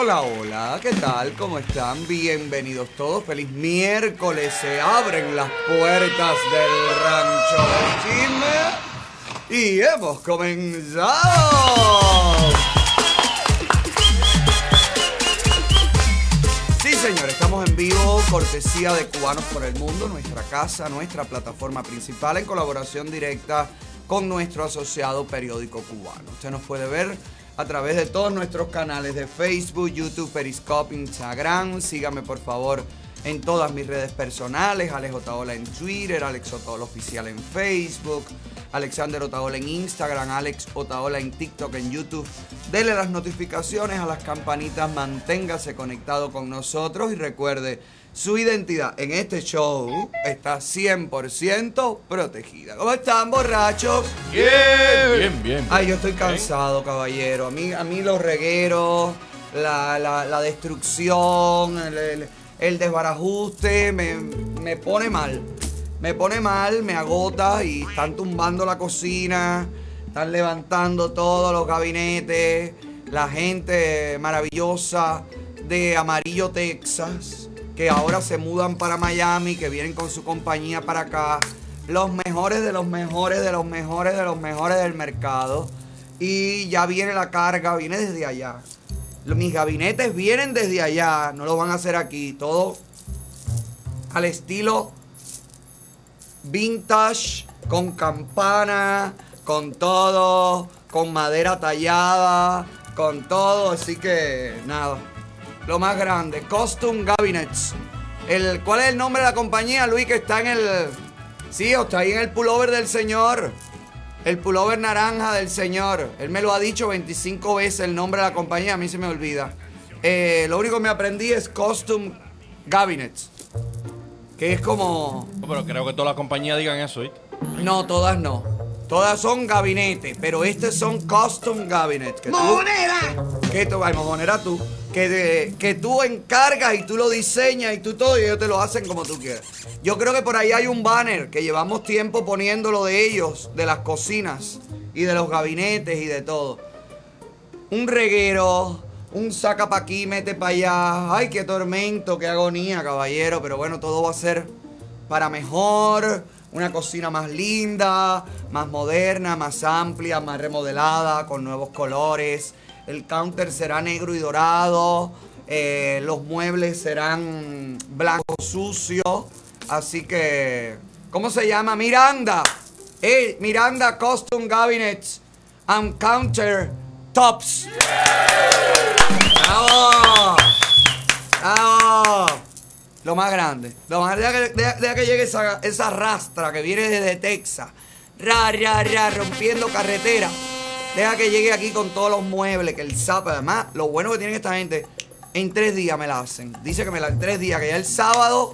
Hola, hola, ¿qué tal? ¿Cómo están? Bienvenidos todos. Feliz miércoles. Se abren las puertas del rancho del chisme y hemos comenzado. Sí, señor, estamos en vivo, cortesía de Cubanos por el Mundo, nuestra casa, nuestra plataforma principal en colaboración directa con nuestro asociado periódico cubano. Usted nos puede ver a través de todos nuestros canales de Facebook, YouTube, Periscope, Instagram. Sígame por favor en todas mis redes personales, Alex Otaola en Twitter, Alex Otaola Oficial en Facebook, Alexander Otaola en Instagram, Alex Otaola en TikTok, en YouTube. Dele las notificaciones a las campanitas, manténgase conectado con nosotros y recuerde, su identidad en este show está 100% protegida. ¿Cómo están, borrachos? Bien, bien, bien. Ay, yo estoy cansado, caballero. A mí, a mí los regueros, la, la- la destrucción, el, el- el desbarajuste, me, me pone mal. Me pone mal, me agota y están tumbando la cocina, están levantando todos los gabinetes, la gente maravillosa de Amarillo, Texas, que ahora se mudan para Miami, que vienen con su compañía para acá. Los mejores de los mejores de los mejores de los mejores del mercado. Y ya viene la carga, viene desde allá. Mis gabinetes vienen desde allá, no lo van a hacer aquí. Todo al estilo vintage, con campana, con todo, con madera tallada, con todo. Así que nada, lo más grande, Costume Cabinets. El, ¿Cuál es el nombre de la compañía, Luis, que está en el... Sí, está ahí en el pullover del señor. El pullover naranja del señor. Él me lo ha dicho 25 veces el nombre de la compañía, a mí se me olvida. Eh, lo único que me aprendí es Costume Cabinets. Que es como... No, Pero creo que todas las compañías digan eso, ¿viste? No, todas no. Todas son gabinetes, pero estos son custom cabinets. Que tú- Que tú, ay, mojonera tú. Que, de- que tú encargas y tú lo diseñas y tú todo y ellos te lo hacen como tú quieras. Yo creo que por ahí hay un banner que llevamos tiempo poniéndolo de ellos, de las cocinas y de los gabinetes y de todo. Un reguero, un saca pa' aquí, mete pa' allá. Ay, qué tormento, qué agonía, caballero. Pero bueno, todo va a ser para mejor. Una cocina más linda, más moderna, más amplia, más remodelada, con nuevos colores. El counter será negro y dorado. eh, los muebles serán blanco sucio. Así que, ¿cómo se llama? Miranda. Eh, Miranda Custom Cabinets and Counter Tops. ¡Bravo! ¡Bravo! Lo más grande. Lo más deja- deja que llegue esa, esa rastra que viene desde Texas. Ra, ra, ra, rompiendo carretera. Deja que llegue aquí con todos los muebles, que el sábado, además, lo bueno que tienen esta gente, en tres días me la hacen. Dice que me la en tres días, que ya el sábado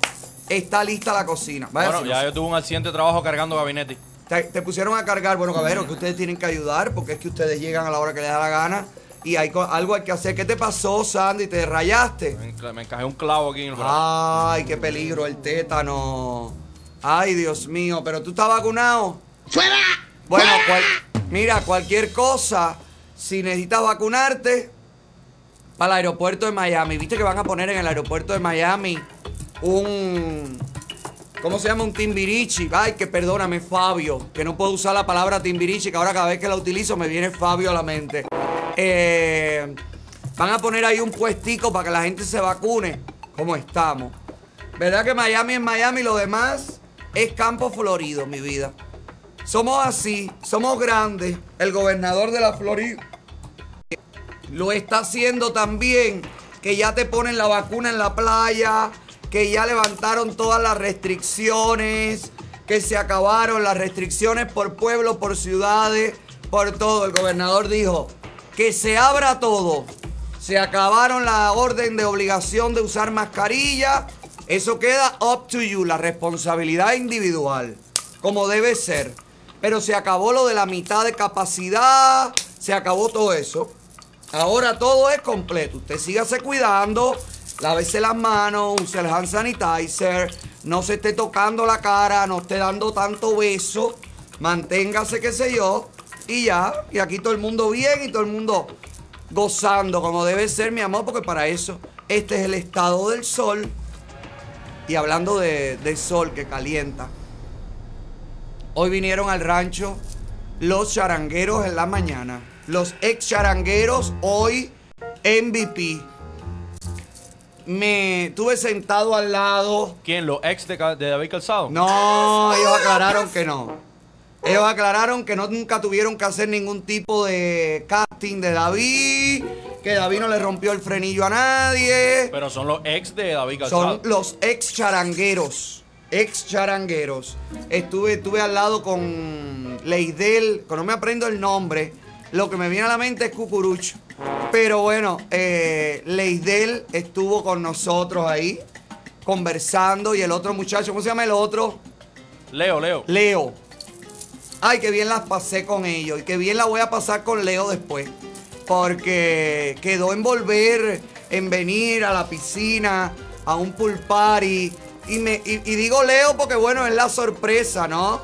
está lista la cocina. Vaya Bueno, ya yo tuve un accidente de trabajo cargando gabinete. te, te pusieron a cargar, bueno, caballero, que ustedes tienen que ayudar, porque es que ustedes llegan a la hora que les da la gana y hay algo hay que hacer. ¿Qué te pasó, Sandy? ¿Te rayaste? Me encajé un clavo aquí en el brazo. Ay, qué peligro el tétano. Ay, Dios mío, pero tú estás vacunado. ¡Fuera! Bueno, mira, cualquier cosa, si necesitas vacunarte, para el aeropuerto de Miami. Viste que van a poner en el aeropuerto de Miami un. ¿Cómo se llama? Un timbirichi. Ay, que perdóname, Fabio. Que no puedo usar la palabra timbirichi, que ahora cada vez que la utilizo me viene Fabio a la mente. Eh, van a poner ahí un puestico para que la gente se vacune. ¿Cómo estamos? ¿Verdad que Miami es Miami lo demás es campo florido, mi vida? Somos así, somos grandes. El gobernador de la Florida lo está haciendo también, que ya te ponen la vacuna en la playa, que ya levantaron todas las restricciones, que se acabaron las restricciones por pueblo, por ciudades, por todo. El gobernador dijo que se abra todo. Se acabaron la orden de obligación de usar mascarilla. Eso queda up to you, la responsabilidad individual, como debe ser. Pero se acabó lo de la mitad de capacidad, se acabó todo eso. Ahora todo es completo. Usted sígase cuidando, lávese las manos, use el hand sanitizer, no se esté tocando la cara, no esté dando tanto beso, manténgase, qué sé yo, y ya. Y aquí todo el mundo bien y todo el mundo gozando como debe ser, mi amor, porque para eso este es el estado del sol. Y hablando de, de sol que calienta, hoy vinieron al rancho los charangueros en la mañana. Los ex charangueros hoy MVP. Me tuve sentado al lado. ¿Quién? ¿Los ex de, David Calzado? No, ellos aclararon que no. Ellos aclararon que no nunca tuvieron que hacer ningún tipo de casting de David, que David no le rompió el frenillo a nadie. Pero son los ex de David Calzado. Son los ex charangueros. Ex charangueros. Estuve, estuve al lado con Leidel, que no me aprendo el nombre. Lo que me viene a la mente es Cucurucho. Pero bueno, eh, Leidel estuvo con nosotros ahí, conversando. Y el otro muchacho, ¿cómo se llama el otro? Leo, Leo. Leo. Ay, qué bien las pasé con ellos. Y qué bien la voy a pasar con Leo después. Porque quedó en volver, en venir a la piscina, a un pool party. Y, me, y, digo Leo porque, bueno, es la sorpresa, ¿no?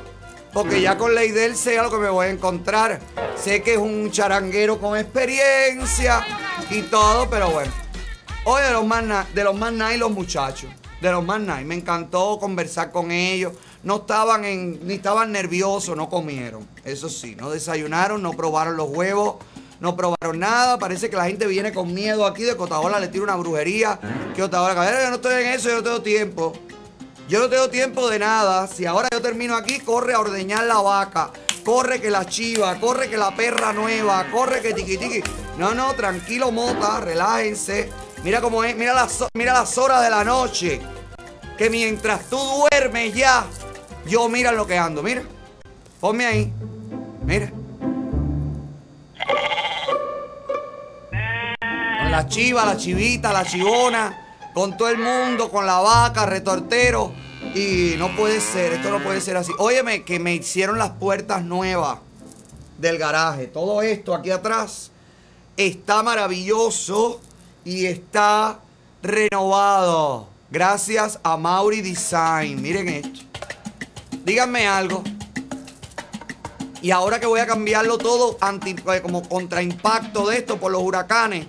Porque ya con Leidel sé a lo que me voy a encontrar. Sé que es un charanguero con experiencia y todo, pero bueno. Hoy de los más, de los más nice los muchachos. De los más nice. Me encantó conversar con ellos. No estaban en, ni estaban nerviosos, no comieron. Eso sí, no desayunaron, no probaron los huevos, no probaron nada. Parece que la gente viene con miedo aquí de que Otaola le tira una brujería. Que Otaola, caballero, yo no estoy en eso, yo no tengo tiempo. Yo no tengo tiempo de nada. Si ahora yo termino aquí, corre a ordeñar la vaca. Corre que la chiva, corre que la perra nueva, corre que tiqui tiqui. No, no, tranquilo, mota, relájense. Mira cómo es, mira las, mira las horas de la noche. Que mientras tú duermes ya, yo mira lo que ando, mira. Ponme ahí. Mira. La chiva, la chivita, la chivona, con todo el mundo, con la vaca, retortero. Y no puede ser, esto no puede ser así. Óyeme, que me hicieron las puertas nuevas del garaje. Todo esto aquí atrás está maravilloso y está renovado. Gracias a Mauri Design. Miren esto. Díganme algo. Y ahora que voy a cambiarlo todo anti, eh, como contraimpacto de esto por los huracanes,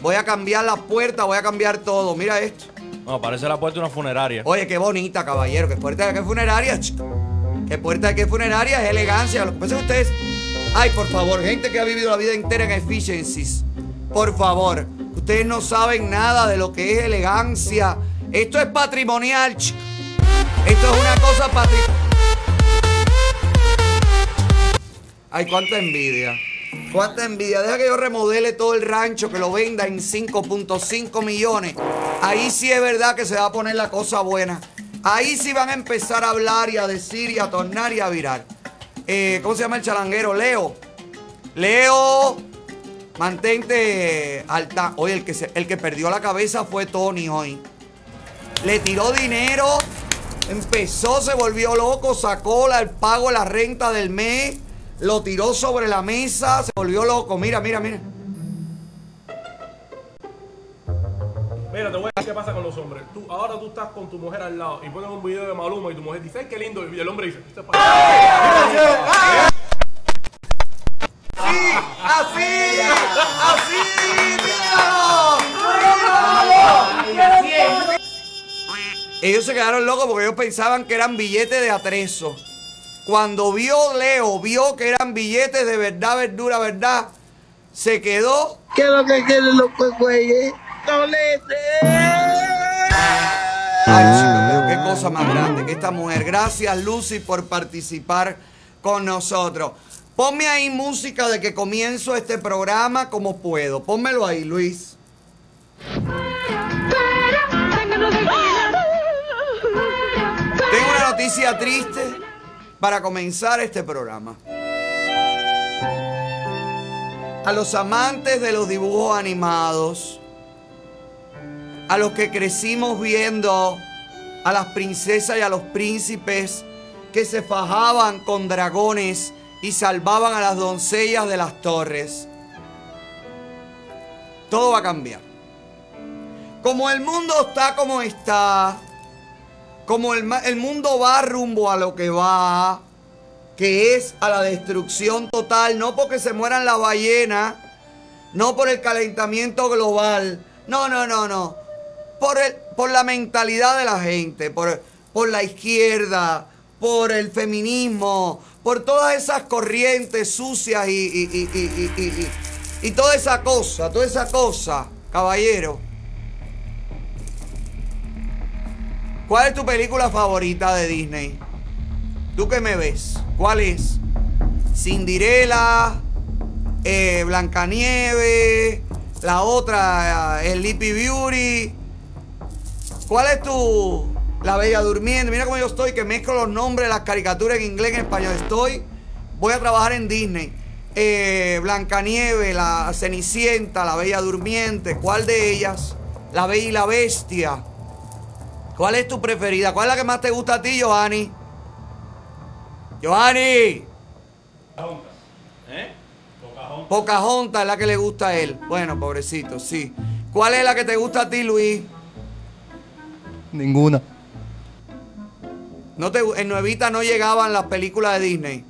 voy a cambiar las puertas, voy a cambiar todo. Mira esto. No, parece la puerta de una funeraria. Oye, qué bonita, caballero. Qué puerta de qué funeraria. ch. Qué puerta de qué funeraria es elegancia. Lo que pasa es que ustedes. Ay, por favor, gente que ha vivido la vida entera en efficiencies. Por favor, ustedes no saben nada de lo que es elegancia. Esto es patrimonial. Esto es una cosa patrimonial. Ay, cuánta envidia. Cuánta envidia. Deja que yo remodele todo el rancho, que lo venda en 5.5 millones. Ahí sí es verdad que se va a poner la cosa buena. Ahí sí van a empezar a hablar y a decir y a tornar y a virar. Eh, ¿Cómo se llama el chalanguero? Leo. Leo. Mantente alta. Oye, el que, el que perdió la cabeza fue Tony hoy. Le tiró dinero. Empezó, se volvió loco, sacó el pago la renta del mes, lo tiró sobre la mesa, se volvió loco. Mira, mira, mira. Mira, te voy a decir qué pasa con los hombres. Tú, ahora tú estás con tu mujer al lado y pones un video de Maluma y tu mujer dice, ¡ay, qué lindo! Y el hombre dice, "Este es para ¡Así! ¡Así! ¡Así! ¡Míralo! ¡Míralo! Ellos se quedaron locos porque ellos pensaban que eran billetes de atrezo. Cuando vio Leo, vio que eran billetes de verdad, verdura, verdad, se quedó ¿Qué es lo que quieren los güeyes? Ay, chicos, pero qué cosa más grande que esta mujer. Gracias, Lucy, por participar con nosotros. Ponme ahí música de que comienzo este programa como puedo. Pónmelo ahí, Luis. Tengo una noticia triste para comenzar este programa. A los amantes de los dibujos animados, a los que crecimos viendo a las princesas y a los príncipes que se fajaban con dragones y salvaban a las doncellas de las torres. Todo va a cambiar. Como el mundo está como está, como el, el mundo va rumbo a lo que va, que es a la destrucción total, no porque se mueran las ballenas, no por el calentamiento global, no, no, no, no, por, el, por la mentalidad de la gente, por, por la izquierda, por el feminismo, por todas esas corrientes sucias y, y, y- y toda esa cosa, toda esa cosa, caballero. ¿Cuál es tu película favorita de Disney? ¿Tú qué me ves? ¿Cuál es? Cinderella, eh, Blancanieves, la otra, eh, Sleepy Beauty. ¿Cuál es tu La Bella Durmiente? Mira cómo yo estoy, que mezclo los nombres, las caricaturas en inglés, en español. Estoy, voy a trabajar en Disney. Eh, Blancanieves, la Cenicienta, la Bella Durmiente. ¿Cuál de ellas? La Bella y la Bestia. ¿Cuál es tu preferida? ¿Cuál es la que más te gusta a ti, Johanny? Johanny. ¿Eh? Pocahontas es la que le gusta a él. Bueno, pobrecito, sí. ¿Cuál es la que te gusta a ti, Luis? Ninguna. No te, en Nuevita no llegaban las películas de Disney.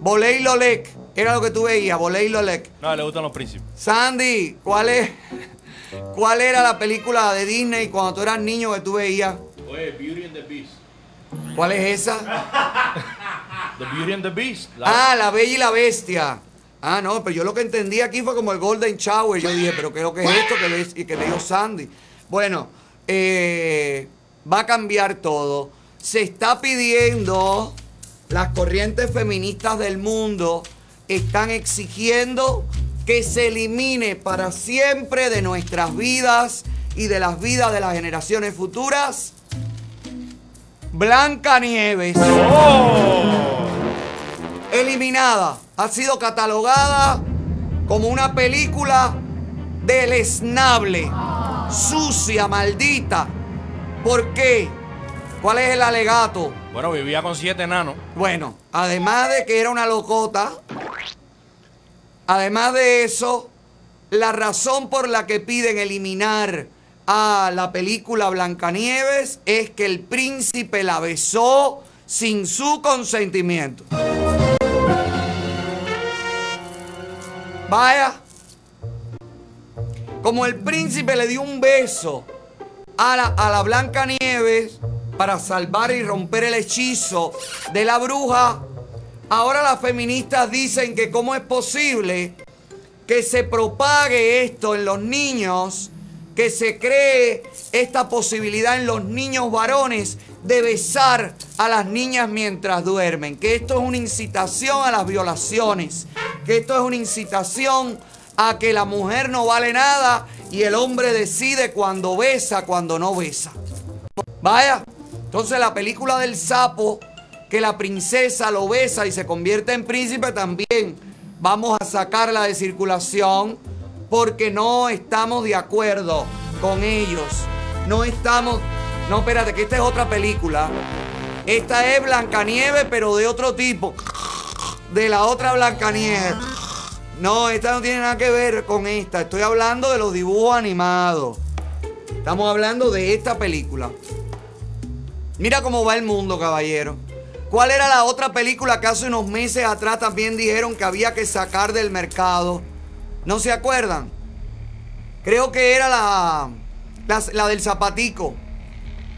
Volé y Lolek era lo que tú veías, Volé y Lolek. No, le gustan los príncipes. Sandy, ¿cuál es? ¿Cuál era la película de Disney cuando tú eras niño que tú veías? Oye, Beauty and the Beast. ¿Cuál es esa? The Beauty and the Beast. La- Ah, La Bella y la Bestia. Ah, no, pero yo lo que entendí aquí fue como el Golden Shower. Yo dije, pero ¿qué es lo que es esto que le, y que le dio Sandy? Bueno, eh, va a cambiar todo. Se está pidiendo, las corrientes feministas del mundo están exigiendo que se elimine para siempre de nuestras vidas y de las vidas de las generaciones futuras Blanca Nieves eliminada. Ha sido catalogada como una película deleznable, sucia, maldita. ¿Por qué? ¿Cuál es el alegato? Bueno, vivía con siete enanos. Bueno, además de que era una locota, además de eso, la razón por la que piden eliminar a la película Blancanieves es que el príncipe la besó sin su consentimiento. Vaya, como el príncipe le dio un beso a la, a la Blancanieves para salvar y romper el hechizo de la bruja, ahora las feministas dicen que cómo es posible que se propague esto en los niños, que se cree esta posibilidad en los niños varones de besar a las niñas mientras duermen, que esto es una incitación a las violaciones, que esto es una incitación a que la mujer no vale nada y el hombre decide cuando besa, cuando no besa. Vaya, entonces la película del sapo, que la princesa lo besa y se convierte en príncipe también, vamos a sacarla de circulación porque no estamos de acuerdo con ellos. No estamos... No, espérate, que esta es otra película. Esta es Blancanieves, pero de otro tipo. De la otra Blancanieves. No, esta no tiene nada que ver con esta. Estoy hablando de los dibujos animados. Estamos hablando de esta película. Mira cómo va el mundo, caballero. ¿Cuál era la otra película que hace unos meses atrás también dijeron que había que sacar del mercado? ¿No se acuerdan? Creo que era la, la, del zapatico.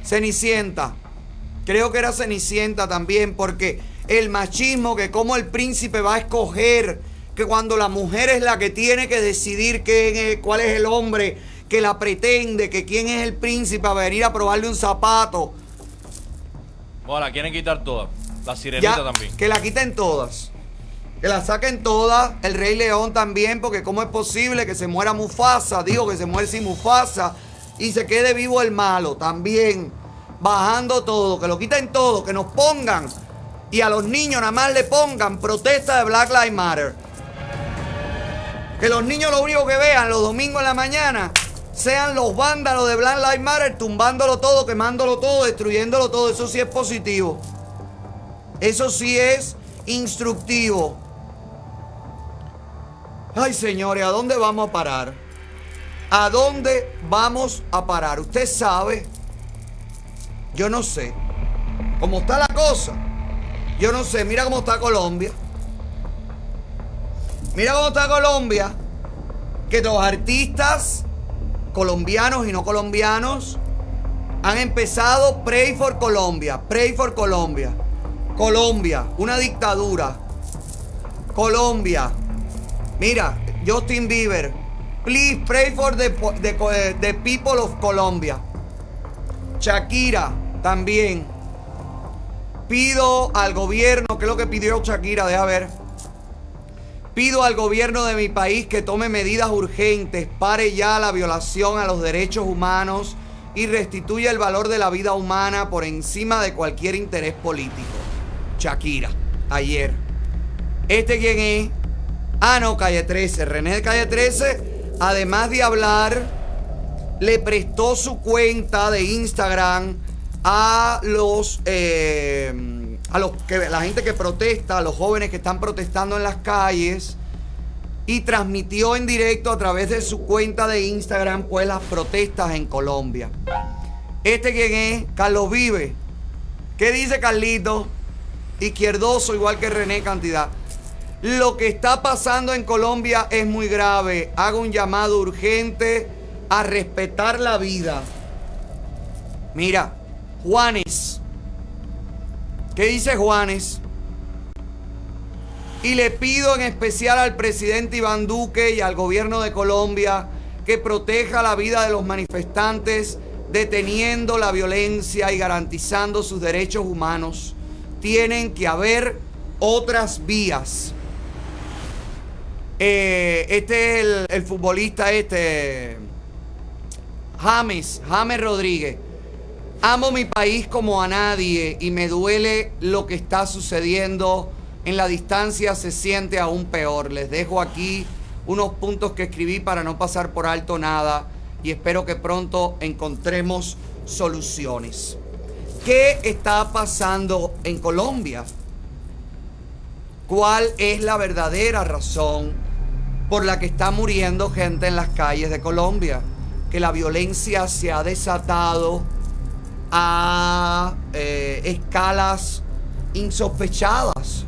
Cenicienta. Creo que era Cenicienta también, porque el machismo, que como el príncipe va a escoger, que cuando la mujer es la que tiene que decidir quién es, cuál es el hombre que la pretende, que quién es el príncipe a venir a probarle un zapato. Bueno, quieren quitar todas. La sirenita Ya, también. Que la quiten todas. Que la saquen todas. El Rey León también, porque cómo es posible que se muera Mufasa. Digo que se muere sin Mufasa. Y se quede vivo el malo también. Bajando todo. Que lo quiten todo. Que nos pongan. Y a los niños nada más le pongan protesta de Black Lives Matter. Que los niños lo único que vean los domingos en la mañana sean los vándalos de Black Lives Matter tumbándolo todo, quemándolo todo, destruyéndolo todo. Eso sí es positivo. Eso sí es instructivo. Ay, señores, ¿a dónde vamos a parar? ¿A dónde vamos a parar? Usted sabe. Yo no sé. ¿Cómo está la cosa? Yo no sé. Mira cómo está Colombia. Mira cómo está Colombia. que los artistas colombianos y no colombianos han empezado Pray for Colombia, Pray for Colombia. Colombia, una dictadura. Colombia. Mira, Justin Bieber, please pray for the, the, the people of Colombia. Shakira, también. Pido al gobierno, ¿qué es lo que pidió Shakira? Deja ver. Pido al gobierno de mi país que tome medidas urgentes, pare ya la violación a los derechos humanos y restituya el valor de la vida humana por encima de cualquier interés político. Shakira, ayer. ¿Este quién es? Ah, no, Calle 13. René de Calle 13, además de hablar, le prestó su cuenta de Instagram a los, eh, a los que, la gente que protesta, a los jóvenes que están protestando en las calles y transmitió en directo a través de su cuenta de Instagram pues las protestas en Colombia. Este quién es, Carlos Vive. ¿Qué dice Carlito? Izquierdoso igual que René Cantidad. Lo que está pasando en Colombia es muy grave. Hago un llamado urgente a respetar la vida. Mira, Juanes. ¿Qué dice Juanes? Y le pido en especial al presidente Iván Duque y al gobierno de Colombia que proteja la vida de los manifestantes deteniendo la violencia y garantizando sus derechos humanos. Tienen que haber otras vías. Eh, este es el, el futbolista este, James, James Rodríguez. Amo mi país como a nadie y me duele lo que está sucediendo. En la distancia se siente aún peor. Les dejo aquí unos puntos que escribí para no pasar por alto nada y espero que pronto encontremos soluciones. ¿Qué está pasando en Colombia? ¿Cuál es la verdadera razón por la que está muriendo gente en las calles de Colombia? Que la violencia se ha desatado a eh, escalas insospechadas.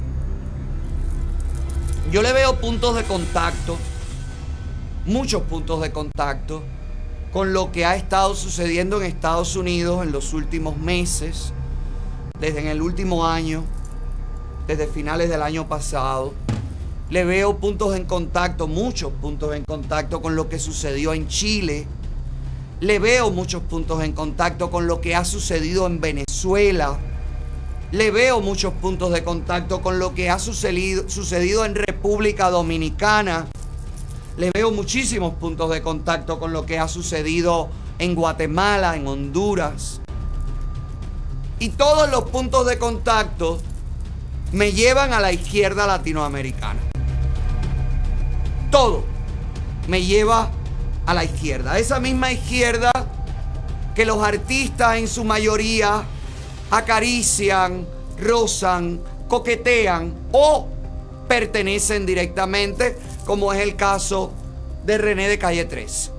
Yo le veo puntos de contacto, muchos puntos de contacto, con lo que ha estado sucediendo en Estados Unidos en los últimos meses, desde en el último año, desde finales del año pasado. Le veo puntos en contacto, muchos puntos en contacto con lo que sucedió en Chile. Le veo muchos puntos en contacto con lo que ha sucedido en Venezuela. Le veo muchos puntos de contacto con lo que ha sucedido, sucedido en República Dominicana. Le veo muchísimos puntos de contacto con lo que ha sucedido en Guatemala, en Honduras. Y todos los puntos de contacto me llevan a la izquierda latinoamericana. Todo me lleva a la izquierda. Esa misma izquierda que los artistas en su mayoría acarician, rozan, coquetean o pertenecen directamente, como es el caso de René de Calle 3.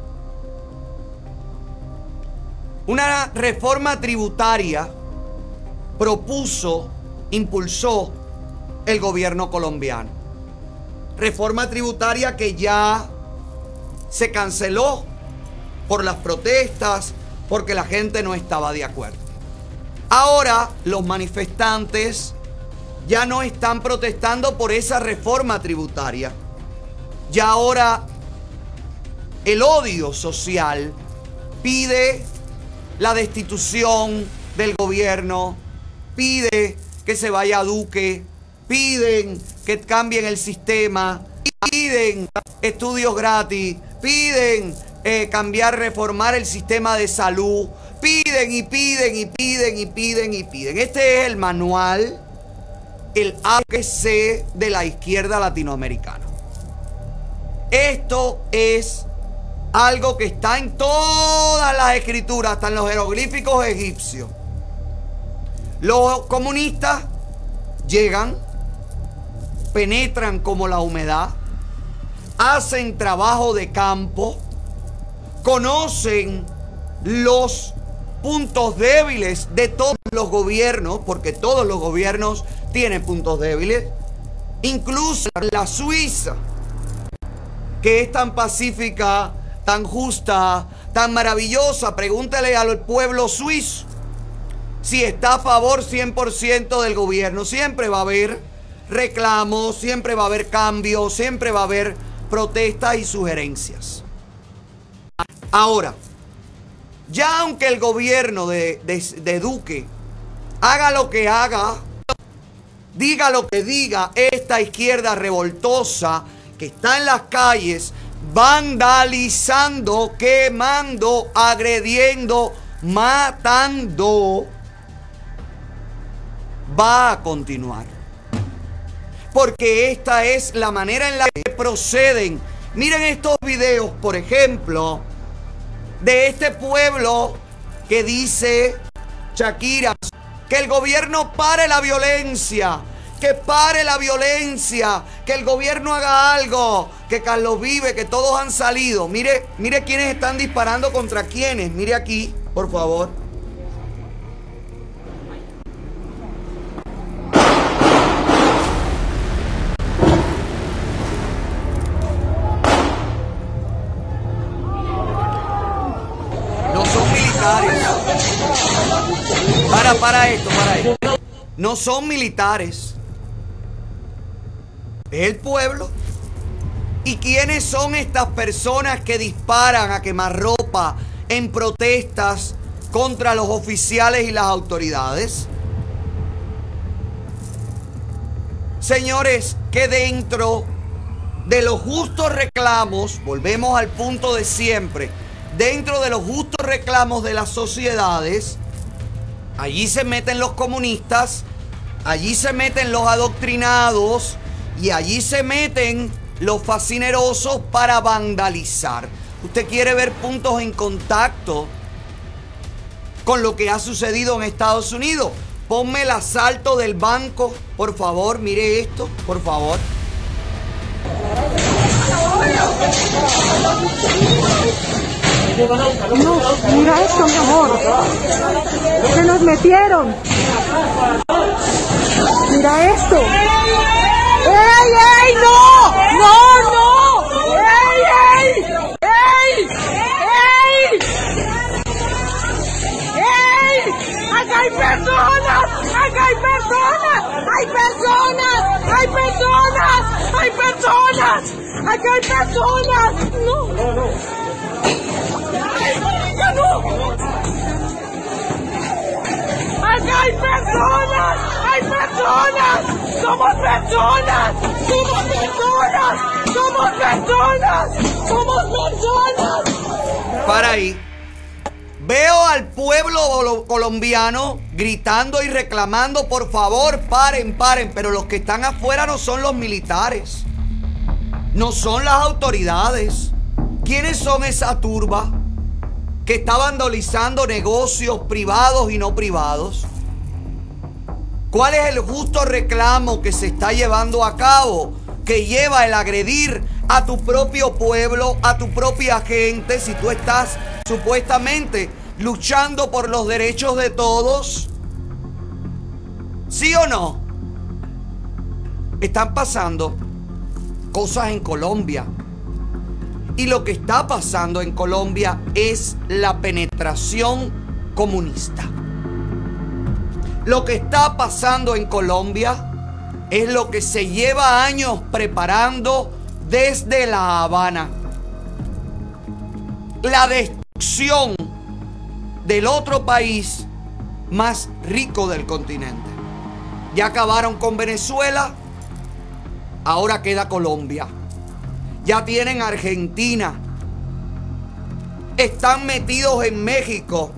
Una reforma tributaria propuso, impulsó el gobierno colombiano. Reforma tributaria que ya se canceló por las protestas, porque la gente no estaba de acuerdo. Ahora los manifestantes ya no están protestando por esa reforma tributaria. Ya ahora el odio social pide la destitución del gobierno, pide que se vaya a Duque, piden que cambien el sistema, piden estudios gratis, piden eh, cambiar, reformar el sistema de salud, piden y piden y piden y piden y piden. Este es el manual, el ABC de la izquierda latinoamericana. Esto es algo que está en todas las escrituras, hasta en los jeroglíficos egipcios. Los comunistas llegan, penetran como la humedad, hacen trabajo de campo, conocen los puntos débiles de todos los gobiernos, porque todos los gobiernos tienen puntos débiles, incluso la Suiza, que es tan pacífica, tan justa, tan maravillosa. Pregúntale al pueblo suizo si está a favor 100% del gobierno. Siempre va a haber reclamos, siempre va a haber cambios, siempre va a haber protestas y sugerencias. Ahora, ya aunque el gobierno de, de- de Duque haga lo que haga, diga lo que diga, esta izquierda revoltosa que está en las calles vandalizando, quemando, agrediendo, matando, va a continuar. Porque esta es la manera en la que proceden. Miren estos videos, por ejemplo, de este pueblo que dice Shakira que el gobierno pare la violencia, que pare la violencia, que el gobierno haga algo, que Carlos vive, que todos han salido. Mire, mire quiénes están disparando contra quiénes. Mire aquí, por favor. No son militares. Para, para esto, para esto. No son militares. Es el pueblo. ¿Y quiénes son estas personas que disparan a quemarropa en protestas contra los oficiales y las autoridades? Señores, que dentro de los justos reclamos, volvemos al punto de siempre, dentro de los justos reclamos de las sociedades, allí se meten los comunistas, allí se meten los adoctrinados y allí se meten los fascinerosos para vandalizar. Usted quiere ver puntos en contacto con lo que ha sucedido en Estados Unidos. Ponme el asalto del banco, por favor, mire esto, por favor. No, mira esto, mi amor. Se nos metieron. Mira esto. ¡Ey, ey! ¡No! ¡No, no! ¡Ey, ey! ¡Ey! ¡Ey! ¡Ey! ¡Acá hay personas! ¡Acá hay personas! ¡Hay personas! ¡Hay personas! ¡Hay personas! ¡Acá hay personas! ¡No! ¡Ay, marica, no! ¡Acá hay personas! ¡Hay personas! ¡Somos personas! ¡Somos personas! ¡Somos personas! ¡Somos personas! Para ahí. Veo al pueblo colo- colombiano gritando y reclamando, por favor, paren, paren. Pero los que están afuera no son los militares. No son las autoridades. ¿Quiénes son esa turba que está vandalizando negocios privados y no privados? ¿Cuál es el justo reclamo que se está llevando a cabo? Que lleva el agredir a tu propio pueblo, a tu propia gente, si tú estás supuestamente luchando por los derechos de todos. ¿Sí o no? Están pasando cosas en Colombia. Y lo que está pasando en Colombia es la penetración comunista. Lo que está pasando en Colombia es lo que se lleva años preparando desde La Habana. La destrucción del otro país más rico del continente. Ya acabaron con Venezuela, ahora queda Colombia. Ya tienen Argentina. Están metidos en México.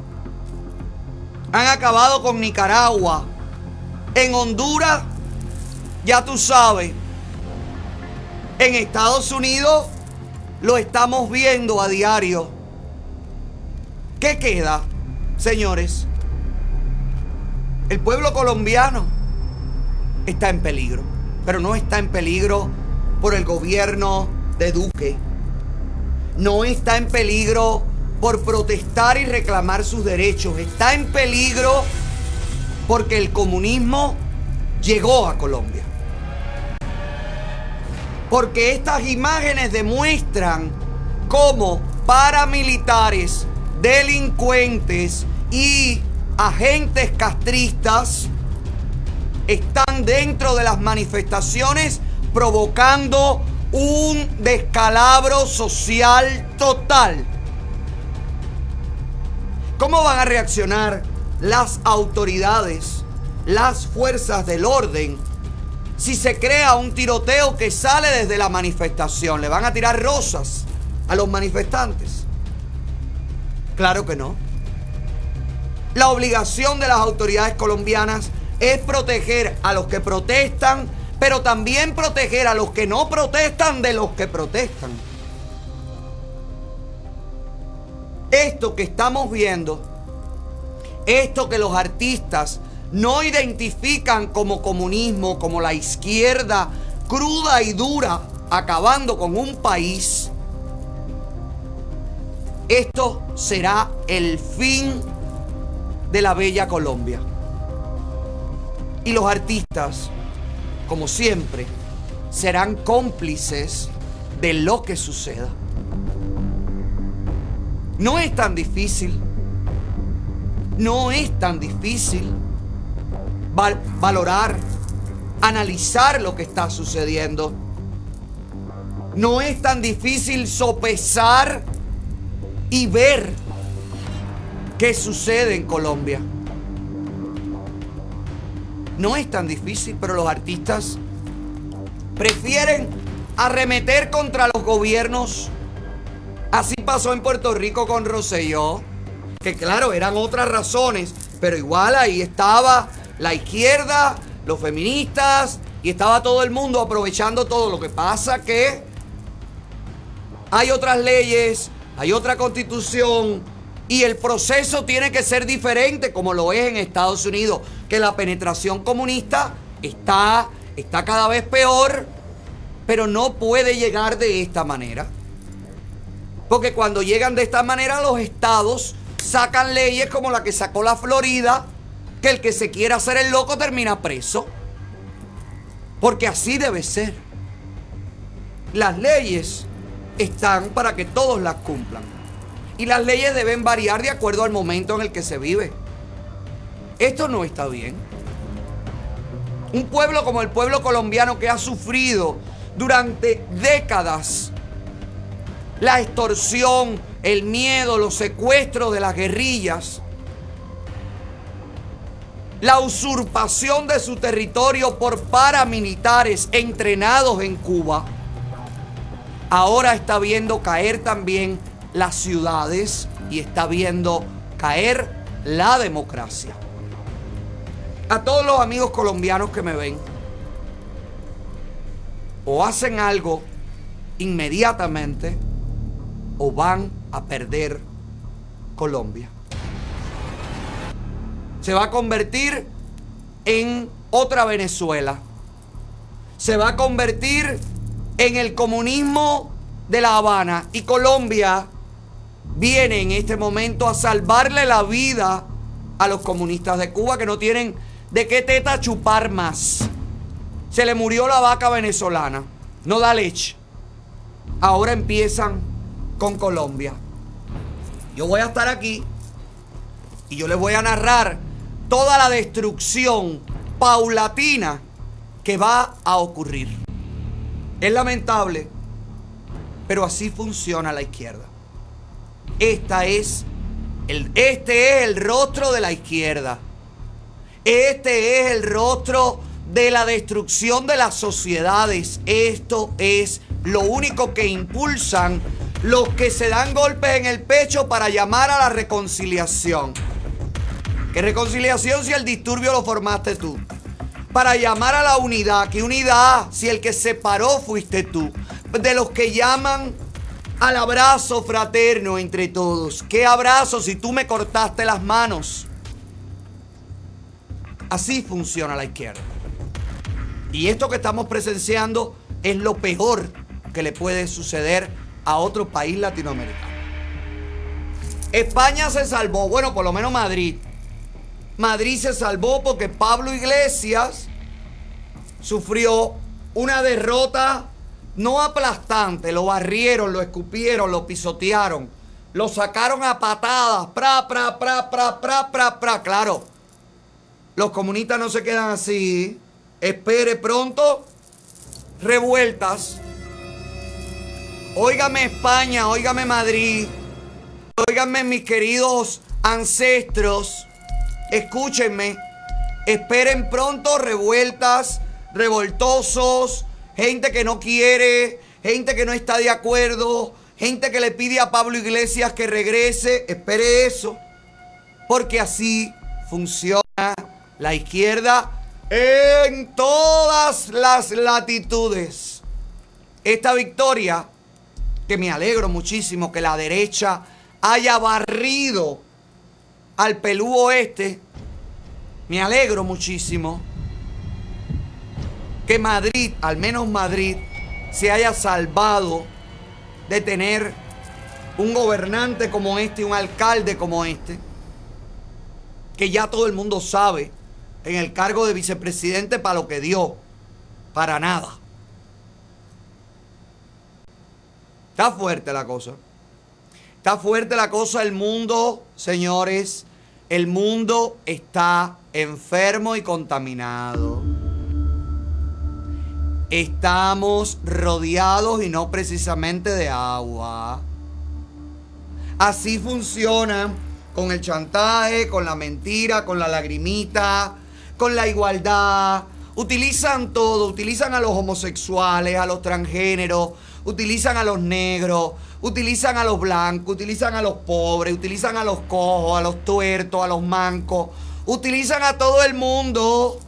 Han acabado con Nicaragua. En Honduras, ya tú sabes. En Estados Unidos lo estamos viendo a diario. ¿Qué queda, señores? El pueblo colombiano está en peligro, pero no está en peligro por el gobierno de Duque. No está en peligro por protestar y reclamar sus derechos. Está en peligro porque el comunismo llegó a Colombia. Porque estas imágenes demuestran cómo paramilitares, delincuentes y agentes castristas están dentro de las manifestaciones provocando un descalabro social total. ¿Cómo van a reaccionar las autoridades, las fuerzas del orden, si se crea un tiroteo que sale desde la manifestación? ¿Le van a tirar rosas a los manifestantes? Claro que no. La obligación de las autoridades colombianas es proteger a los que protestan, pero también proteger a los que no protestan de los que protestan. Esto que estamos viendo, esto que los artistas no identifican como comunismo, como la izquierda cruda y dura, acabando con un país, esto será el fin de la bella Colombia. Y los artistas, como siempre, serán cómplices de lo que suceda. No es tan difícil. No es tan difícil val- valorar, analizar lo que está sucediendo. No es tan difícil sopesar y ver qué sucede en Colombia. No es tan difícil, pero los artistas prefieren arremeter contra los gobiernos. Así pasó en Puerto Rico con Rosselló, que claro, eran otras razones, pero igual ahí estaba la izquierda, los feministas y estaba todo el mundo aprovechando todo. Lo que pasa que hay otras leyes, hay otra constitución y el proceso tiene que ser diferente como lo es en Estados Unidos, que la penetración comunista está, está cada vez peor, pero no puede llegar de esta manera. Porque cuando llegan de esta manera los estados sacan leyes como la que sacó la Florida, que el que se quiera hacer el loco termina preso. Porque así debe ser. Las leyes están para que todos las cumplan. Y las leyes deben variar de acuerdo al momento en el que se vive. Esto no está bien. Un pueblo como el pueblo colombiano que ha sufrido durante décadas la extorsión, el miedo, los secuestros de las guerrillas, la usurpación de su territorio por paramilitares entrenados en Cuba, ahora está viendo caer también las ciudades y está viendo caer la democracia. A todos los amigos colombianos que me ven, o hacen algo inmediatamente o van a perder Colombia. Se va a convertir en otra Venezuela. Se va a convertir en el comunismo de La Habana. Y Colombia viene en este momento a salvarle la vida a los comunistas de Cuba que no tienen de qué teta chupar más. Se le murió la vaca venezolana. No da leche. Ahora empiezan con Colombia. Yo voy a estar aquí y yo les voy a narrar toda la destrucción paulatina que va a ocurrir. Es lamentable, pero así funciona la izquierda. Esta es el, este es el rostro de la izquierda. Este es el rostro de la destrucción de las sociedades. Esto es lo único que impulsan los que se dan golpes en el pecho para llamar a la reconciliación. ¿Qué reconciliación si el disturbio lo formaste tú? Para llamar a la unidad. ¿Qué unidad si el que se paró fuiste tú? De los que llaman al abrazo fraterno entre todos. ¿Qué abrazo si tú me cortaste las manos? Así funciona la izquierda. Y esto que estamos presenciando es lo peor que le puede suceder a otro país latinoamericano. España se salvó, bueno, por lo menos Madrid. Madrid se salvó porque Pablo Iglesias sufrió una derrota no aplastante, lo barrieron, lo escupieron, lo pisotearon, lo sacaron a patadas, pra, pra, pra, pra, pra, pra, pra. Claro, los comunistas no se quedan así. Espere pronto revueltas. Óigame España, óigame Madrid, óigame mis queridos ancestros, escúchenme, esperen pronto revueltas, revoltosos, gente que no quiere, gente que no está de acuerdo, gente que le pide a Pablo Iglesias que regrese, espere eso, porque así funciona la izquierda en todas las latitudes. Esta victoria, que me alegro muchísimo que la derecha haya barrido al Pelú Oeste, me alegro muchísimo que Madrid, al menos Madrid, se haya salvado de tener un gobernante como este, un alcalde como este, que ya todo el mundo sabe en el cargo de vicepresidente para lo que dio, para nada. Está fuerte la cosa. Está fuerte la cosa, el mundo, señores, el mundo está enfermo y contaminado. Estamos rodeados y no precisamente de agua. Así funciona con el chantaje, con la mentira, con la lagrimita, con la igualdad. Utilizan todo, utilizan a los homosexuales, a los transgéneros, utilizan a los negros, utilizan a los blancos, utilizan a los pobres, utilizan a los cojos, a los tuertos, a los mancos, utilizan a todo el mundo.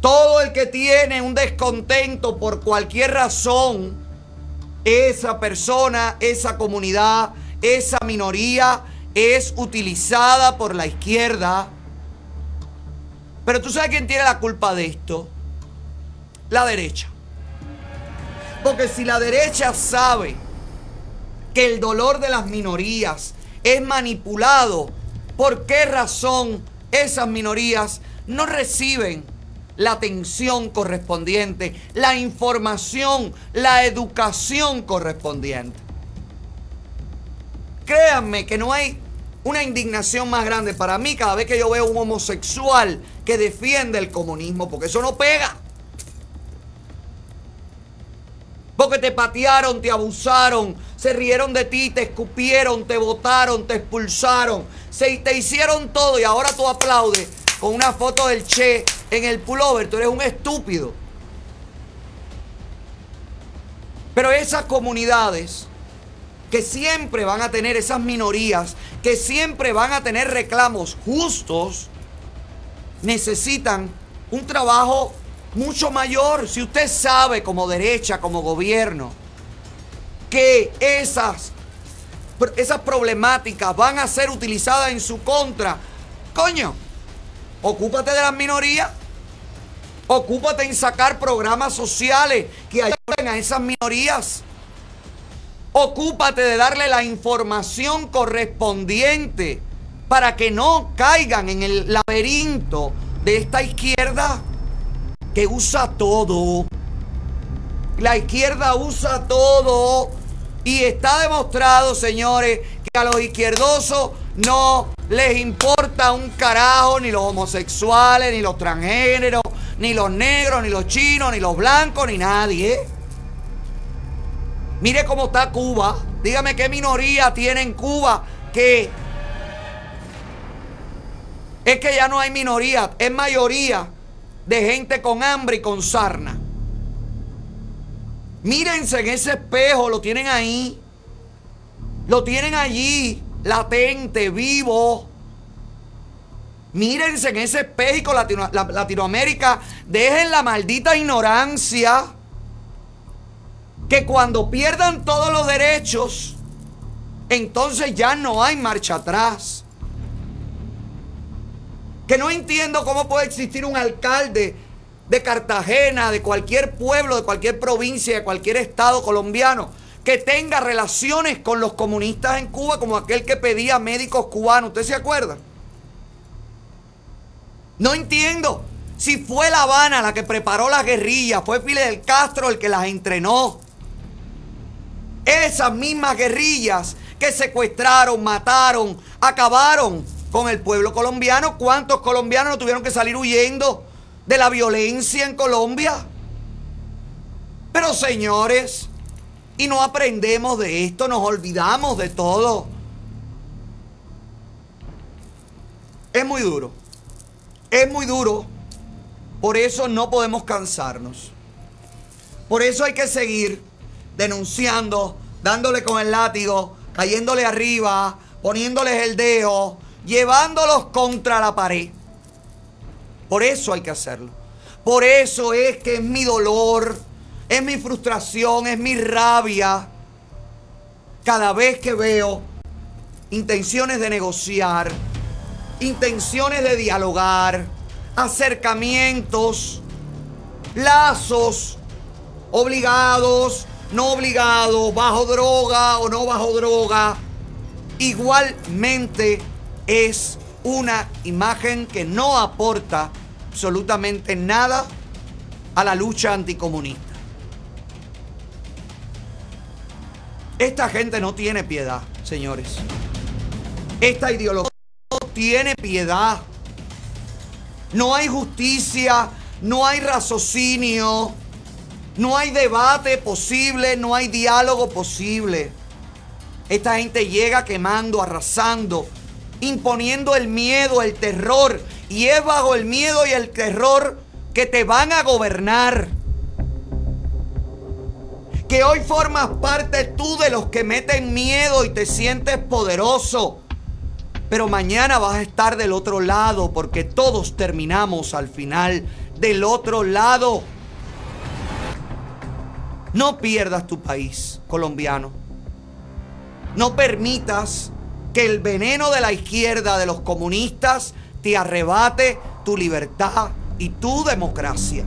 Todo el que tiene un descontento por cualquier razón, esa persona, esa comunidad, esa minoría es utilizada por la izquierda. Pero tú sabes quién tiene la culpa de esto. La derecha. Porque si la derecha sabe que el dolor de las minorías es manipulado, ¿por qué razón esas minorías no reciben la atención correspondiente, la información, la educación correspondiente? Créanme que no hay una indignación más grande para mí cada vez que yo veo un homosexual que defiende el comunismo, porque eso no pega. Porque te patearon, te abusaron, se rieron de ti, te escupieron, te botaron, te expulsaron, se, te hicieron todo y ahora tú aplaudes con una foto del Che en el pullover. Tú eres un estúpido. Pero esas comunidades que siempre van a tener esas minorías, que siempre van a tener reclamos justos, necesitan un trabajo mucho mayor. Si usted sabe como derecha, como gobierno, que esas, esas problemáticas van a ser utilizadas en su contra, coño, ocúpate de las minorías. Ocúpate en sacar programas sociales que ayuden a esas minorías. Ocúpate de darle la información correspondiente para que no caigan en el laberinto de esta izquierda que usa todo. La izquierda usa todo. Y está demostrado, señores, que a los izquierdosos no les importa un carajo ni los homosexuales, ni los transgéneros, ni los negros, ni los chinos, ni los blancos, ni nadie. Mire cómo está Cuba. Dígame qué minoría tiene en Cuba que es que ya no hay minoría, es mayoría de gente con hambre y con sarna. Mírense en ese espejo, lo tienen ahí. Lo tienen allí, latente, vivo. Mírense en ese espejo, Latino, la, Latinoamérica. Dejen la maldita ignorancia. Que cuando pierdan todos los derechos, entonces ya no hay marcha atrás. Que no entiendo cómo puede existir un alcalde de Cartagena, de cualquier pueblo, de cualquier provincia, de cualquier estado colombiano, que tenga relaciones con los comunistas en Cuba, como aquel que pedía médicos cubanos. ¿Usted se acuerda? No entiendo. Si fue La Habana la que preparó la guerrilla, fue Fidel Castro el que las entrenó. Esas mismas guerrillas que secuestraron, mataron, acabaron con el pueblo colombiano. ¿Cuántos colombianos no tuvieron que salir huyendo de la violencia en Colombia? Pero señores, y no aprendemos de esto, nos olvidamos de todo. Es muy duro. Es muy duro. Por eso no podemos cansarnos. Por eso hay que seguir denunciando, dándole con el látigo, cayéndole arriba, poniéndoles el dedo, llevándolos contra la pared. Por eso hay que hacerlo. Por eso es que es mi dolor, es mi frustración, es mi rabia. Cada vez que veo intenciones de negociar, intenciones de dialogar, acercamientos, lazos, obligados, no obligados, bajo droga o no bajo droga, igualmente es una imagen que no aporta absolutamente nada a la lucha anticomunista. Esta gente no tiene piedad, señores. Esta ideología no tiene piedad. No hay justicia, no hay raciocinio, no hay debate posible, no hay diálogo posible. Esta gente llega quemando, arrasando, imponiendo el miedo, el terror. Y es bajo el miedo y el terror que te van a gobernar. Que hoy formas parte tú de los que meten miedo y te sientes poderoso. Pero mañana vas a estar del otro lado porque todos terminamos al final del otro lado. No pierdas tu país, colombiano. No permitas que el veneno de la izquierda, de los comunistas, te arrebate tu libertad y tu democracia.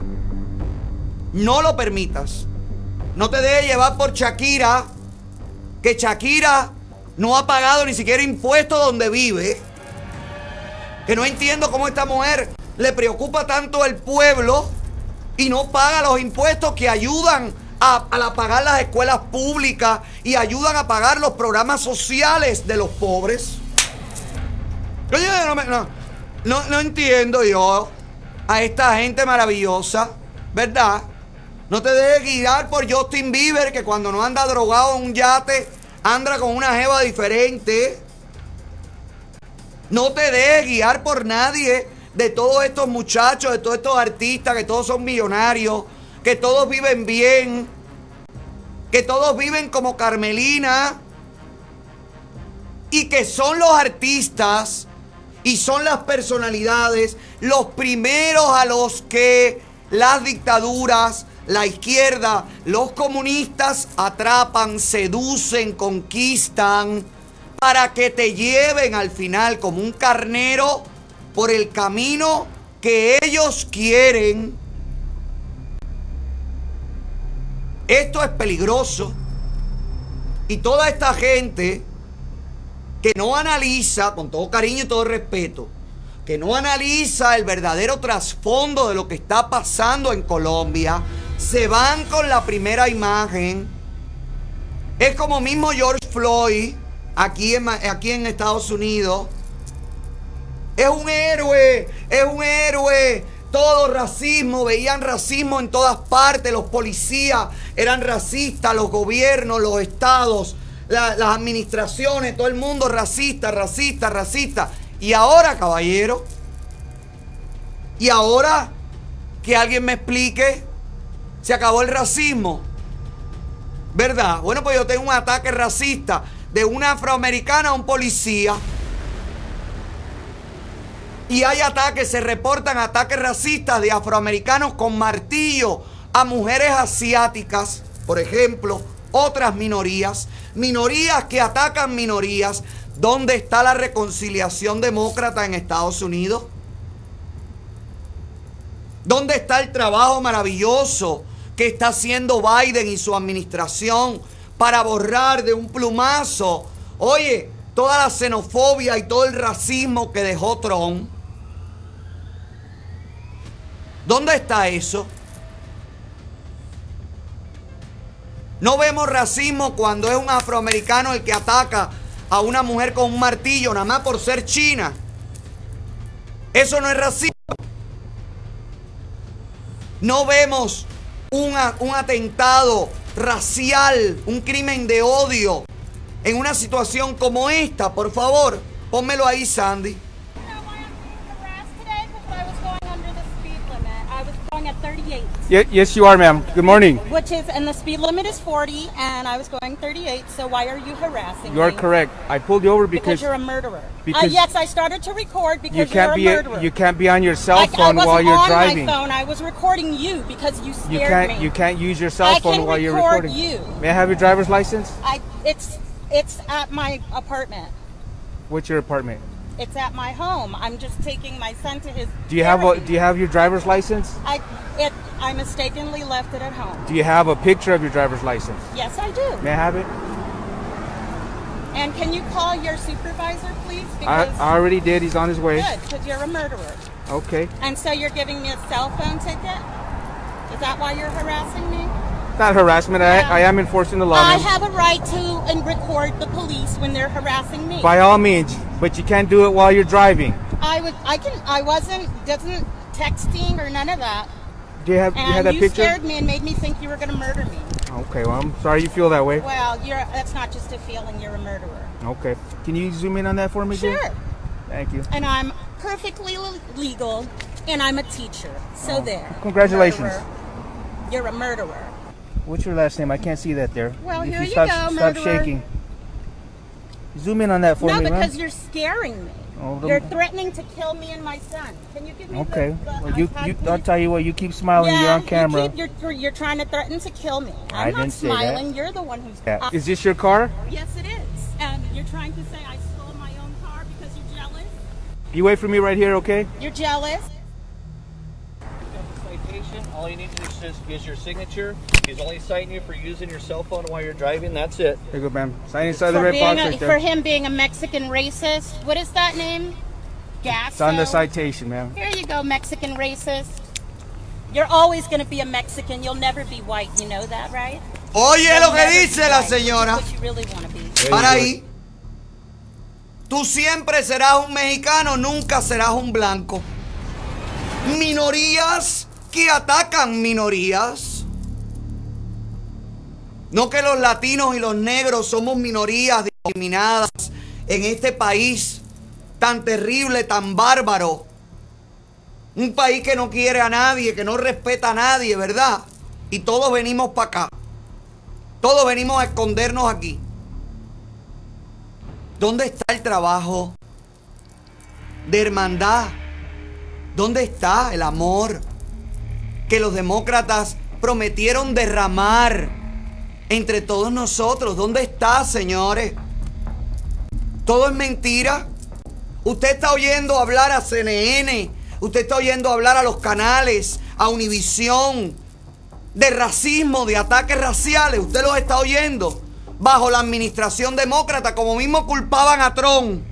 No lo permitas. No te dejes llevar por Shakira, que Shakira no ha pagado ni siquiera impuestos donde vive. Que no entiendo cómo esta mujer le preocupa tanto el pueblo y no paga los impuestos que ayudan a, a pagar las escuelas públicas y ayudan a pagar los programas sociales de los pobres. No, no, no entiendo yo a esta gente maravillosa, ¿verdad? No te dejes guiar por Justin Bieber, que cuando no anda drogado en un yate, anda con una jeva diferente. No te dejes guiar por nadie de todos estos muchachos, de todos estos artistas, que todos son millonarios, que todos viven bien, que todos viven como Carmelina y que son los artistas y son las personalidades los primeros a los que las dictaduras, la izquierda, los comunistas atrapan, seducen, conquistan para que te lleven al final como un carnero por el camino que ellos quieren. Esto es peligroso. Y toda esta gente que no analiza, con todo cariño y todo respeto, que no analiza el verdadero trasfondo de lo que está pasando en Colombia, se van con la primera imagen. Es como mismo George Floyd aquí en, aquí en Estados Unidos. Es un héroe, es un héroe. Todo racismo, veían racismo en todas partes. Los policías eran racistas, los gobiernos, los estados, la- las administraciones, todo el mundo racista, racista, racista. Y ahora, caballero, y ahora que alguien me explique, se acabó el racismo. ¿Verdad? Bueno, pues yo tengo un ataque racista de una afroamericana a un policía. Y hay ataques, se reportan ataques racistas de afroamericanos con martillo a mujeres asiáticas, por ejemplo, otras minorías, minorías que atacan minorías. ¿Dónde está la reconciliación demócrata en Estados Unidos? ¿Dónde está el trabajo maravilloso que está haciendo Biden y su administración para borrar de un plumazo, oye, toda la xenofobia y todo el racismo que dejó Trump? ¿Dónde está eso? No vemos racismo cuando es un afroamericano el que ataca a una mujer con un martillo nada más por ser china. Eso no es racismo. No vemos un, un atentado racial, un crimen de odio en una situación como esta. Por favor, pónmelo ahí, Sandy. At 38, Ye- yes, you are, ma'am. Good morning. which is, and the speed limit is 40, and I was going 38. So why are you harassing me? You are me? correct. I pulled you over Because because you're a murderer. uh, because yes, I started to record because you can't you're be a murderer. you can't be on your cell I, I phone wasn't while you're on driving. my phone. I was recording you because you scared You can't me. you can't use your cell I phone can while you're record recording. you. May I have your driver's license? I, it's, it's at my apartment. What's your apartment? It's at my home. I'm just taking my son to his. Do you have a do you have your driver's license? I, it, I mistakenly left it at home. Do you have a picture of your driver's license? Yes, I do. May I have it? And can you call your supervisor, please? I, I already did. He's on his way. good, because you're a murderer. Okay. And so you're giving me a cell phone ticket? Is that why you're harassing me? Not harassment. Yeah. I, I am enforcing the law. I have a right to and record the police when they're harassing me. By all means, but you can't do it while you're driving. I was, I can, I wasn't, doesn't texting or none of that. Do you have do you And that you picture? scared me and made me think you were going to murder me. Okay. Well, I'm sorry you feel that way. Well, you're, that's not just a feeling. You're a murderer. Okay. Can you zoom in on that for me? Sure. Thank you. And I'm perfectly legal, and I'm a teacher. So Oh, there. congratulations. Murderer. You're a murderer. What's your last name? I can't see that there. Well, if here you you stop, go, stop murderer. shaking. Zoom in on that for no, me, ma'am. because you're scaring me. Oh, You're threatening to kill me and my son. Can you give me Okay. the, the Well, you, you. I'll tell you what. You keep smiling. yeah, you're on camera. You keep, you're, you're, trying to threaten to kill me. I'm I not didn't say that. smiling. You're the one who's. Yeah. Uh, Is this your car? yes, it is. And you're trying to say I stole my own car because you're jealous. You wait for me right here, okay? You're jealous. Citation, all you need to do is just is your signature. He's only citing you for using your cell phone while you're driving. That's it. There you go, ma'am. Sign inside the for, red box a, right for him being a Mexican racist. What is that name? Gas. It's on the citation, ma'am. Here you go, Mexican racist. You're always going to be a Mexican. You'll never be white. You know that, right? Oye You'll lo que dice la señora. what you really want to be. Para ahí. Tú siempre serás un mexicano, nunca serás un blanco. Minorías que atacan minorías. No que los latinos y los negros somos minorías discriminadas en este país tan terrible, tan bárbaro. Un país que no quiere a nadie, que no respeta a nadie, ¿verdad? Y todos venimos para acá. Todos venimos a escondernos aquí. ¿Dónde está el trabajo de hermandad? ¿Dónde está el amor que los demócratas prometieron derramar entre todos nosotros? ¿Dónde está, señores? Todo es mentira. Usted está oyendo hablar a CNN, usted está oyendo hablar a los canales, a Univisión, de racismo, de ataques raciales. Usted los está oyendo bajo la administración demócrata, como mismo culpaban a Trump,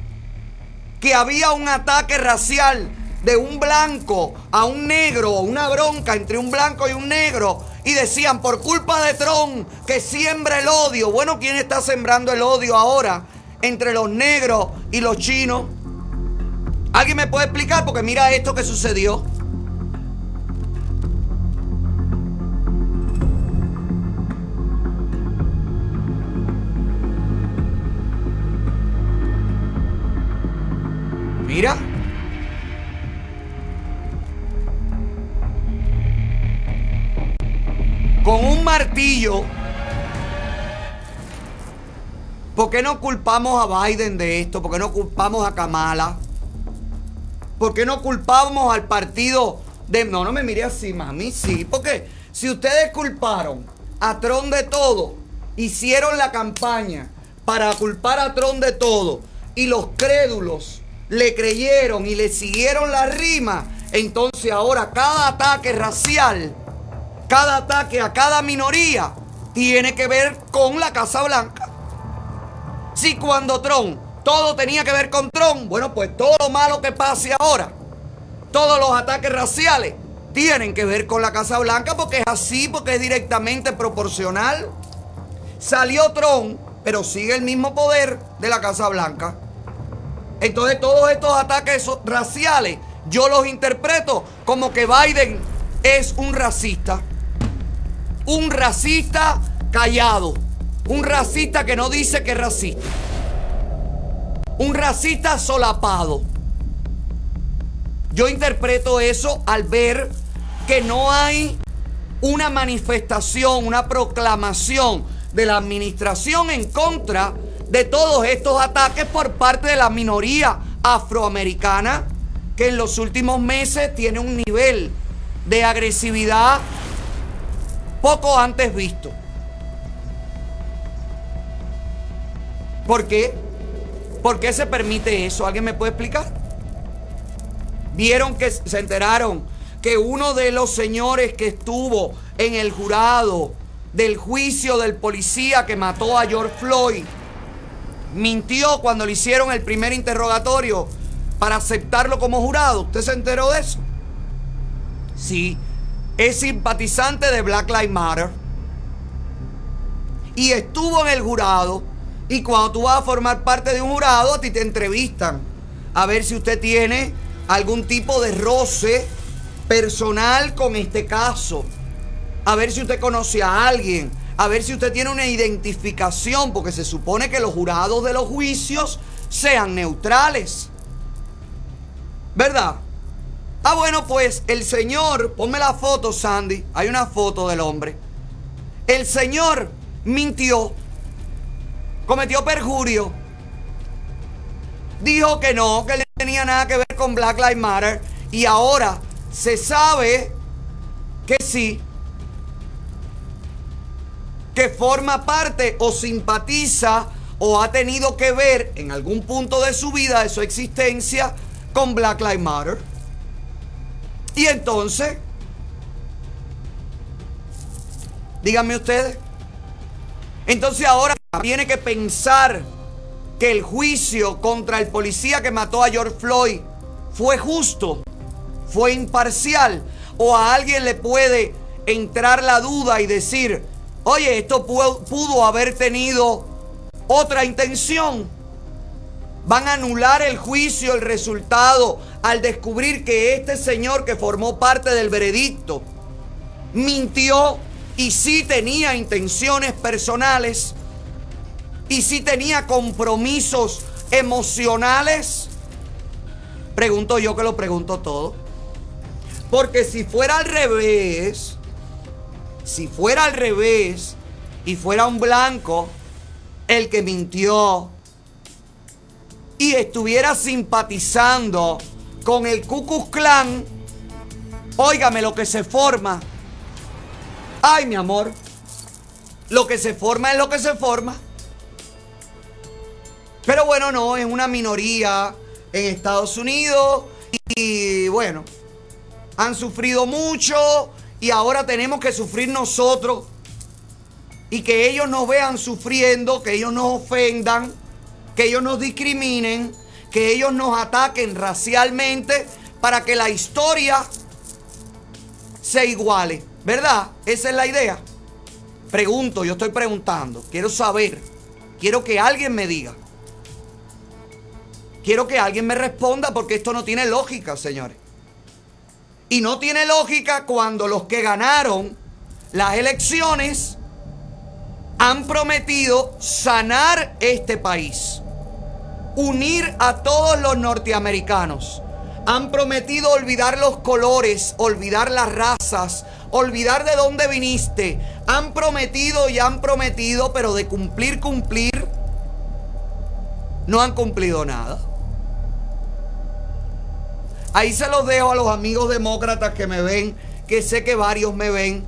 que había un ataque racial de un blanco a un negro, una bronca entre un blanco y un negro, y decían por culpa de Trump que siembra el odio. Bueno, ¿quién está sembrando el odio ahora entre los negros y los chinos? ¿Alguien me puede explicar? Porque mira esto que sucedió. Mira. Martillo. ¿Por qué no culpamos a Biden de esto? ¿Por qué no culpamos a Kamala? ¿Por qué no culpamos al partido de... No, no me mire así, mami, sí. Porque si ustedes culparon a Trump de todo, hicieron la campaña para culpar a Trump de todo, y los crédulos le creyeron y le siguieron la rima, entonces ahora cada ataque racial, cada ataque a cada minoría, tiene que ver con la Casa Blanca. Si cuando Trump todo tenía que ver con Trump, bueno, pues todo lo malo que pase ahora, todos los ataques raciales, tienen que ver con la Casa Blanca porque es así, porque es directamente proporcional. Salió Trump, pero sigue el mismo poder de la Casa Blanca. Entonces todos estos ataques raciales yo los interpreto como que Biden es un racista. Un racista callado. Un racista que no dice que es racista. Un racista solapado. Yo interpreto eso al ver que no hay una manifestación, una proclamación de la administración en contra de todos estos ataques por parte de la minoría afroamericana que en los últimos meses tiene un nivel de agresividad poco antes visto. ¿Por qué? ¿Por qué se permite eso? ¿Alguien me puede explicar? Vieron que se enteraron que uno de los señores que estuvo en el jurado del juicio del policía que mató a George Floyd mintió cuando le hicieron el primer interrogatorio para aceptarlo como jurado. ¿Usted se enteró de eso? Sí, es simpatizante de Black Lives Matter y estuvo en el jurado. Y cuando tú vas a formar parte de un jurado, a ti te entrevistan a ver si usted tiene algún tipo de roce personal con este caso. A ver si usted conoce a alguien. A ver si usted tiene una identificación, porque se supone que los jurados de los juicios sean neutrales. ¿Verdad? Ah, bueno, pues el señor, ponme la foto, Sandy. Hay una foto del hombre. El señor mintió, cometió perjurio, dijo que no, que no tenía nada que ver con Black Lives Matter y ahora se sabe que sí, que forma parte o simpatiza o ha tenido que ver en algún punto de su vida, de su existencia, con Black Lives Matter. Y entonces, díganme ustedes, entonces ahora tiene que pensar que el juicio contra el policía que mató a George Floyd fue justo, fue imparcial, o a alguien le puede entrar la duda y decir, oye, esto pudo, haber tenido otra intención. Van a anular el juicio, el resultado, al descubrir que este señor que formó parte del veredicto mintió y sí tenía intenciones personales y sí tenía compromisos emocionales. Pregunto yo que lo pregunto todo. Porque si fuera al revés, si fuera al revés y fuera un blanco el que mintió y estuviera simpatizando con el Ku Klux Klan, óigame lo que se forma. Ay, mi amor, lo que se forma es lo que se forma. Pero bueno, no, es una minoría en Estados Unidos y bueno, han sufrido mucho y ahora tenemos que sufrir nosotros y que ellos nos vean sufriendo, que ellos nos ofendan, que ellos nos discriminen, que ellos nos ataquen racialmente para que la historia se iguale, ¿verdad? Esa es la idea. Pregunto, yo estoy preguntando, quiero saber, quiero que alguien me diga. Quiero que alguien me responda porque esto no tiene lógica, señores. Y no tiene lógica cuando los que ganaron las elecciones han prometido sanar este país, unir a todos los norteamericanos. Han prometido olvidar los colores, olvidar las razas, olvidar de dónde viniste. Han prometido y han prometido, pero de cumplir, cumplir, no han cumplido nada. Ahí se los dejo a los amigos demócratas que me ven, que sé que varios me ven.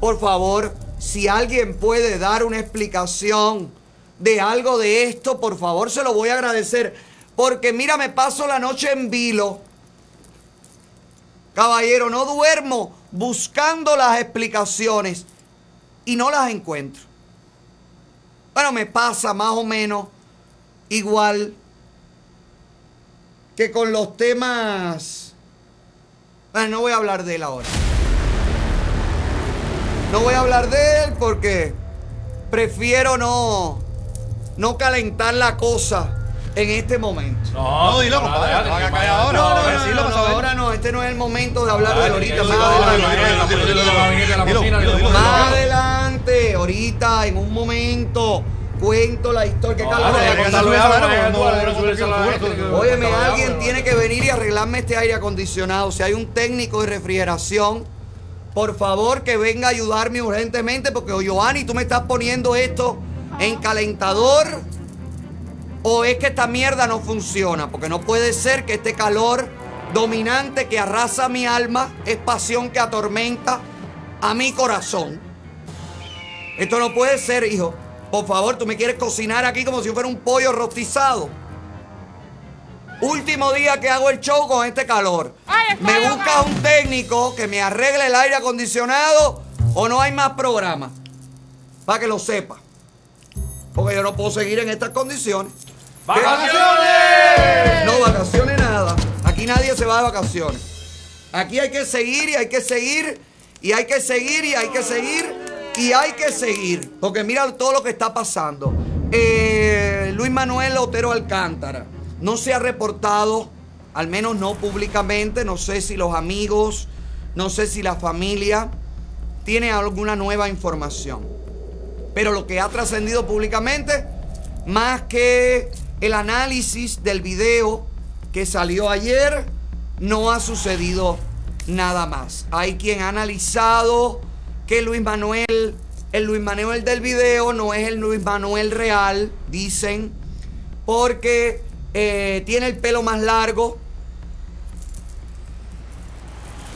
Por favor, si alguien puede dar una explicación de algo de esto, por favor se lo voy a agradecer. Porque mira, me paso la noche en vilo. Caballero, no duermo buscando las explicaciones y no las encuentro. Bueno, me pasa más o menos igual que con los temas... Bueno, no voy a hablar de él ahora. No voy a hablar de él porque prefiero no, no calentar la cosa en este momento. No, No, dilo, compadre. No ahora. No, no, a ver, no, sí, lo no, vas a no, ver. ahora no, este no es el momento de hablar de ahorita, más adelante. Ahorita, en un momento, cuento la historia. Que ahora, Óyeme, alguien tiene que venir y arreglarme este aire acondicionado. Si hay un técnico de refrigeración, por favor que venga a ayudarme urgentemente, porque o Giovanni, tú me estás poniendo esto en calentador. O es que esta mierda no funciona, porque no puede ser que este calor dominante que arrasa mi alma es pasión que atormenta a mi corazón. Esto no puede ser, hijo. Por favor, tú me quieres cocinar aquí como si fuera un pollo rostizado. Último día que hago el show con este calor. Me buscas un técnico que me arregle el aire acondicionado o no hay más programa. Para que lo sepa. Porque yo no puedo seguir en estas condiciones. ¡Vacaciones! No, vacaciones nada. Aquí nadie se va de vacaciones. Aquí hay que seguir y hay que seguir y hay que seguir y hay que seguir y hay que seguir. Porque mira todo lo que está pasando. Eh, Luis Manuel Otero Alcántara no se ha reportado, al menos no públicamente. No sé si los amigos, no sé si la familia tiene alguna nueva información. Pero lo que ha trascendido públicamente, más que el análisis del video que salió ayer, no ha sucedido nada más. Hay quien ha analizado que Luis Manuel, el Luis Manuel del video no es el Luis Manuel real, dicen, porque eh, tiene el pelo más largo,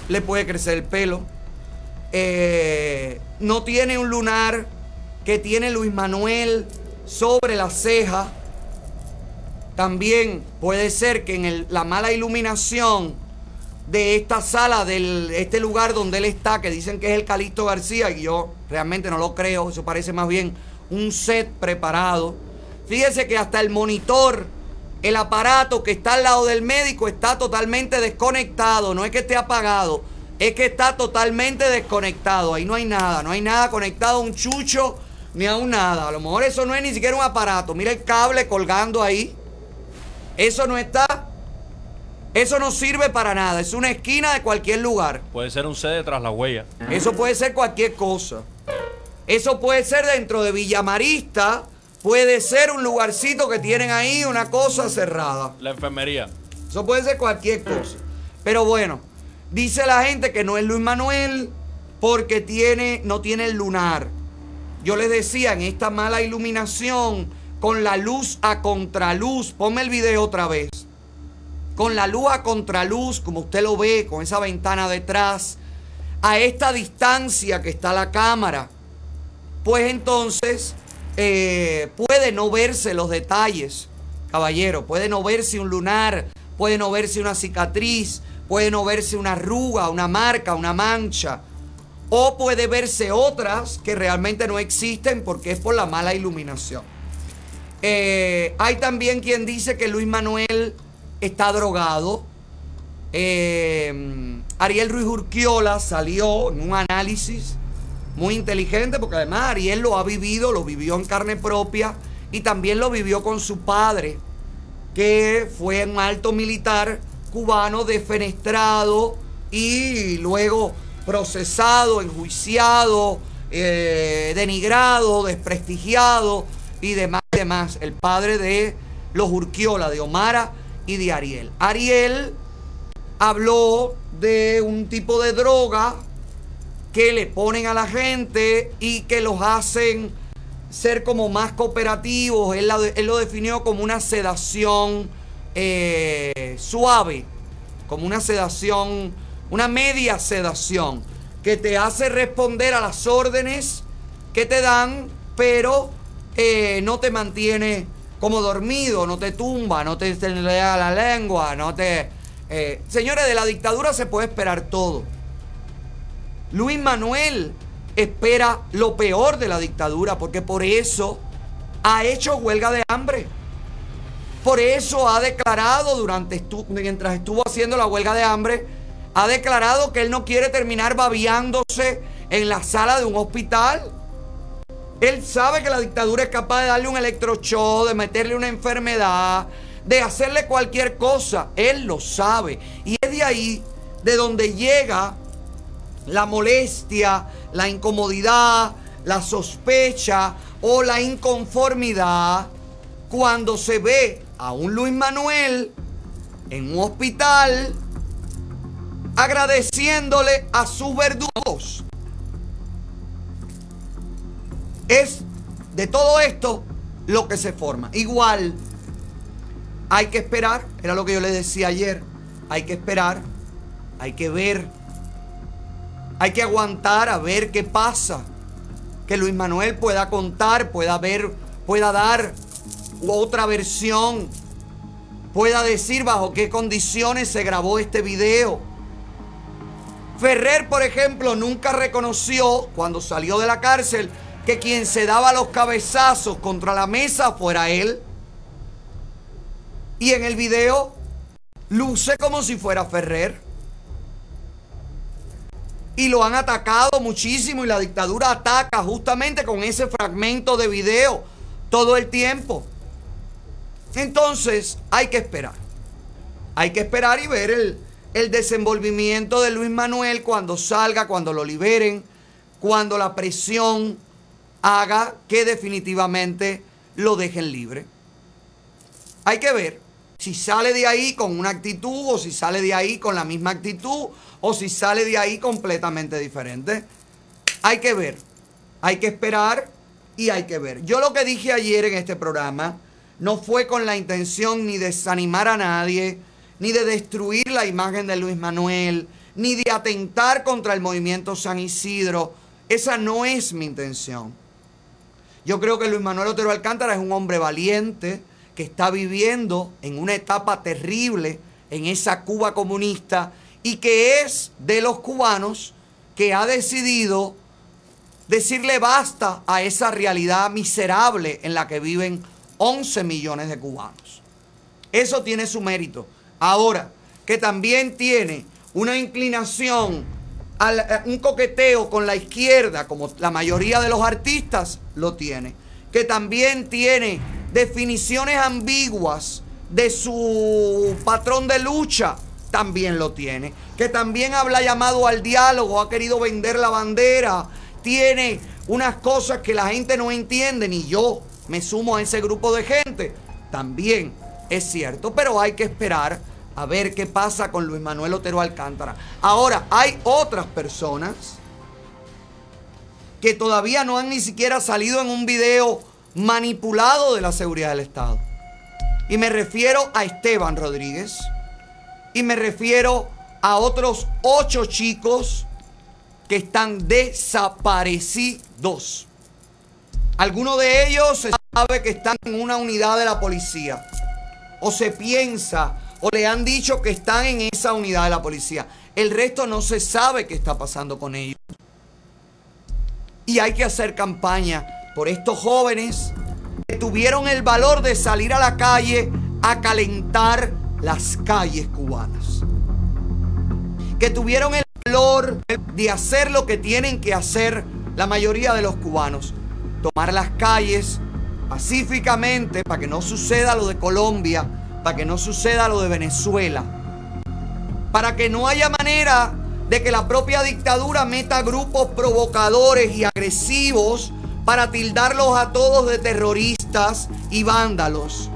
le puede crecer el pelo, eh, no tiene un lunar que tiene Luis Manuel sobre la ceja. También puede ser que en el- la mala iluminación de esta sala, de este lugar donde él está, que dicen que es el Calixto García, y yo realmente no lo creo, eso parece más bien un set preparado. Fíjese que hasta el monitor, el aparato que está al lado del médico está totalmente desconectado, no es que esté apagado, es que está totalmente desconectado, ahí no hay nada, no hay nada conectado un chucho ni a un nada, a lo mejor eso no es ni siquiera un aparato, mira el cable colgando ahí, eso no está, eso no sirve para nada, es una esquina de cualquier lugar. Puede ser un sede tras la huella. Eso puede ser cualquier cosa. Eso puede ser dentro de Villamarista. Puede ser un lugarcito que tienen ahí, una cosa cerrada. La enfermería. Eso puede ser cualquier cosa. Pero bueno, dice la gente que no es Luis Manuel porque tiene, no tiene el lunar. Yo les decía, en esta mala iluminación, con la luz a contraluz, ponme el video otra vez. Con la luz a contraluz, como usted lo ve, con esa ventana detrás, a esta distancia que está la cámara, pues entonces eh, puede no verse los detalles, caballero. Puede no verse un lunar, puede no verse una cicatriz, puede no verse una arruga, una marca, una mancha. O puede verse otras que realmente no existen porque es por la mala iluminación. Eh, hay también quien dice que Luis Manuel está drogado. Eh, Ariel Ruiz Urquiola salió en un análisis muy inteligente porque además Ariel lo ha vivido, lo vivió en carne propia y también lo vivió con su padre, que fue un alto militar cubano defenestrado y luego procesado, enjuiciado, eh, denigrado, desprestigiado y demás, demás. El padre de los Urquiola, de Omara y de Ariel. Ariel habló de un tipo de droga que le ponen a la gente y que los hacen ser como más cooperativos. Él, él lo definió como una sedación eh, suave, como una sedación, una media sedación, que te hace responder a las órdenes que te dan, pero eh, no te mantiene como dormido, no te tumba, no te, lea la lengua, no te... eh, señores, de la dictadura se puede esperar todo. Luis Manuel espera lo peor de la dictadura porque por eso ha hecho huelga de hambre. Por eso ha declarado durante mientras estuvo haciendo la huelga de hambre, ha declarado que él no quiere terminar babeándose en la sala de un hospital. Él sabe que la dictadura es capaz de darle un electroshock, de meterle una enfermedad, de hacerle cualquier cosa. Él lo sabe. Y es de ahí de donde llega la molestia, la incomodidad, la sospecha o la inconformidad cuando se ve a un Luis Manuel en un hospital agradeciéndole a sus verdugos. Es de todo esto lo que se forma. Igual hay que esperar, era lo que yo les decía ayer, hay que esperar, hay que ver, hay que aguantar a ver qué pasa. Que Luis Manuel pueda contar, pueda ver, pueda dar otra versión, pueda decir bajo qué condiciones se grabó este video. Ferrer, por ejemplo, nunca reconoció cuando salió de la cárcel que quien se daba los cabezazos contra la mesa fuera él. Y en el video luce como si fuera Ferrer. Y lo han atacado muchísimo y la dictadura ataca justamente con ese fragmento de video todo el tiempo. Entonces hay que esperar. Hay que esperar y ver el, el desenvolvimiento de Luis Manuel cuando salga, cuando lo liberen, cuando la presión haga que definitivamente lo dejen libre. Hay que ver si sale de ahí con una actitud o si sale de ahí con la misma actitud o si sale de ahí completamente diferente. Hay que ver, hay que esperar y hay que ver. Yo lo que dije ayer en este programa no fue con la intención ni de desanimar a nadie, ni de destruir la imagen de Luis Manuel, ni de atentar contra el movimiento San Isidro. Esa no es mi intención. Yo creo que Luis Manuel Otero Alcántara es un hombre valiente que está viviendo en una etapa terrible en esa Cuba comunista y que es de los cubanos que ha decidido decirle basta a esa realidad miserable en la que viven 11 millones de cubanos. Eso tiene su mérito. Ahora, que también tiene una inclinación, al, eh, un coqueteo con la izquierda, como la mayoría de los artistas lo tiene, que también tiene definiciones ambiguas de su patrón de lucha, también lo tiene, que también habla llamado al diálogo, ha querido vender la bandera, tiene unas cosas que la gente no entiende, ni yo me sumo a ese grupo de gente, también es cierto, pero hay que esperar a ver qué pasa con Luis Manuel Otero Alcántara. Ahora, hay otras personas que todavía no han ni siquiera salido en un video manipulado de la seguridad del Estado. Y me refiero a Esteban Rodríguez. Y me refiero a otros ocho chicos que están desaparecidos. Algunos de ellos se sabe que están en una unidad de la policía. O se piensa, o le han dicho que están en esa unidad de la policía. El resto no se sabe qué está pasando con ellos. Y hay que hacer campaña por estos jóvenes que tuvieron el valor de salir a la calle a calentar las calles cubanas. Que tuvieron el valor de hacer lo que tienen que hacer la mayoría de los cubanos. Tomar las calles pacíficamente para que no suceda lo de Colombia, para que no suceda lo de Venezuela. Para que no haya manera de que la propia dictadura meta grupos provocadores y agresivos para tildarlos a todos de terroristas y vándalos.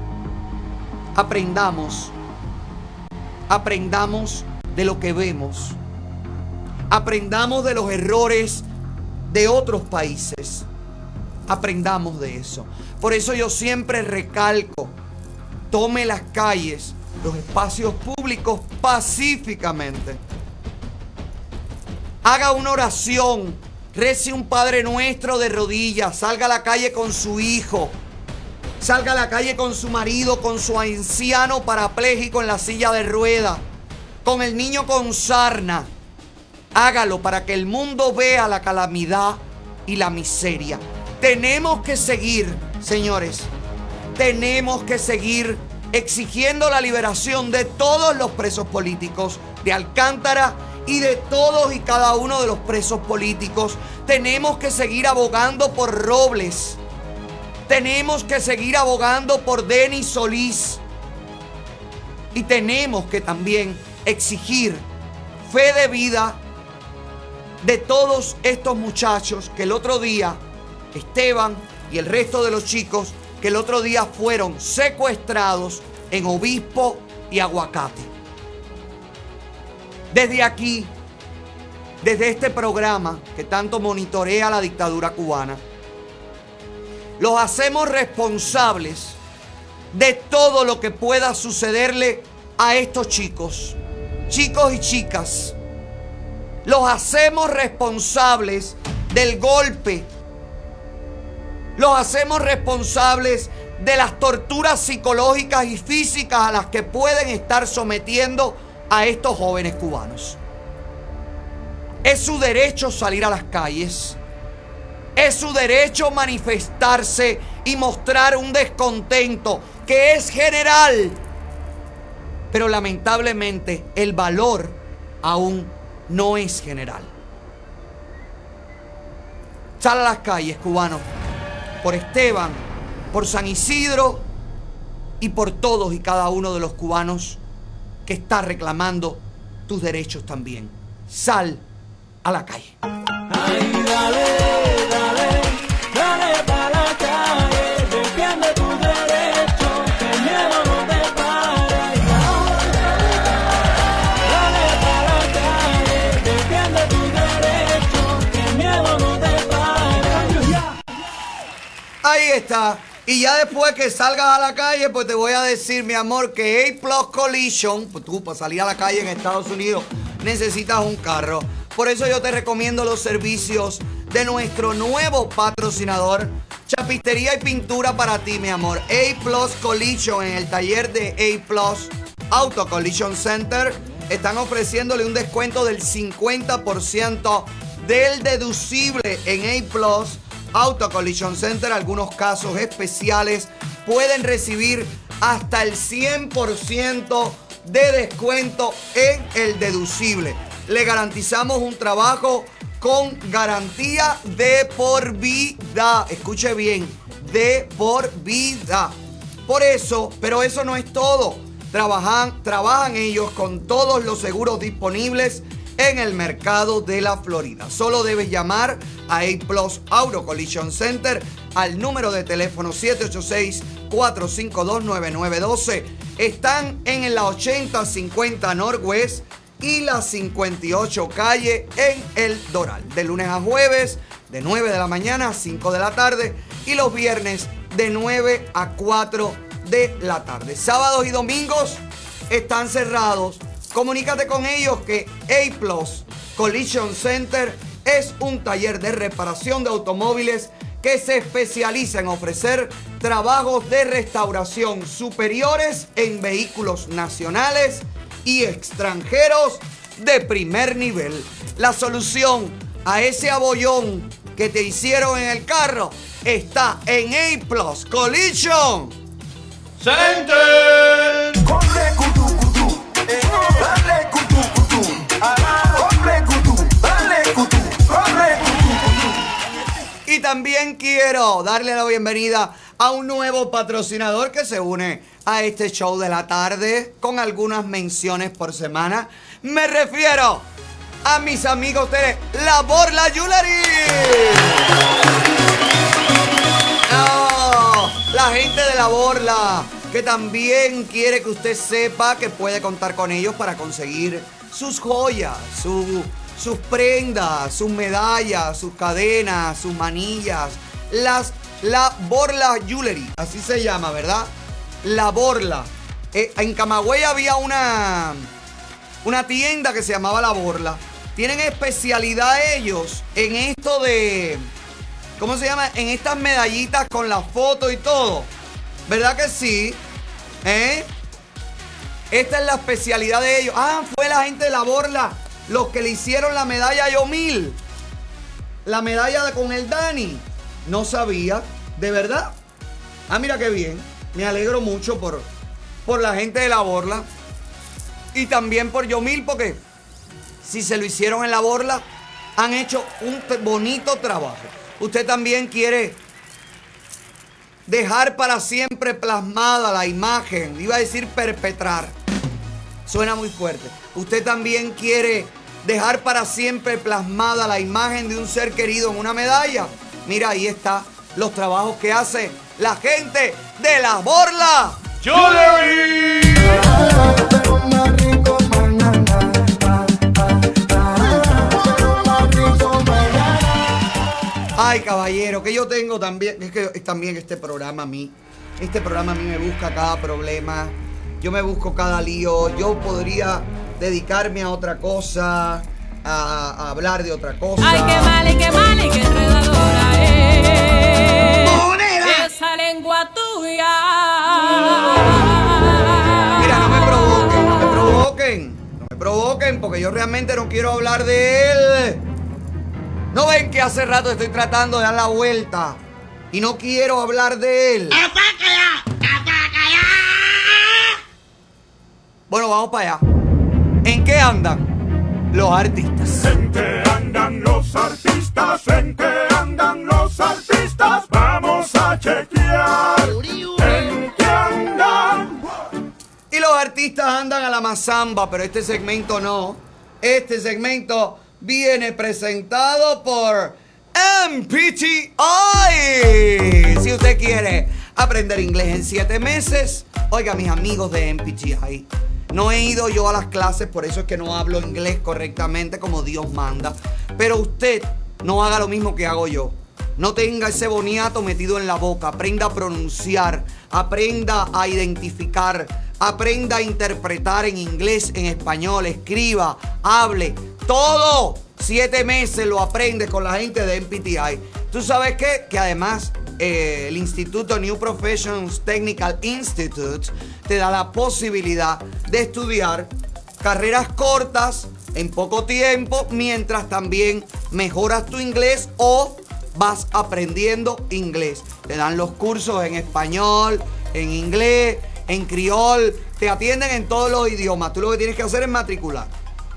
Aprendamos, aprendamos de lo que vemos. Aprendamos de los errores de otros países. Aprendamos de eso. Por eso yo siempre recalco, tome las calles, los espacios públicos pacíficamente. Haga una oración, rece un Padre Nuestro de rodillas, salga a la calle con su hijo, salga a la calle con su marido, con su anciano parapléjico en la silla de rueda, con el niño con sarna. Hágalo para que el mundo vea la calamidad y la miseria. Tenemos que seguir, señores, tenemos que seguir exigiendo la liberación de todos los presos políticos, de Alcántara y de todos y cada uno de los presos políticos. Tenemos que seguir abogando por Robles. Tenemos que seguir abogando por Denis Solís. Y tenemos que también exigir fe de vida de todos estos muchachos que el otro día, Esteban y el resto de los chicos, que el otro día fueron secuestrados en Obispo y Aguacate. Desde aquí, desde este programa que tanto monitorea la dictadura cubana, los hacemos responsables de todo lo que pueda sucederle a estos chicos, chicos y chicas. Los hacemos responsables del golpe. Los hacemos responsables de las torturas psicológicas y físicas a las que pueden estar sometiendo a estos jóvenes cubanos. Es su derecho salir a las calles. Es su derecho manifestarse y mostrar un descontento que es general. Pero lamentablemente el valor aún no es general. Sal a las calles, cubanos, por Esteban, por San Isidro y por todos y cada uno de los cubanos que está reclamando tus derechos también. Sal a la calle. Y ya después que salgas a la calle, pues te voy a decir, mi amor, que A Plus Collision, pues tú para salir a la calle en Estados Unidos necesitas un carro. Por eso yo te recomiendo los servicios de nuestro nuevo patrocinador, Chapistería y Pintura para ti, mi amor. A Plus Collision en el taller de A Plus Auto Collision Center. Están ofreciéndole un descuento del 50% del deducible en A Plus Auto Collision Center. Algunos casos especiales pueden recibir hasta el 100% de descuento en el deducible. Le garantizamos un trabajo con garantía de por vida. Escuche bien, de por vida. Por eso, pero eso no es todo. Trabajan, trabajan ellos con todos los seguros disponibles en el mercado de la Florida. Solo debes llamar a A Plus Auto Collision Center al número de teléfono 786-452-9912. Están en la 8050 Northwest y la 58 calle en El Doral. De lunes a jueves, de 9 de la mañana a 5 de la tarde y los viernes de 9 a 4 de la tarde. Sábados y domingos están cerrados. Comunícate con ellos que A Plus Collision Center es un taller de reparación de automóviles que se especializa en ofrecer trabajos de restauración superiores en vehículos nacionales y extranjeros de primer nivel. La solución a ese abollón que te hicieron en el carro está en A Plus Collision Center. Y también quiero darle la bienvenida a un nuevo patrocinador que se une a este show de la tarde con algunas menciones por semana. Me refiero a mis amigos de La Borla Jewelry. Oh, la gente de La Borla que también quiere que usted sepa que puede contar con ellos para conseguir sus joyas, su- sus prendas, sus medallas, sus cadenas, sus manillas. Las La Borla Jewelry, así se llama, ¿verdad? La Borla. Eh, en Camagüey había una, una tienda que se llamaba La Borla. Tienen especialidad ellos en esto de. ¿Cómo se llama? En estas medallitas con la foto y todo. ¿Verdad que sí? ¿Eh? Esta es la especialidad de ellos. Ah, fue la gente de la Borla los que le hicieron la medalla a Yomil. La medalla con el Dani. No sabía, de verdad. Ah, mira qué bien. Me alegro mucho por, por la gente de la Borla. Y también por Yomil, porque si se lo hicieron en la borla, han hecho un bonito trabajo. Usted también quiere dejar para siempre plasmada la imagen, iba a decir perpetrar, suena muy fuerte. Usted también quiere dejar para siempre plasmada la imagen de un ser querido en una medalla. Mira, ahí está los trabajos que hace la gente de la borla. Ay, caballero, que yo tengo también, es que también este programa a mí, este programa a mí me busca cada problema, yo me busco cada lío, yo podría dedicarme a otra cosa, a, a hablar de otra cosa. Ay, qué mal, y qué mal, y qué enredadora es. Esa lengua tuya. Mira, no me provoquen, no me provoquen, no me provoquen, porque yo realmente no quiero hablar de él. ¿No ven que hace rato estoy tratando de dar la vuelta y no quiero hablar de él? Bueno, vamos para allá. ¿En qué andan los artistas? ¿En qué andan los artistas? ¿En qué andan los artistas? Vamos a chequear. ¿En qué andan? Y los artistas andan a la mazamba, pero este segmento no. Este segmento viene presentado por MPTI. Si usted quiere aprender inglés en siete meses, oiga, mis amigos de MPTI. No he ido yo a las clases, por eso es que no hablo inglés correctamente como Dios manda. Pero usted no haga lo mismo que hago yo. No tenga ese boniato metido en la boca. Aprenda a pronunciar. Aprenda a identificar. Aprenda a interpretar en inglés, en español. Escriba, hable. Todo. Siete meses lo aprende con la gente de MPTI. ¿Tú sabes? Que además eh, el Instituto New Professions Technical Institute te da la posibilidad de estudiar carreras cortas en poco tiempo mientras también mejoras tu inglés o vas aprendiendo inglés. Te dan los cursos en español, en inglés, en criol, te atienden en todos los idiomas. Tú lo que tienes que hacer es matricular.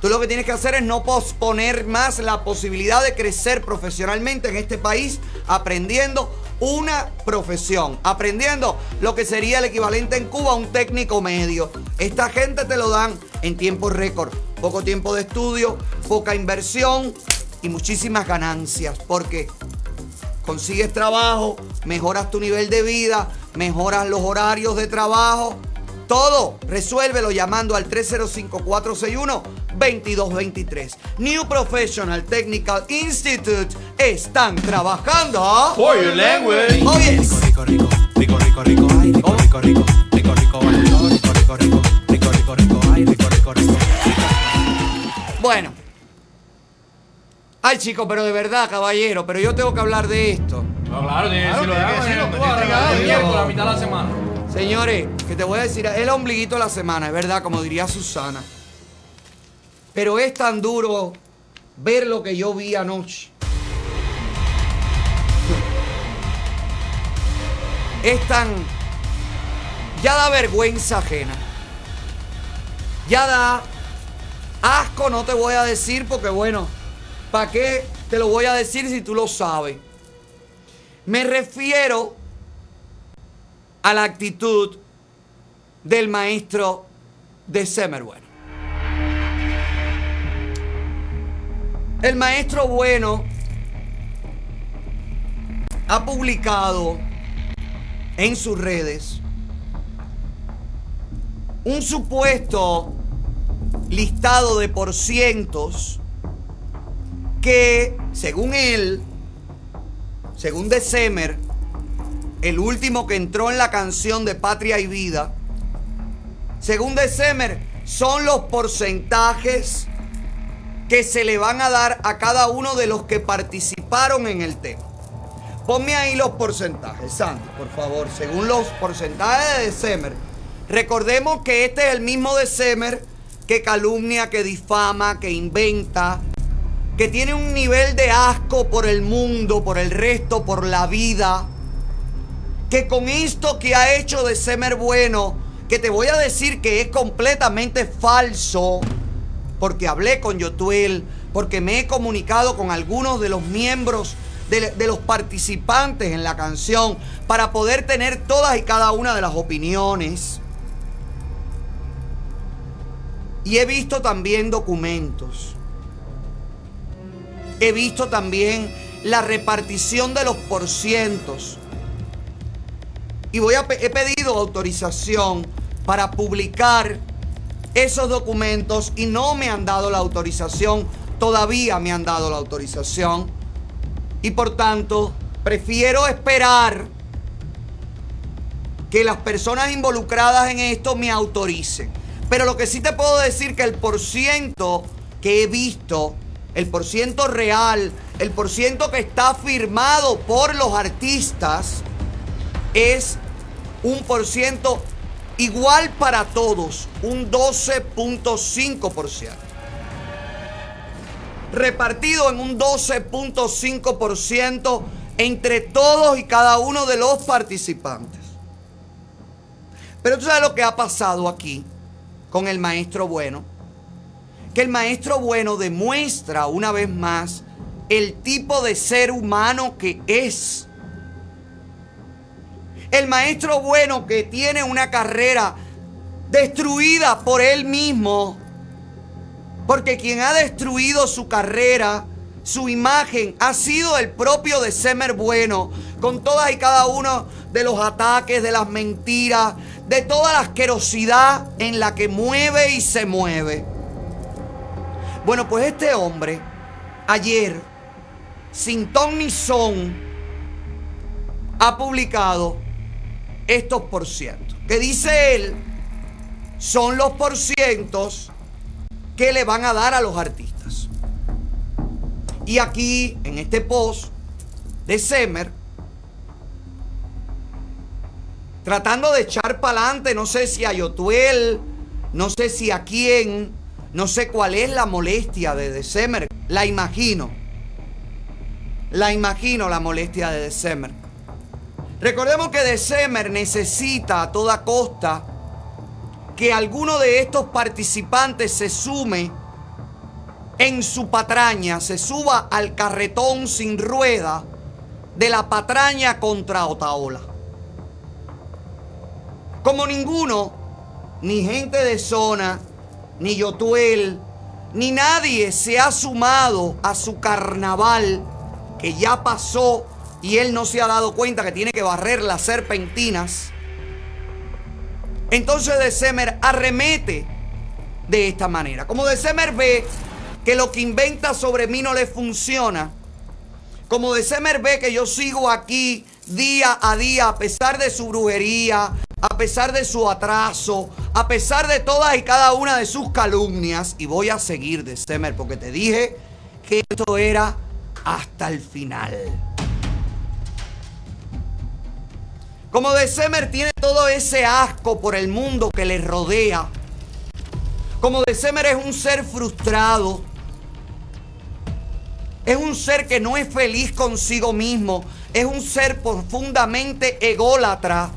Tú lo que tienes que hacer es no posponer más la posibilidad de crecer profesionalmente en este país aprendiendo una profesión, aprendiendo lo que sería el equivalente en Cuba a un técnico medio. Esta gente te lo dan en tiempo récord, poco tiempo de estudio, poca inversión y muchísimas ganancias, porque consigues trabajo, mejoras tu nivel de vida, mejoras los horarios de trabajo. Todo, resuélvelo llamando al 305-461-2223. New Professional Technical Institute están trabajando. For your language. Oh, yes. rico, rico, rico, rico, rico, ay, rico, rico, rico, rico, rico, rico, rico, rico, rico, rico, rico, rico, ay, rico, rico, rico. Bueno. Ay, chicos, pero de verdad, caballero, pero yo tengo que hablar de esto. Claro, decirlo, tú, ahora, bien ahora. por la mitad de la semana. Señores, que te voy a decir, el ombliguito de la semana, es verdad, como diría Susana. Pero es tan duro ver lo que yo vi anoche. Es tan... Ya da vergüenza ajena. Ya da asco, no te voy a decir porque bueno, ¿para qué te lo voy a decir si tú lo sabes? Me refiero a la actitud del maestro de Semer El maestro Bueno ha publicado en sus redes un supuesto listado de porcientos que, según él, según December, el último que entró en la canción de Patria y Vida, según December, son los porcentajes que se le van a dar a cada uno de los que participaron en el tema. Ponme ahí los porcentajes, Santi, por favor, según los porcentajes de December. Recordemos que este es el mismo December que calumnia, que difama, que inventa, que tiene un nivel de asco por el mundo, por el resto, por la vida que con esto que ha hecho de Semer Bueno, que te voy a decir que es completamente falso, porque hablé con Yotuel, porque me he comunicado con algunos de los miembros, de, los participantes en la canción, para poder tener todas y cada una de las opiniones. Y he visto también documentos. He visto también la repartición de los porcientos. Y he pedido autorización para publicar esos documentos y no me han dado la autorización. Todavía me han dado la autorización. Y por tanto, prefiero esperar que las personas involucradas en esto me autoricen. Pero lo que sí te puedo decir que el porciento que he visto, el porciento real, el porciento que está firmado por los artistas, es un porciento igual para todos, un 12.5%. Repartido en un 12.5% entre todos y cada uno de los participantes. Pero tú sabes lo que ha pasado aquí con el maestro bueno. Que el maestro bueno demuestra una vez más el tipo de ser humano que es. El maestro bueno que tiene una carrera destruida por él mismo. Porque quien ha destruido su carrera, su imagen, ha sido el propio de Semer Bueno. Con todas y cada uno de los ataques, de las mentiras, de toda la asquerosidad en la que mueve y se mueve. Bueno, pues este hombre, ayer, sin ton ni son, ha publicado estos porcientos. Que dice él, son los porcientos que le van a dar a los artistas. Y aquí, en este post de Semer, tratando de echar para adelante, no sé si a Yotuel, no sé si a quién, no sé cuál es la molestia de December. La imagino. La imagino la molestia de December. Recordemos que December necesita a toda costa que alguno de estos participantes se sume en su patraña, se suba al carretón sin rueda de la patraña contra Otaola. Como ninguno, ni gente de zona, ni Yotuel, ni nadie se ha sumado a su carnaval que ya pasó y él no se ha dado cuenta que tiene que barrer las serpentinas. Entonces December arremete de esta manera. Como December ve que lo que inventa sobre mí no le funciona. Como December ve que yo sigo aquí día a día a pesar de su brujería, a pesar de su atraso, a pesar de todas y cada una de sus calumnias. Y voy a seguir December porque te dije que esto era hasta el final. Como December tiene todo ese asco por el mundo que le rodea. Como December es un ser frustrado. Es un ser que no es feliz consigo mismo. Es un ser profundamente ególatra.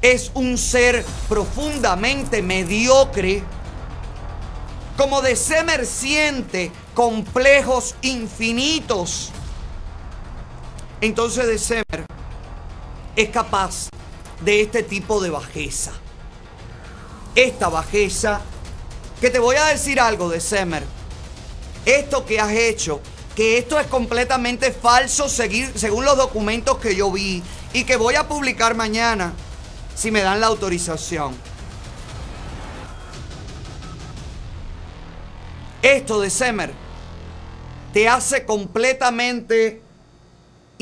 Es un ser profundamente mediocre. Como December siente complejos infinitos. Entonces December es capaz de este tipo de bajeza. Esta bajeza, que te voy a decir algo de Semer. Esto que has hecho, que esto es completamente falso seguir, según los documentos que yo vi y que voy a publicar mañana, si me dan la autorización. Esto de Semer te hace completamente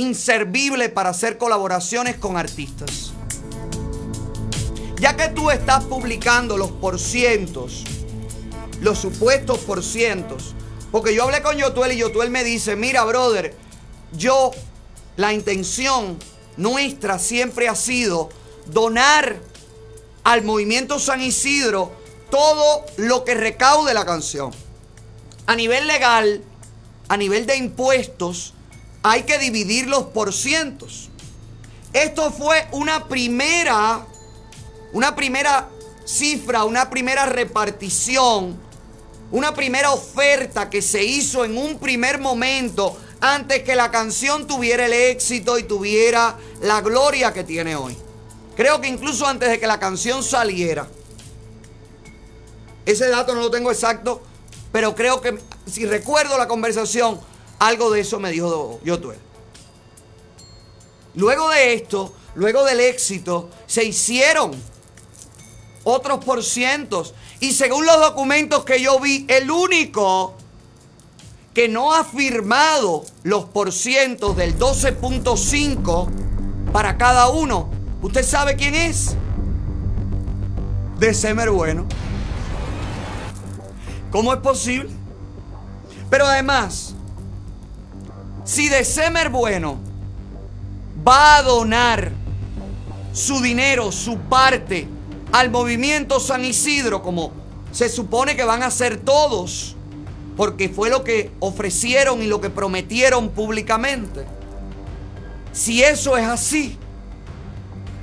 inservible para hacer colaboraciones con artistas. Ya que tú estás publicando los porcientos, los supuestos porcientos, porque yo hablé con Yotuel y Yotuel me dice, mira, brother, yo, la intención nuestra siempre ha sido donar al movimiento San Isidro todo lo que recaude la canción. A nivel legal, a nivel de impuestos, hay que dividir los porcientos. Esto fue una primera, una primera cifra, una primera repartición una primera oferta que se hizo en un primer momento antes que la canción tuviera el éxito y tuviera la gloria que tiene hoy. Creo que incluso antes de que la canción saliera. Ese dato no lo tengo exacto, pero creo que si recuerdo la conversación, algo de eso me dijo Yotuel. Luego de esto, luego del éxito, se hicieron otros por cientos. Y según los documentos que yo vi, el único que no ha firmado los porcientos del 12.5 para cada uno, ¿usted sabe quién es? De Semer Bueno. ¿Cómo es posible? Pero además, si de Semer Bueno va a donar su dinero, su parte, al movimiento San Isidro, como se supone que van a ser todos, porque fue lo que ofrecieron y lo que prometieron públicamente. Si eso es así,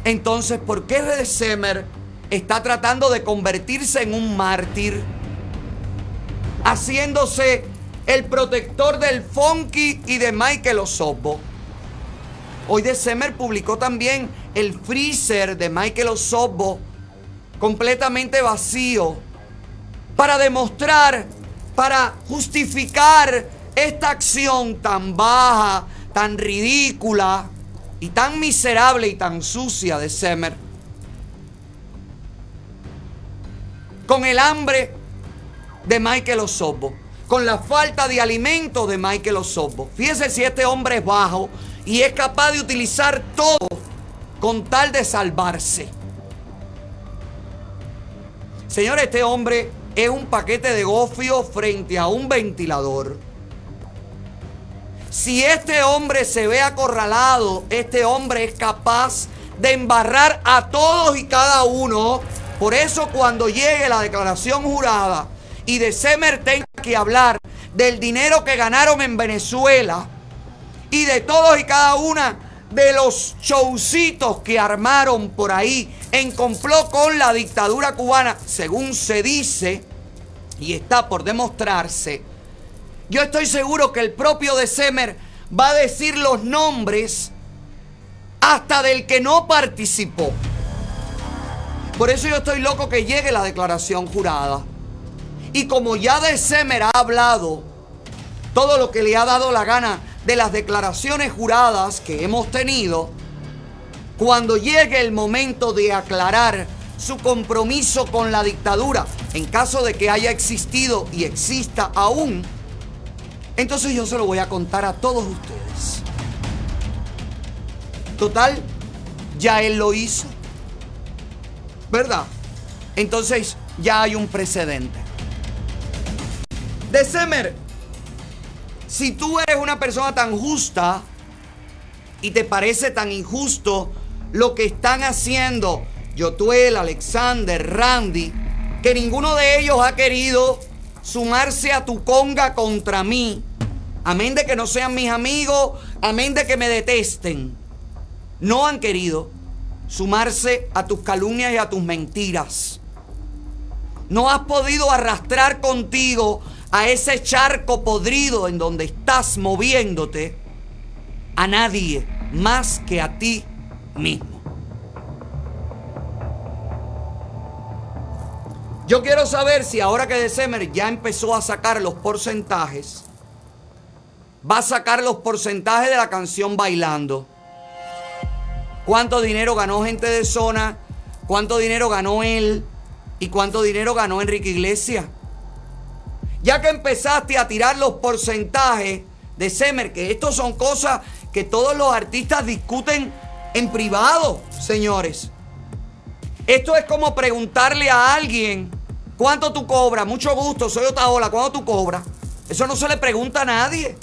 entonces ¿por qué Redesemer está tratando de convertirse en un mártir? Haciéndose el protector del Funky y de Michael Osobbo. Hoy Desemer publicó también el freezer de Michael Osobbo completamente vacío para demostrar, para justificar esta acción tan baja, tan ridícula y tan miserable y tan sucia de Semer. Con el hambre de Michael Osobbo, con la falta de alimento de Michael Osobbo. Fíjese si este hombre es bajo y es capaz de utilizar todo con tal de salvarse. Señor, este hombre es un paquete de gofio frente a un ventilador. Si este hombre se ve acorralado, este hombre es capaz de embarrar a todos y cada uno. Por eso cuando llegue la declaración jurada y de Semer tenga que hablar del dinero que ganaron en Venezuela y de todos y cada una de los showcitos que armaron por ahí en complot con la dictadura cubana, según se dice y está por demostrarse, yo estoy seguro que el propio de Semer va a decir los nombres hasta del que no participó. Por eso yo estoy loco que llegue la declaración jurada. Y como ya de Semer ha hablado todo lo que le ha dado la gana de las declaraciones juradas que hemos tenido, cuando llegue el momento de aclarar su compromiso con la dictadura, en caso de que haya existido y exista aún, entonces yo se lo voy a contar a todos ustedes. Total, ya él lo hizo. ¿Verdad? Entonces ya hay un precedente. De Semer, si tú eres una persona tan justa y te parece tan injusto lo que están haciendo Yotuel, Alexander, Randy, que ninguno de ellos ha querido sumarse a tu conga contra mí. Amén de que no sean mis amigos, amén de que me detesten. No han querido sumarse a tus calumnias y a tus mentiras. No has podido arrastrar contigo a ese charco podrido en donde estás moviéndote a nadie más que a ti mismo. Yo quiero saber si ahora que December ya empezó a sacar los porcentajes, va a sacar los porcentajes de la canción Bailando. ¿Cuánto dinero ganó gente de zona? ¿Cuánto dinero ganó él? ¿Y cuánto dinero ganó Enrique Iglesias? Ya que empezaste a tirar los porcentajes de Semer, que estos son cosas que todos los artistas discuten en privado, señores. Esto es como preguntarle a alguien cuánto tú cobras. Mucho gusto, soy Otaola, ¿cuánto tú cobras? Eso no se le pregunta a nadie.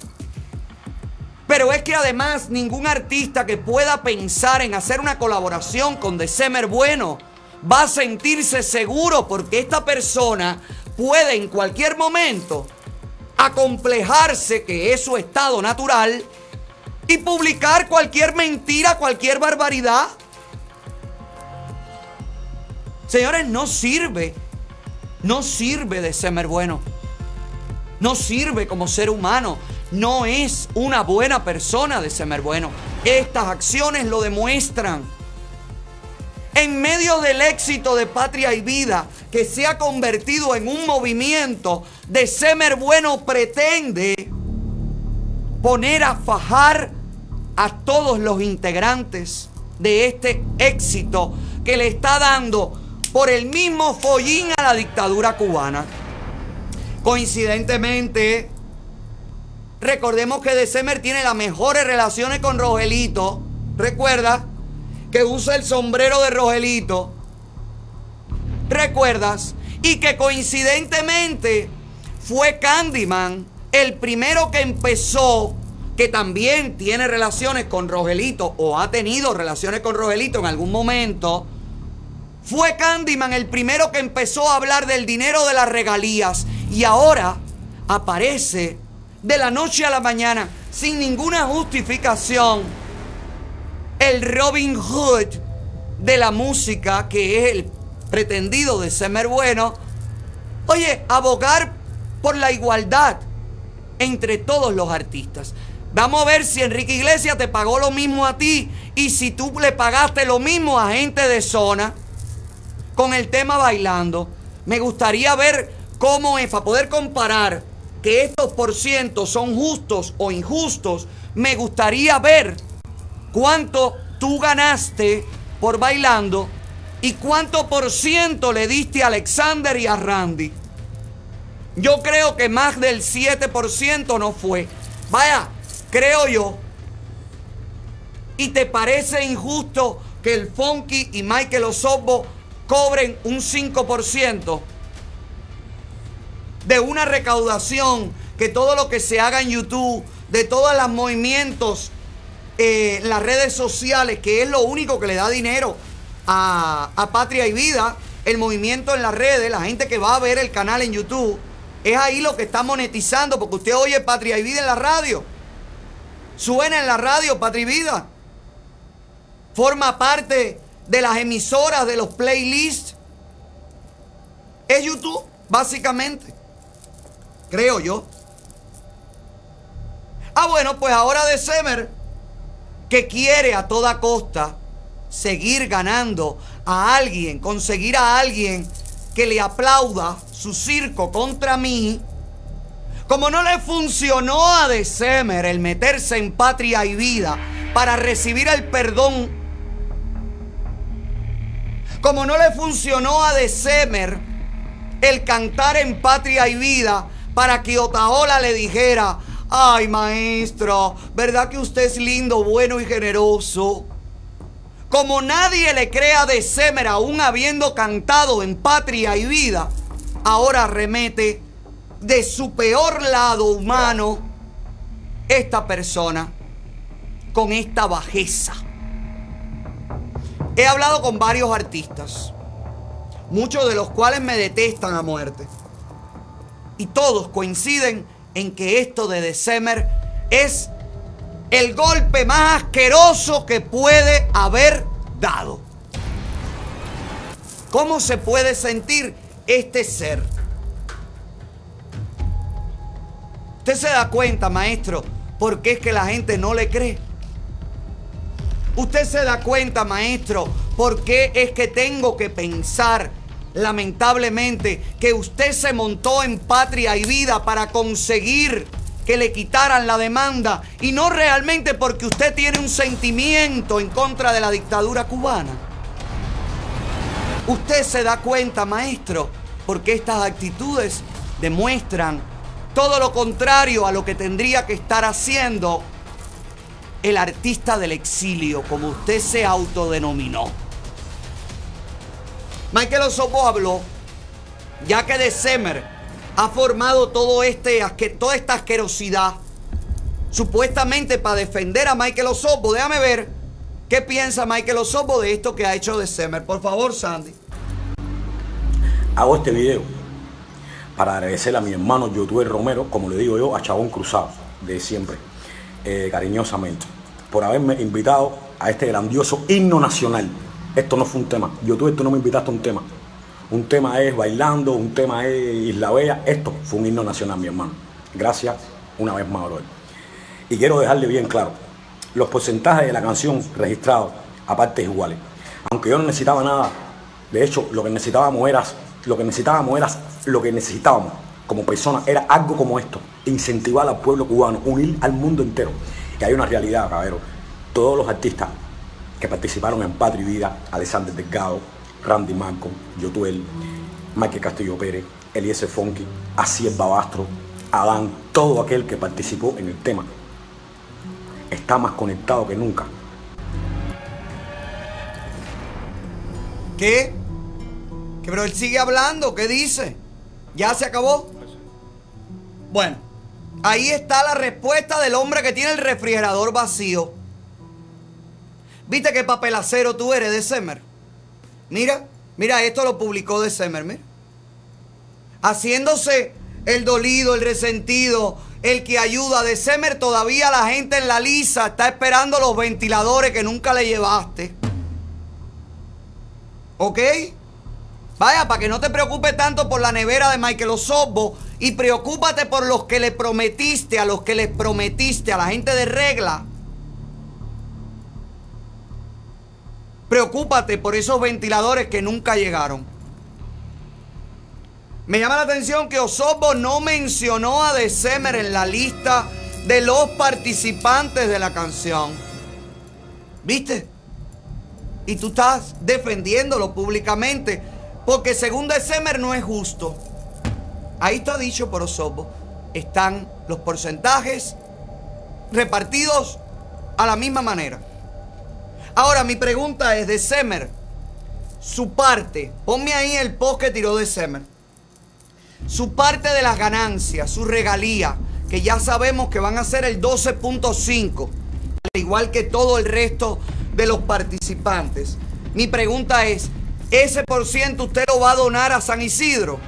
Pero es que además ningún artista que pueda pensar en hacer una colaboración con December Bueno va a sentirse seguro porque esta persona puede en cualquier momento acomplejarse que es su estado natural y publicar cualquier mentira, cualquier barbaridad. Señores, no sirve, no sirve de Semer Bueno. No sirve como ser humano. No es una buena persona de Semer Bueno. Estas acciones lo demuestran. En medio del éxito de Patria y Vida, que se ha convertido en un movimiento, de Semer Bueno pretende poner a fajar a todos los integrantes de este éxito que le está dando por el mismo follín a la dictadura cubana. Coincidentemente, recordemos que December tiene las mejores relaciones con Rogelito. ¿Recuerdas? Que usa el sombrero de Rogelito. ¿Recuerdas? Y que coincidentemente fue Candyman el primero que empezó, que también tiene relaciones con Rogelito o ha tenido relaciones con Rogelito en algún momento. Fue Candyman el primero que empezó a hablar del dinero de las regalías y ahora aparece de la noche a la mañana sin ninguna justificación el Robin Hood de la música que es el pretendido de Semer Bueno. Oye, abogar por la igualdad entre todos los artistas. Vamos a ver si Enrique Iglesias te pagó lo mismo a ti y si tú le pagaste lo mismo a gente de zona con el tema bailando. Me gustaría ver cómo es, para poder comparar que estos por cientos son justos o injustos, me gustaría ver cuánto tú ganaste por bailando y cuánto por ciento le diste a Alexander y a Randy. Yo creo que más del 7% no fue. Vaya, creo yo. ¿Y te parece injusto que el Funky y Michael Osobbo cobren un 5% de una recaudación que todo lo que se haga en YouTube, de todos los movimientos, eh, las redes sociales, que es lo único que le da dinero a, a Patria y Vida, el movimiento en las redes, la gente que va a ver el canal en YouTube, es ahí lo que está monetizando, porque usted oye Patria y Vida en la radio. Suena en la radio Patria y Vida. Forma parte de las emisoras, de los playlists. Es YouTube, básicamente. Creo yo. Ah, bueno, pues ahora de Semer, que quiere a toda costa seguir ganando a alguien, conseguir a alguien que le aplauda su circo contra mí, como no le funcionó a December el meterse en patria y vida para recibir el perdón, como no le funcionó a December el cantar en patria y vida para que Otaola le dijera, ay maestro, ¿verdad que usted es lindo, bueno y generoso? Como nadie le crea a December aún habiendo cantado en patria y vida, ahora remete de su peor lado humano esta persona con esta bajeza. He hablado con varios artistas, muchos de los cuales me detestan a muerte. Y todos coinciden en que esto de December es el golpe más asqueroso que puede haber dado. ¿Cómo se puede sentir este ser? Usted se da cuenta, maestro, por qué es que la gente no le cree. Usted se da cuenta, maestro, por qué es que tengo que pensar, lamentablemente, que usted se montó en patria y vida para conseguir que le quitaran la demanda y no realmente porque usted tiene un sentimiento en contra de la dictadura cubana. Usted se da cuenta, maestro, porque estas actitudes demuestran todo lo contrario a lo que tendría que estar haciendo el artista del exilio, como usted se autodenominó. Michael Osobo habló, ya que de Semer ha formado todo este, toda esta asquerosidad, supuestamente para defender a Michael Osobo. Déjame ver qué piensa Michael Osobo de esto que ha hecho de Semer. Por favor, Sandy. Hago este video para agradecer a mi hermano youtuber Romero, como le digo yo, a Chabón Cruzado, de siempre, eh, cariñosamente, por haberme invitado a este grandioso himno nacional. Esto no fue un tema. Youtuber, tú no me invitaste a un tema. Un tema es bailando, un tema es Isla Bella. Esto fue un himno nacional, mi hermano. Gracias una vez más, brother. Y quiero dejarle bien claro, los porcentajes de la canción registrados a partes iguales. Aunque yo no necesitaba nada, de hecho, lo que necesitábamos era, lo que necesitábamos era, lo que necesitábamos como personas era algo como esto, incentivar al pueblo cubano, unir al mundo entero. Que hay una realidad, cabrero. Todos los artistas que participaron en Patria y Vida, Alexander Delgado, Randy Marco, Yotuel, Michael Castillo Pérez, Eliezer Fonky, Asiel Babastro, Adán, todo aquel que participó en el tema, está más conectado que nunca. ¿Qué? Que pero él sigue hablando, ¿qué dice? ¿Ya se acabó? Bueno, ahí está la respuesta del hombre que tiene el refrigerador vacío. ¿Viste qué papelacero tú eres de Semer? Mira, mira, esto lo publicó de Semer, mira. Haciéndose el dolido, el resentido, el que ayuda de Semer, todavía la gente en la lisa está esperando los ventiladores que nunca le llevaste. ¿Ok? Vaya, para que no te preocupes tanto por la nevera de Michael Osobbo y preocúpate por los que le prometiste, a los que les prometiste, a la gente de regla. Preocúpate por esos ventiladores que nunca llegaron. Me llama la atención que Osobbo no mencionó a December en la lista de los participantes de la canción. ¿Viste? Y tú estás defendiéndolo públicamente. Porque según December no es justo. Ahí está dicho por Osobbo. Están los porcentajes repartidos a la misma manera. Ahora mi pregunta es, December, su parte, ponme ahí el post que tiró December. Su parte de las ganancias, su regalía, que ya sabemos que van a ser el 12.5, al igual que todo el resto de los participantes. Mi pregunta es, ¿ese por ciento usted lo va a donar a San Isidro?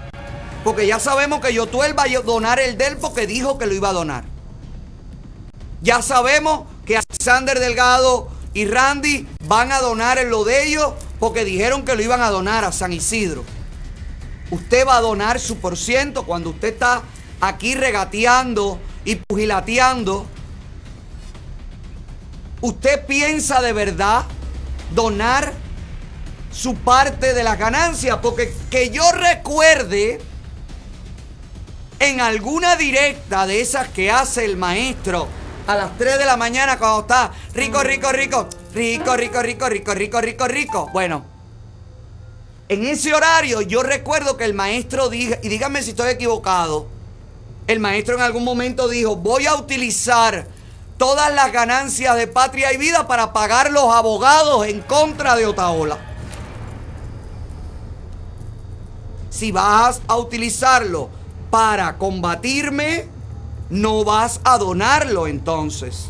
Porque ya sabemos que Yotuel va a donar el del porque dijo que lo iba a donar. Ya sabemos que Alexander Delgado y Randy van a donar en lo de ellos porque dijeron que lo iban a donar a San Isidro. Usted va a donar su por ciento cuando usted está aquí regateando y pugilateando. ¿Usted piensa de verdad donar su parte de las ganancias? Porque que yo recuerde en alguna directa de esas que hace el maestro a las 3 de la mañana cuando está rico, rico, rico, rico, rico, rico, rico, rico, rico, rico. Bueno, en ese horario yo recuerdo que el maestro dijo, y díganme si estoy equivocado, el maestro en algún momento dijo, voy a utilizar todas las ganancias de patria y vida para pagar los abogados en contra de Otaola. Si vas a utilizarlo para combatirme, no vas a donarlo entonces.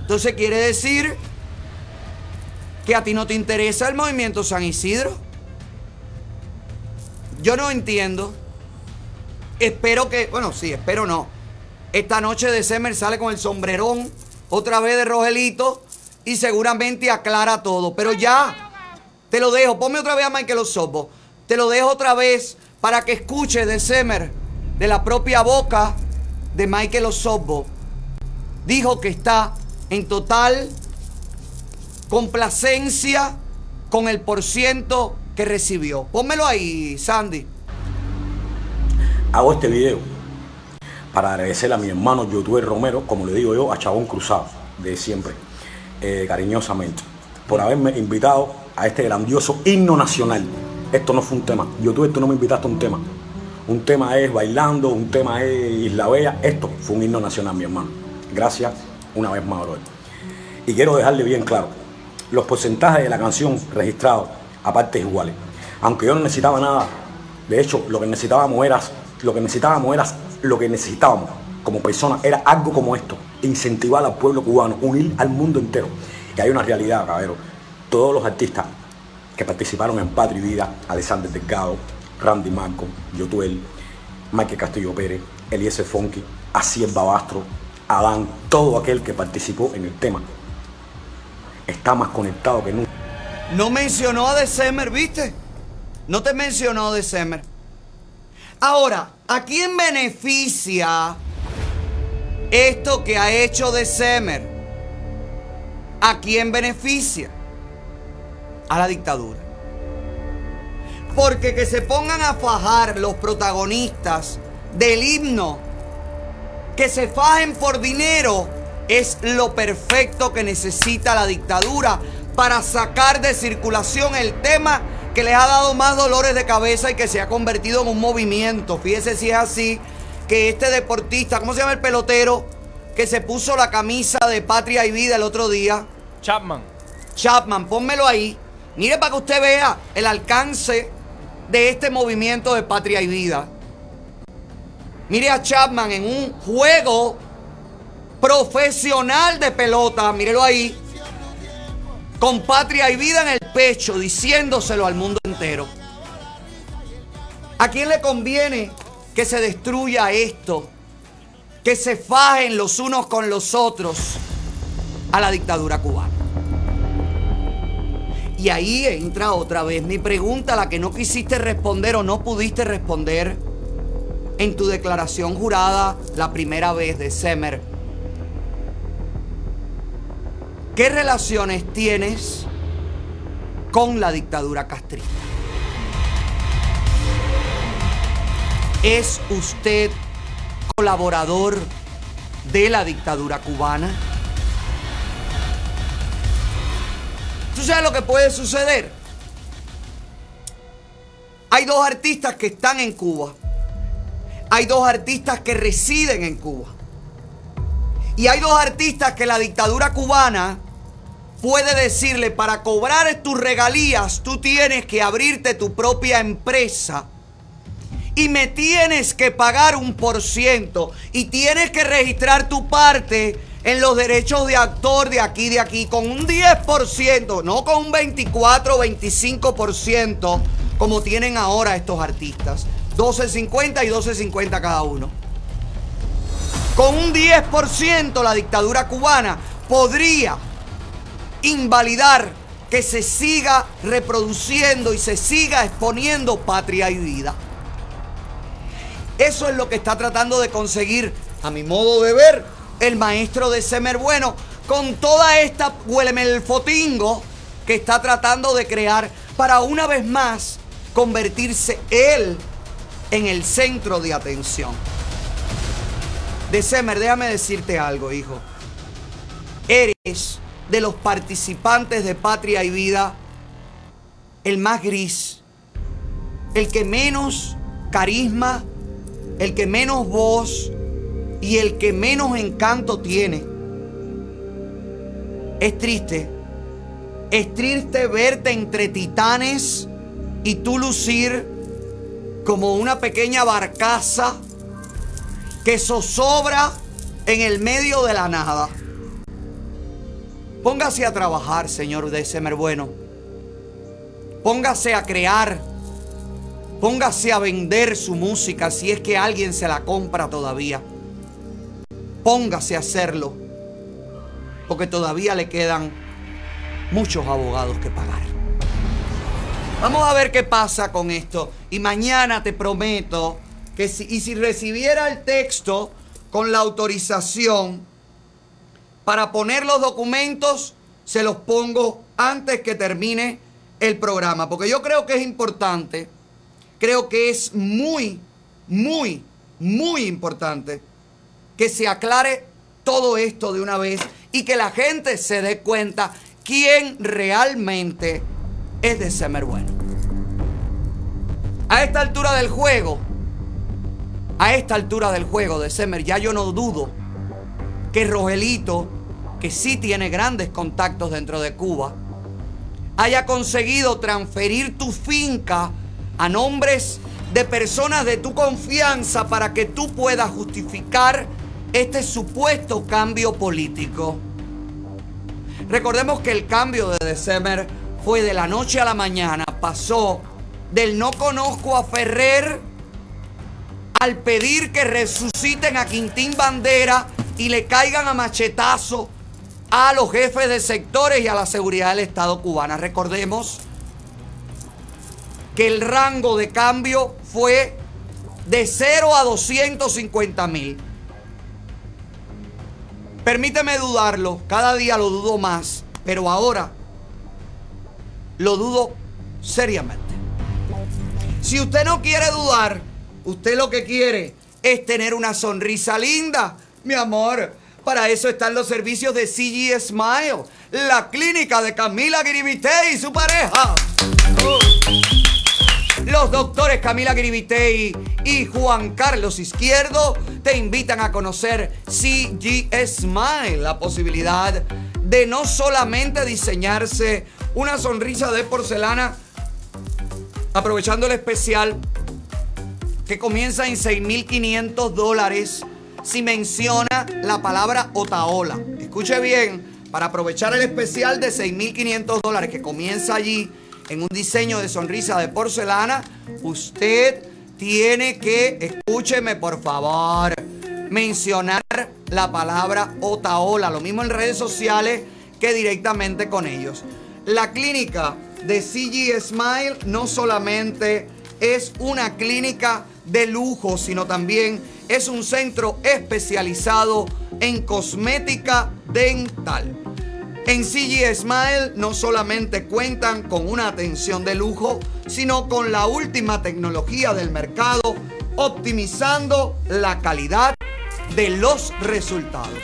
Entonces quiere decir que a ti no te interesa el movimiento San Isidro. Yo no entiendo. Espero que, bueno, sí, espero no. Esta noche de Semer sale con el sombrerón, otra vez de Rogelito, y seguramente aclara todo. Pero ya, te lo dejo. Ponme otra vez a Michael Osorbo. Te lo dejo otra vez para que escuches de Semer, de la propia boca de Michael Osorbo. Dijo que está en total complacencia con el porciento que recibió. Pónmelo ahí, Sandy. Hago este video para agradecerle a mi hermano Yotuel Romero, como le digo yo, a Chabón Cruzado, de siempre, eh, cariñosamente, por haberme invitado a este grandioso himno nacional. Esto no fue un tema. Yotuel, tú no me invitaste a un tema. Un tema es bailando, un tema es Isla Bella. Esto fue un himno nacional, mi hermano. Gracias una vez más, brother. Y quiero dejarle bien claro, los porcentajes de la canción registrados a partes iguales. Aunque yo no necesitaba nada, de hecho, lo que necesitábamos era, lo que necesitábamos era, lo que necesitábamos como personas era algo como esto, incentivar al pueblo cubano, unir al mundo entero. Y hay una realidad, cabrero. Todos los artistas que participaron en Patria y Vida, Alexander Delgado, Randy Marco, Yotuel, Michael Castillo Pérez, Eliezer Fonky, Asiel Babastro, Adán, todo aquel que participó en el tema, está más conectado que nunca. No mencionó a December, ¿viste? No te mencionó December. Ahora, ¿a quién beneficia esto que ha hecho de Semer? ¿A quién beneficia? A la dictadura. Porque que se pongan a fajar los protagonistas del himno, que se fajen por dinero, es lo perfecto que necesita la dictadura para sacar de circulación el tema que les ha dado más dolores de cabeza y que se ha convertido en un movimiento. Fíjese si es así, que este deportista, ¿cómo se llama el pelotero? Que se puso la camisa de Patria y Vida el otro día. Chapman. Chapman, pónmelo ahí. Mire para que usted vea el alcance de este movimiento de Patria y Vida. Mire a Chapman en un juego profesional de pelota, mírelo ahí, con patria y vida en el pecho, diciéndoselo al mundo entero. ¿A quién le conviene que se destruya esto? Que se fajen los unos con los otros a la dictadura cubana. Y ahí entra otra vez mi pregunta, la que no quisiste responder o no pudiste responder en tu declaración jurada la primera vez de Semer. ¿Qué relaciones tienes con la dictadura castrista? ¿Es usted colaborador de la dictadura cubana? ¿Tú sabes lo que puede suceder? Hay dos artistas que están en Cuba. Hay dos artistas que residen en Cuba. Y hay dos artistas que la dictadura cubana puede decirle, para cobrar tus regalías, tú tienes que abrirte tu propia empresa. Y me tienes que pagar un por ciento. Y tienes que registrar tu parte en los derechos de actor de aquí, de aquí, con un 10%, no con un 24 o 25%, como tienen ahora estos artistas. 12.50 y 12.50 cada uno. Con un 10% la dictadura cubana podría invalidar que se siga reproduciendo y se siga exponiendo patria y vida. Eso es lo que está tratando de conseguir, a mi modo de ver, el maestro de Semer Bueno con toda esta fotingo que está tratando de crear para una vez más convertirse él en el centro de atención. De Semer, déjame decirte algo, hijo. Eres de los participantes de Patria y Vida el más gris, el que menos carisma, el que menos voz y el que menos encanto tiene. Es triste, es triste verte entre titanes y tú lucir como una pequeña barcaza que zozobra en el medio de la nada. Póngase a trabajar, señor de Semer Bueno. Póngase a crear. Póngase a vender su música si es que alguien se la compra todavía. Póngase a hacerlo. Porque todavía le quedan muchos abogados que pagar. Vamos a ver qué pasa con esto. Y mañana te prometo que si, y si recibiera el texto con la autorización para poner los documentos, se los pongo antes que termine el programa. Porque yo creo que es importante, creo que es muy, muy, muy importante que se aclare todo esto de una vez y que la gente se dé cuenta quién realmente es de Semer Bueno. A esta altura del juego, a esta altura del juego de Semer, ya yo no dudo que Rogelito, que sí tiene grandes contactos dentro de Cuba, haya conseguido transferir tu finca a nombres de personas de tu confianza para que tú puedas justificar este supuesto cambio político. Recordemos que el cambio de December fue de la noche a la mañana, pasó del no conozco a Ferrer al pedir que resuciten a Quintín Bandera y le caigan a machetazo a los jefes de sectores y a la seguridad del Estado cubana. Recordemos que el rango de cambio fue de 0 a 250 mil. Permíteme dudarlo, cada día lo dudo más, pero ahora lo dudo seriamente. Si usted no quiere dudar, usted lo que quiere es tener una sonrisa linda, mi amor. Para eso están los servicios de CG Smile, la clínica de Camila Giribitey y su pareja. Los doctores Camila Giribitey y Juan Carlos Izquierdo te invitan a conocer CG Smile, la posibilidad de no solamente diseñarse una sonrisa de porcelana, aprovechando el especial que comienza en 6.500 dólares si menciona la palabra Otaola. Escuche bien, para aprovechar el especial de 6.500 dólares que comienza allí en un diseño de sonrisa de porcelana, usted tiene que, escúcheme por favor, mencionar la palabra Otaola, lo mismo en redes sociales que directamente con ellos. La clínica de CG Smile no solamente es una clínica de lujo, sino también es un centro especializado en cosmética dental. En CG Smile no solamente cuentan con una atención de lujo, sino con la última tecnología del mercado, optimizando la calidad de los resultados.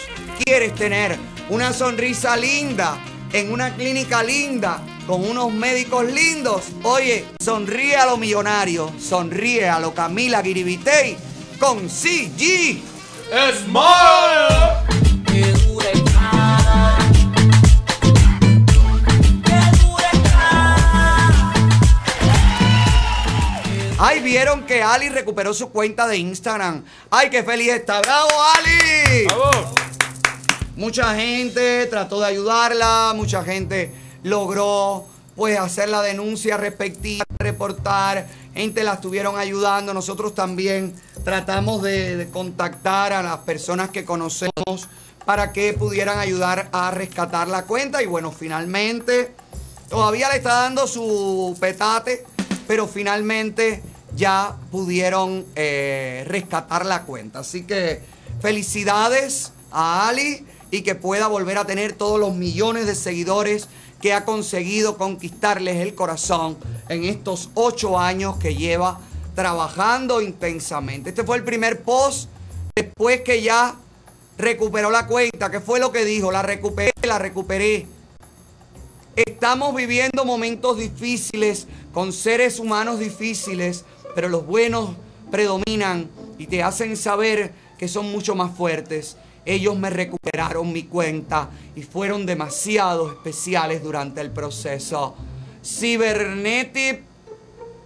¿Quieres tener una sonrisa linda en una clínica linda con unos médicos lindos? Oye, sonríe a lo millonario, sonríe a lo Camila Giribitey con CG Smile. Ay, vieron que Ali recuperó su cuenta de Instagram. Ay, qué feliz está. ¡Bravo, Ali! Mucha gente trató de ayudarla, mucha gente logró pues hacer la denuncia respectiva, reportar, gente la estuvieron ayudando, nosotros también tratamos de, de contactar a las personas que conocemos para que pudieran ayudar a rescatar la cuenta y bueno, finalmente todavía le está dando su petate, pero finalmente ya pudieron eh, rescatar la cuenta. Así que felicidades a Ali y que pueda volver a tener todos los millones de seguidores que ha conseguido conquistarles el corazón en estos ocho años que lleva trabajando intensamente. Este fue el primer post después que ya recuperó la cuenta. ¿Qué fue lo que dijo? La recuperé, la recuperé. Estamos viviendo momentos difíciles con seres humanos difíciles, pero los buenos predominan y te hacen saber que son mucho más fuertes. Ellos me recuperaron mi cuenta y fueron demasiado especiales durante el proceso. Cibernetip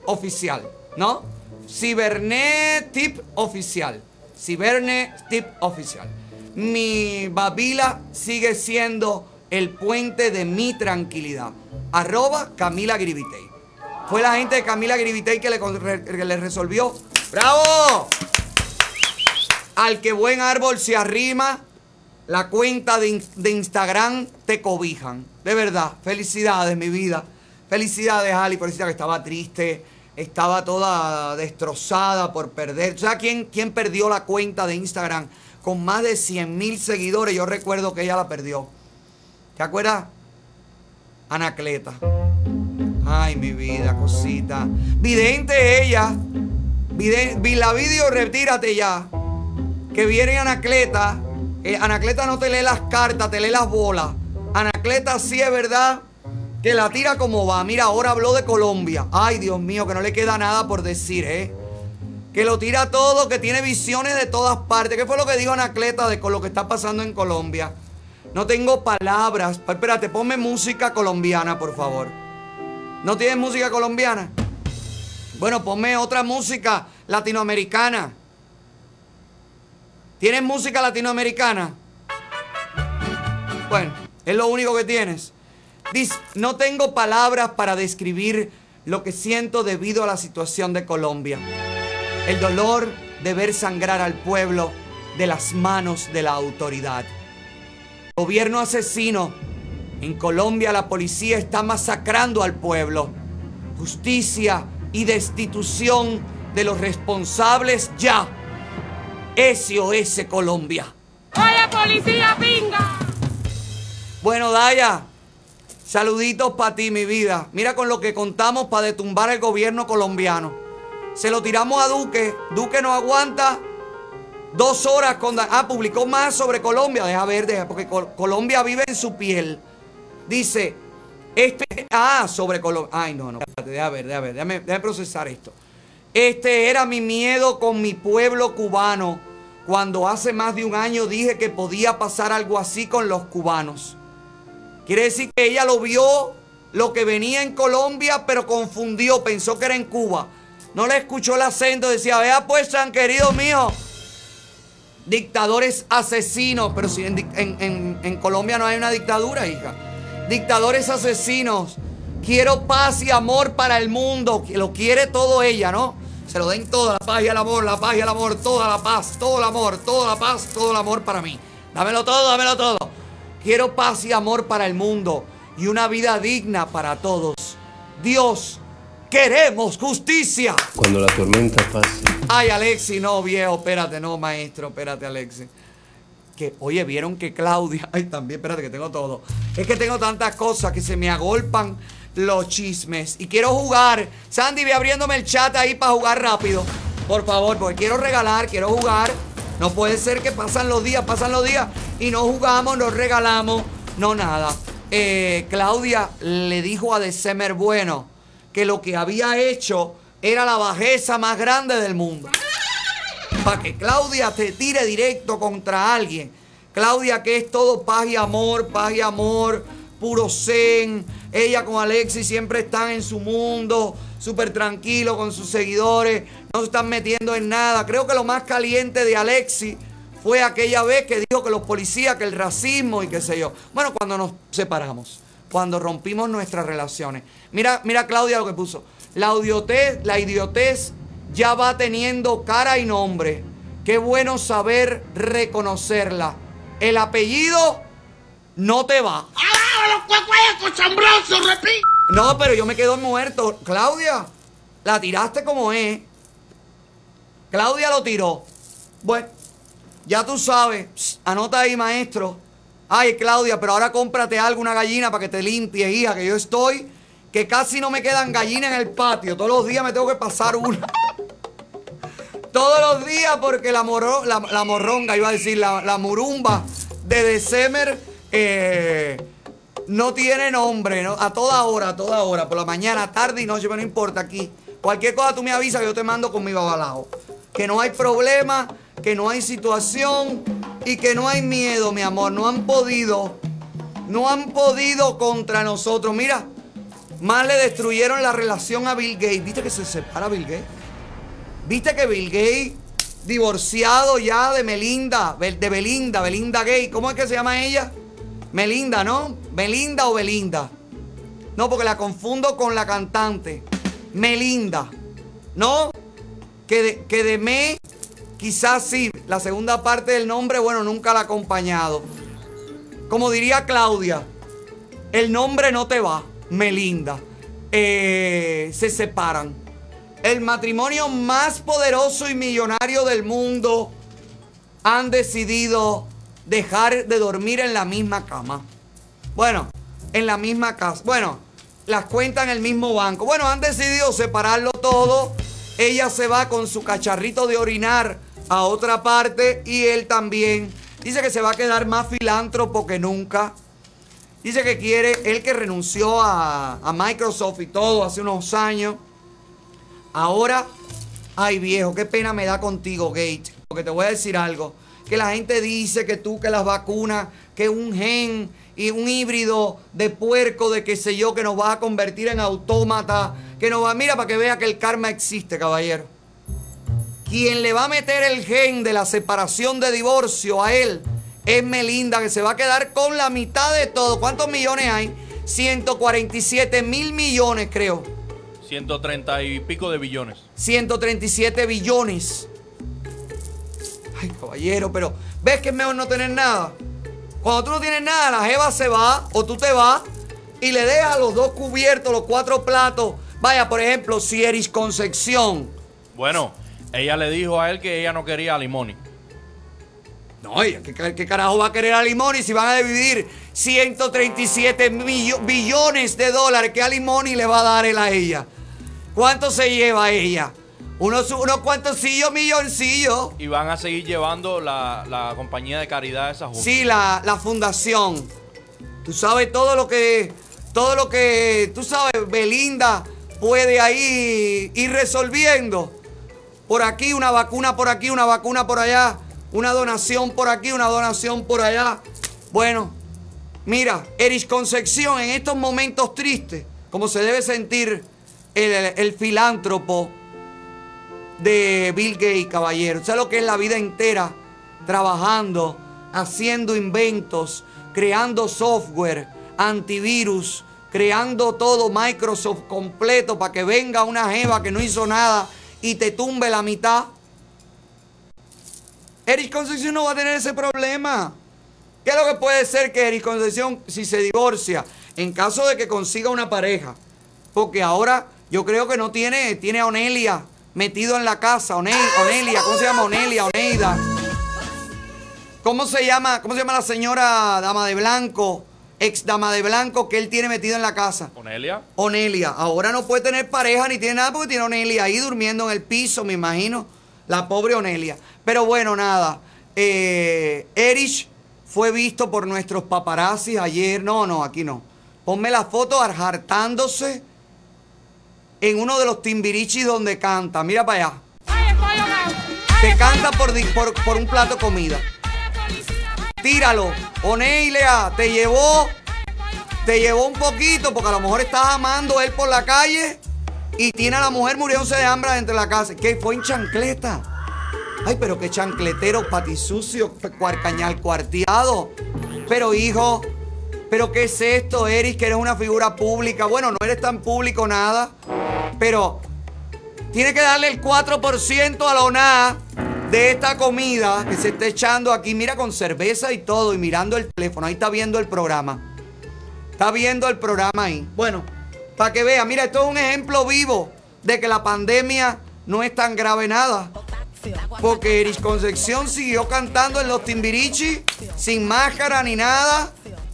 oficial, ¿no? Cibernetip oficial. Cibernetip oficial. Mi Babila sigue siendo el puente de mi tranquilidad. Arroba Camila Gribitey. Fue la gente de Camila Gribitey que le, que le resolvió. ¡Bravo! Al que buen árbol se arrima, la cuenta de, de, Instagram te cobijan. De verdad, felicidades, mi vida. Felicidades, Ali, por decir que estaba triste, estaba toda destrozada por perder. ¿Sabes quién, quién perdió la cuenta de Instagram con más de 100 mil seguidores? Yo recuerdo que ella la perdió. ¿Te acuerdas? Anacleta. Ay, mi vida, cosita. Vidente ella. Vidente, la video, retírate ya. Que viene Anacleta. Eh, Anacleta no te lee las cartas, te lee las bolas. Anacleta sí es verdad que la tira como va. Mira, ahora habló de Colombia. Ay, Dios mío, que no le queda nada por decir, ¿eh? Que lo tira todo, que tiene visiones de todas partes. ¿Qué fue lo que dijo Anacleta de con lo que está pasando en Colombia? No tengo palabras. Espérate, ponme música colombiana, por favor. ¿No tienes música colombiana? Bueno, ponme otra música latinoamericana. ¿Tienes música latinoamericana? Bueno, es lo único que tienes. No tengo palabras para describir lo que siento debido a la situación de Colombia. El dolor de ver sangrar al pueblo de las manos de la autoridad. Gobierno asesino. En Colombia la policía está masacrando al pueblo. Justicia y destitución de los responsables ya. SOS Colombia. ¡Oye, policía, pinga! Bueno, Daya, saluditos para ti, mi vida. Mira con lo que contamos para detumbar el gobierno colombiano. Se lo tiramos a Duque. Duque no aguanta dos horas con... Ah, publicó más sobre Colombia. Deja ver, deja, porque Col- Colombia vive en su piel. Dice, este... Ah, sobre Colombia. Ay, no, no. Deja ver, deja ver. Déjame, déjame procesar esto. Este era mi miedo con mi pueblo cubano cuando hace más de un año dije que podía pasar algo así con los cubanos. Quiere decir que ella lo vio lo que venía en Colombia, pero confundió, pensó que era en Cuba. No le escuchó el acento, decía, vea pues, San querido mío, dictadores asesinos, pero si en, en- en- en Colombia no hay una dictadura, hija. Dictadores asesinos. Quiero paz y amor para el mundo. que Lo quiere todo ella, ¿no? Se lo den toda la paz y el amor, la paz y el amor, toda la paz, todo el amor, toda la paz, todo el amor para mí. Dámelo todo, dámelo todo. Quiero paz y amor para el mundo y una vida digna para todos. Dios, queremos justicia. Cuando la tormenta pase. Ay, Alexi, no, viejo, espérate, no, maestro, espérate, Alexi. Que, oye, vieron que Claudia. Ay, también, espérate, que tengo todo. Es que tengo tantas cosas que se me agolpan los chismes. Y quiero jugar. Sandy, ve abriéndome el chat ahí para jugar rápido. Por favor, porque quiero regalar, quiero jugar. No puede ser que pasan los días, pasan los días y no jugamos, no regalamos, no nada. Eh, Claudia le dijo a December Bueno que lo que había hecho era la bajeza más grande del mundo para que Claudia te tire directo contra alguien. Claudia que es todo paz y amor, paz y amor, puro zen. Ella con Alexis siempre están en su mundo, súper tranquilo con sus seguidores, no se están metiendo en nada. Creo que lo más caliente de Alexis fue aquella vez que dijo que los policías, que el racismo y qué sé yo. Bueno, cuando nos separamos, cuando rompimos nuestras relaciones. Mira, mira Claudia lo que puso. La idiotez, la idiotez ya va teniendo cara y nombre. Qué bueno saber reconocerla. El apellido no te va. No, pero yo me quedo muerto. Claudia, la tiraste como es. Claudia lo tiró. Bueno, ya tú sabes. Psst, anota ahí, maestro. Ay, Claudia, pero ahora cómprate algo, una gallina para que te limpie, hija, que yo estoy, que casi no me quedan gallinas en el patio. Todos los días me tengo que pasar una. Todos los días porque la, moro- la, morronga, iba a decir, la, la murumba de December eh, no tiene nombre, ¿no? A toda hora, a toda hora, por la mañana, tarde y noche, pero no importa aquí. Cualquier cosa tú me avisas yo te mando con mi babalao. Que no hay problema, que no hay situación y que no hay miedo, mi amor. No han podido, no han podido contra nosotros. Mira, más le destruyeron la relación a Bill Gates. ¿Viste que se separa Bill Gates? ¿Viste que Bill Gates, divorciado ya de Melinda, de Belinda, Belinda Gates, ¿cómo es que se llama ella? Melinda, ¿no? Melinda o Belinda. No, porque la confundo con la cantante. Melinda. ¿No? Que de, que de me, quizás sí. La segunda parte del nombre, bueno, nunca la ha acompañado. Como diría Claudia, el nombre no te va, Melinda. Eh, se separan. El matrimonio más poderoso y millonario del mundo han decidido dejar de dormir en la misma cama. Bueno, en la misma casa. Bueno, las cuentas en el mismo banco. Bueno, han decidido separarlo todo. Ella se va con su cacharrito de orinar a otra parte y él también. Dice que se va a quedar más filántropo que nunca. Dice que quiere, él que renunció a, a Microsoft y todo hace unos años. Ahora, ay viejo, qué pena me da contigo, Gate. Porque te voy a decir algo. Que la gente dice que tú, que las vacunas, que un gen y un híbrido de puerco, de qué sé yo, que nos va a convertir en autómata. Que nos va, mira, para que vea que el karma existe, caballero. Quien le va a meter el gen de la separación de divorcio a él es Melinda, que se va a quedar con la mitad de todo. ¿Cuántos millones hay? 147 mil millones, creo. 130 y pico de billones. 137 billones. Ay, caballero, pero ¿ves que es mejor no tener nada? Cuando tú no tienes nada, la jeva se va o tú te vas y le dejas los dos cubiertos, los cuatro platos. Vaya, por ejemplo, si Eris Concepción Bueno, ella le dijo a él que ella no quería a Limoni. No, oye, ¿qué, qué carajo va a querer a Limoni si van a dividir 137 millo- billones de dólares que a Limoni le va a dar él a ella? ¿Cuánto se lleva ella? Unos, unos cuantosillos milloncillos. Y van a seguir llevando la, la compañía de caridad esa junta. Sí, la, la fundación. Tú sabes todo lo que. Todo lo que. Tú sabes, Belinda puede ahí ir resolviendo. Por aquí, una vacuna por aquí, una vacuna por allá. Una donación por aquí, una donación por allá. Bueno, mira, Erich Concepción, en estos momentos tristes, como se debe sentir el, filántropo de Bill Gates, caballero. ¿Sabes lo que es la vida entera trabajando, haciendo inventos, creando software, antivirus, creando todo Microsoft completo para que venga una jeva que no hizo nada y te tumbe la mitad? Erich Concepción no va a tener ese problema. ¿Qué es lo que puede ser que Erich Concepción, si se divorcia, en caso de que consiga una pareja? Porque ahora yo creo que no tiene, tiene a Onelia metido en la casa. One- Onelia, ¿cómo se llama Onelia? Oneida. ¿Cómo se llama? ¿Cómo se llama la señora dama de blanco? Ex dama de blanco que él tiene metido en la casa. Onelia. Onelia. Ahora no puede tener pareja ni tiene nada porque tiene a Onelia ahí durmiendo en el piso, me imagino. La pobre Onelia. Pero bueno, nada. Eh, Erich fue visto por nuestros paparazzis ayer. No, no, aquí no. Ponme la foto hartándose en uno de los timbirichis donde canta. Mira para allá. Que canta por, di- por, por un plato de comida. Tíralo. Onelia, te llevó. Te llevó un poquito porque a lo mejor estás amando él por la calle y tiene a la mujer muriéndose de hambre dentro de la casa. Que fue en chancleta. Ay, pero qué chancletero, patisucio, cuarcañal cuarteado. Pero hijo, ¿pero qué es esto, Eric? Que eres una figura pública. Bueno, no eres tan público nada, pero tiene que darle el 4% a la ONA de esta comida que se está echando aquí. Mira, con cerveza y todo, y mirando el teléfono. Ahí está viendo el programa. Está viendo el programa ahí. Bueno, para que vea, mira, esto es un ejemplo vivo de que la pandemia no es tan grave nada. Porque Erich Concepción siguió cantando en los Timbirichi sin máscara ni nada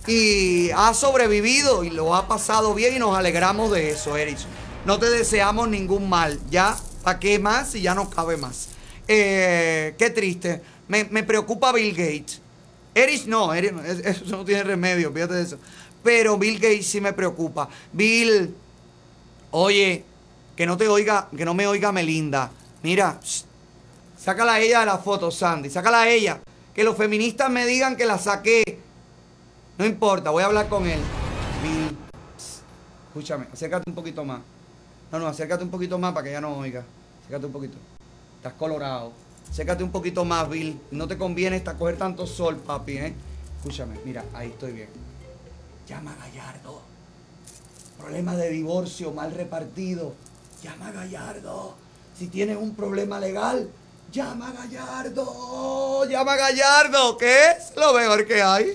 y ha sobrevivido y lo ha pasado bien y nos alegramos de eso, Erich. No te deseamos ningún mal. Ya, ¿para qué más si ya no cabe más? Eh, qué triste. Me, me preocupa Bill Gates. Erich no, eso no tiene remedio, fíjate de eso. Pero Bill Gates sí me preocupa. Bill, oye, que no te oiga, que no me oiga Melinda. Mira, sácala a ella de la foto, Sandy. Sácala a ella. Que los feministas me digan que la saqué. No importa, voy a hablar con él. Bill, escúchame, acércate un poquito más. No, no, acércate un poquito más para que ella no oiga. Acércate un poquito. Estás colorado. Acércate un poquito más, Bill. No te conviene esta coger tanto sol, papi, ¿eh? Escúchame, mira, ahí estoy bien. Llama a Gallardo. Problema de divorcio mal repartido. Llama a Gallardo. Si tienes un problema legal, llama a Gallardo. Llama a Gallardo, que es lo mejor que hay.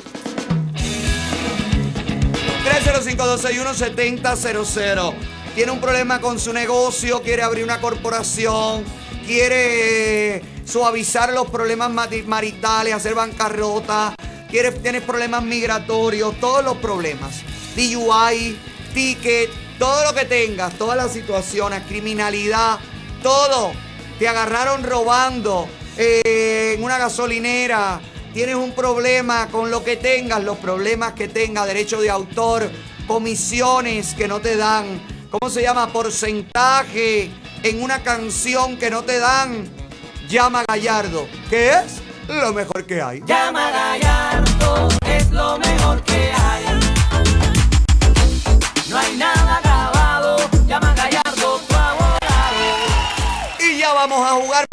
305-261-7000. Tiene un problema con su negocio, quiere abrir una corporación, quiere suavizar los problemas maritales, hacer bancarrota, quiere, tienes problemas migratorios, todos los problemas. DUI, ticket, todo lo que tengas, todas las situaciones, criminalidad, todo. Te agarraron robando eh, en una gasolinera. Tienes un problema con lo que tengas, los problemas que tengas, derecho de autor, comisiones que no te dan, ¿cómo se llama? Porcentaje en una canción que no te dan. Llama Gallardo, que es lo mejor que hay. Llama Gallardo, es lo mejor que hay. No hay nada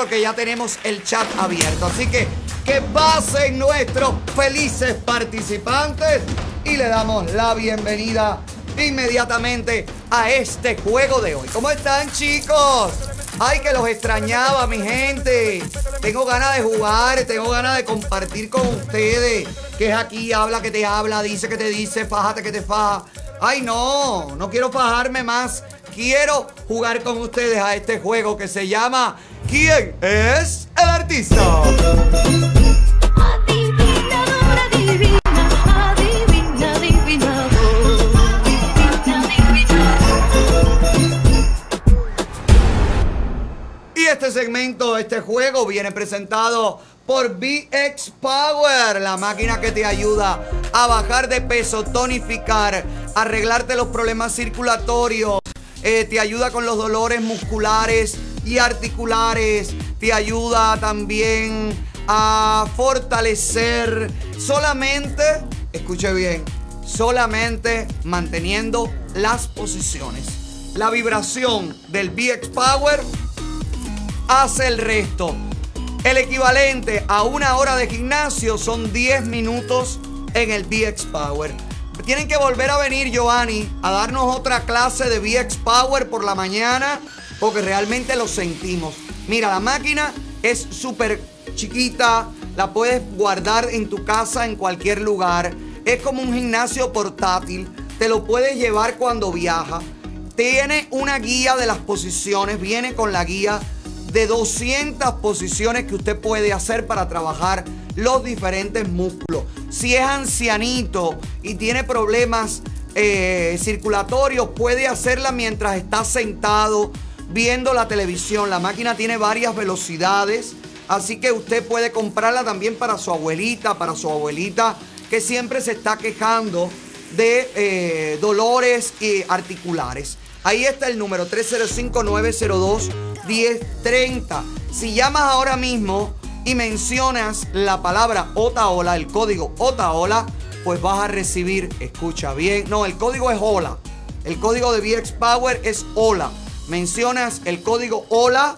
porque ya tenemos el chat abierto. Así que que pasen nuestros felices participantes y le damos la bienvenida inmediatamente a este juego de hoy. ¿Cómo están chicos? Ay, que los extrañaba, mi gente. Tengo ganas de jugar, tengo ganas de compartir con ustedes. Que es aquí, habla que te habla, dice que te dice, fájate que te faja. Ay, no, no quiero fajarme más quiero jugar con ustedes a este juego que se llama ¿Quién es el artista? Y este segmento, este juego viene presentado por VX Power, la máquina que te ayuda a bajar de peso, tonificar, arreglarte los problemas circulatorios, eh, te ayuda con los dolores musculares y articulares, te ayuda también a fortalecer solamente, escuche bien, solamente manteniendo las posiciones. La vibración del VX Power hace el resto. El equivalente a una hora de gimnasio son 10 minutos en el VX Power. Tienen que volver a venir, Giovanni, a darnos otra clase de VX Power por la mañana, porque realmente lo sentimos. Mira, la máquina es súper chiquita, la puedes guardar en tu casa, en cualquier lugar. Es como un gimnasio portátil, te lo puedes llevar cuando viaja. Tiene una guía de las posiciones, viene con la guía de 200 posiciones que usted puede hacer para trabajar los diferentes músculos. Si es ancianito y tiene problemas eh, circulatorios, puede hacerla mientras está sentado viendo la televisión. La máquina tiene varias velocidades, así que usted puede comprarla también para su abuelita, para su abuelita que siempre se está quejando de eh, dolores articulares. Ahí está el número 305-902-1030. Si llamas ahora mismo y mencionas la palabra Otaola, el código Otaola, pues vas a recibir, escucha bien, no, el código es Hola. El código de VX Power es Hola. Mencionas el código Hola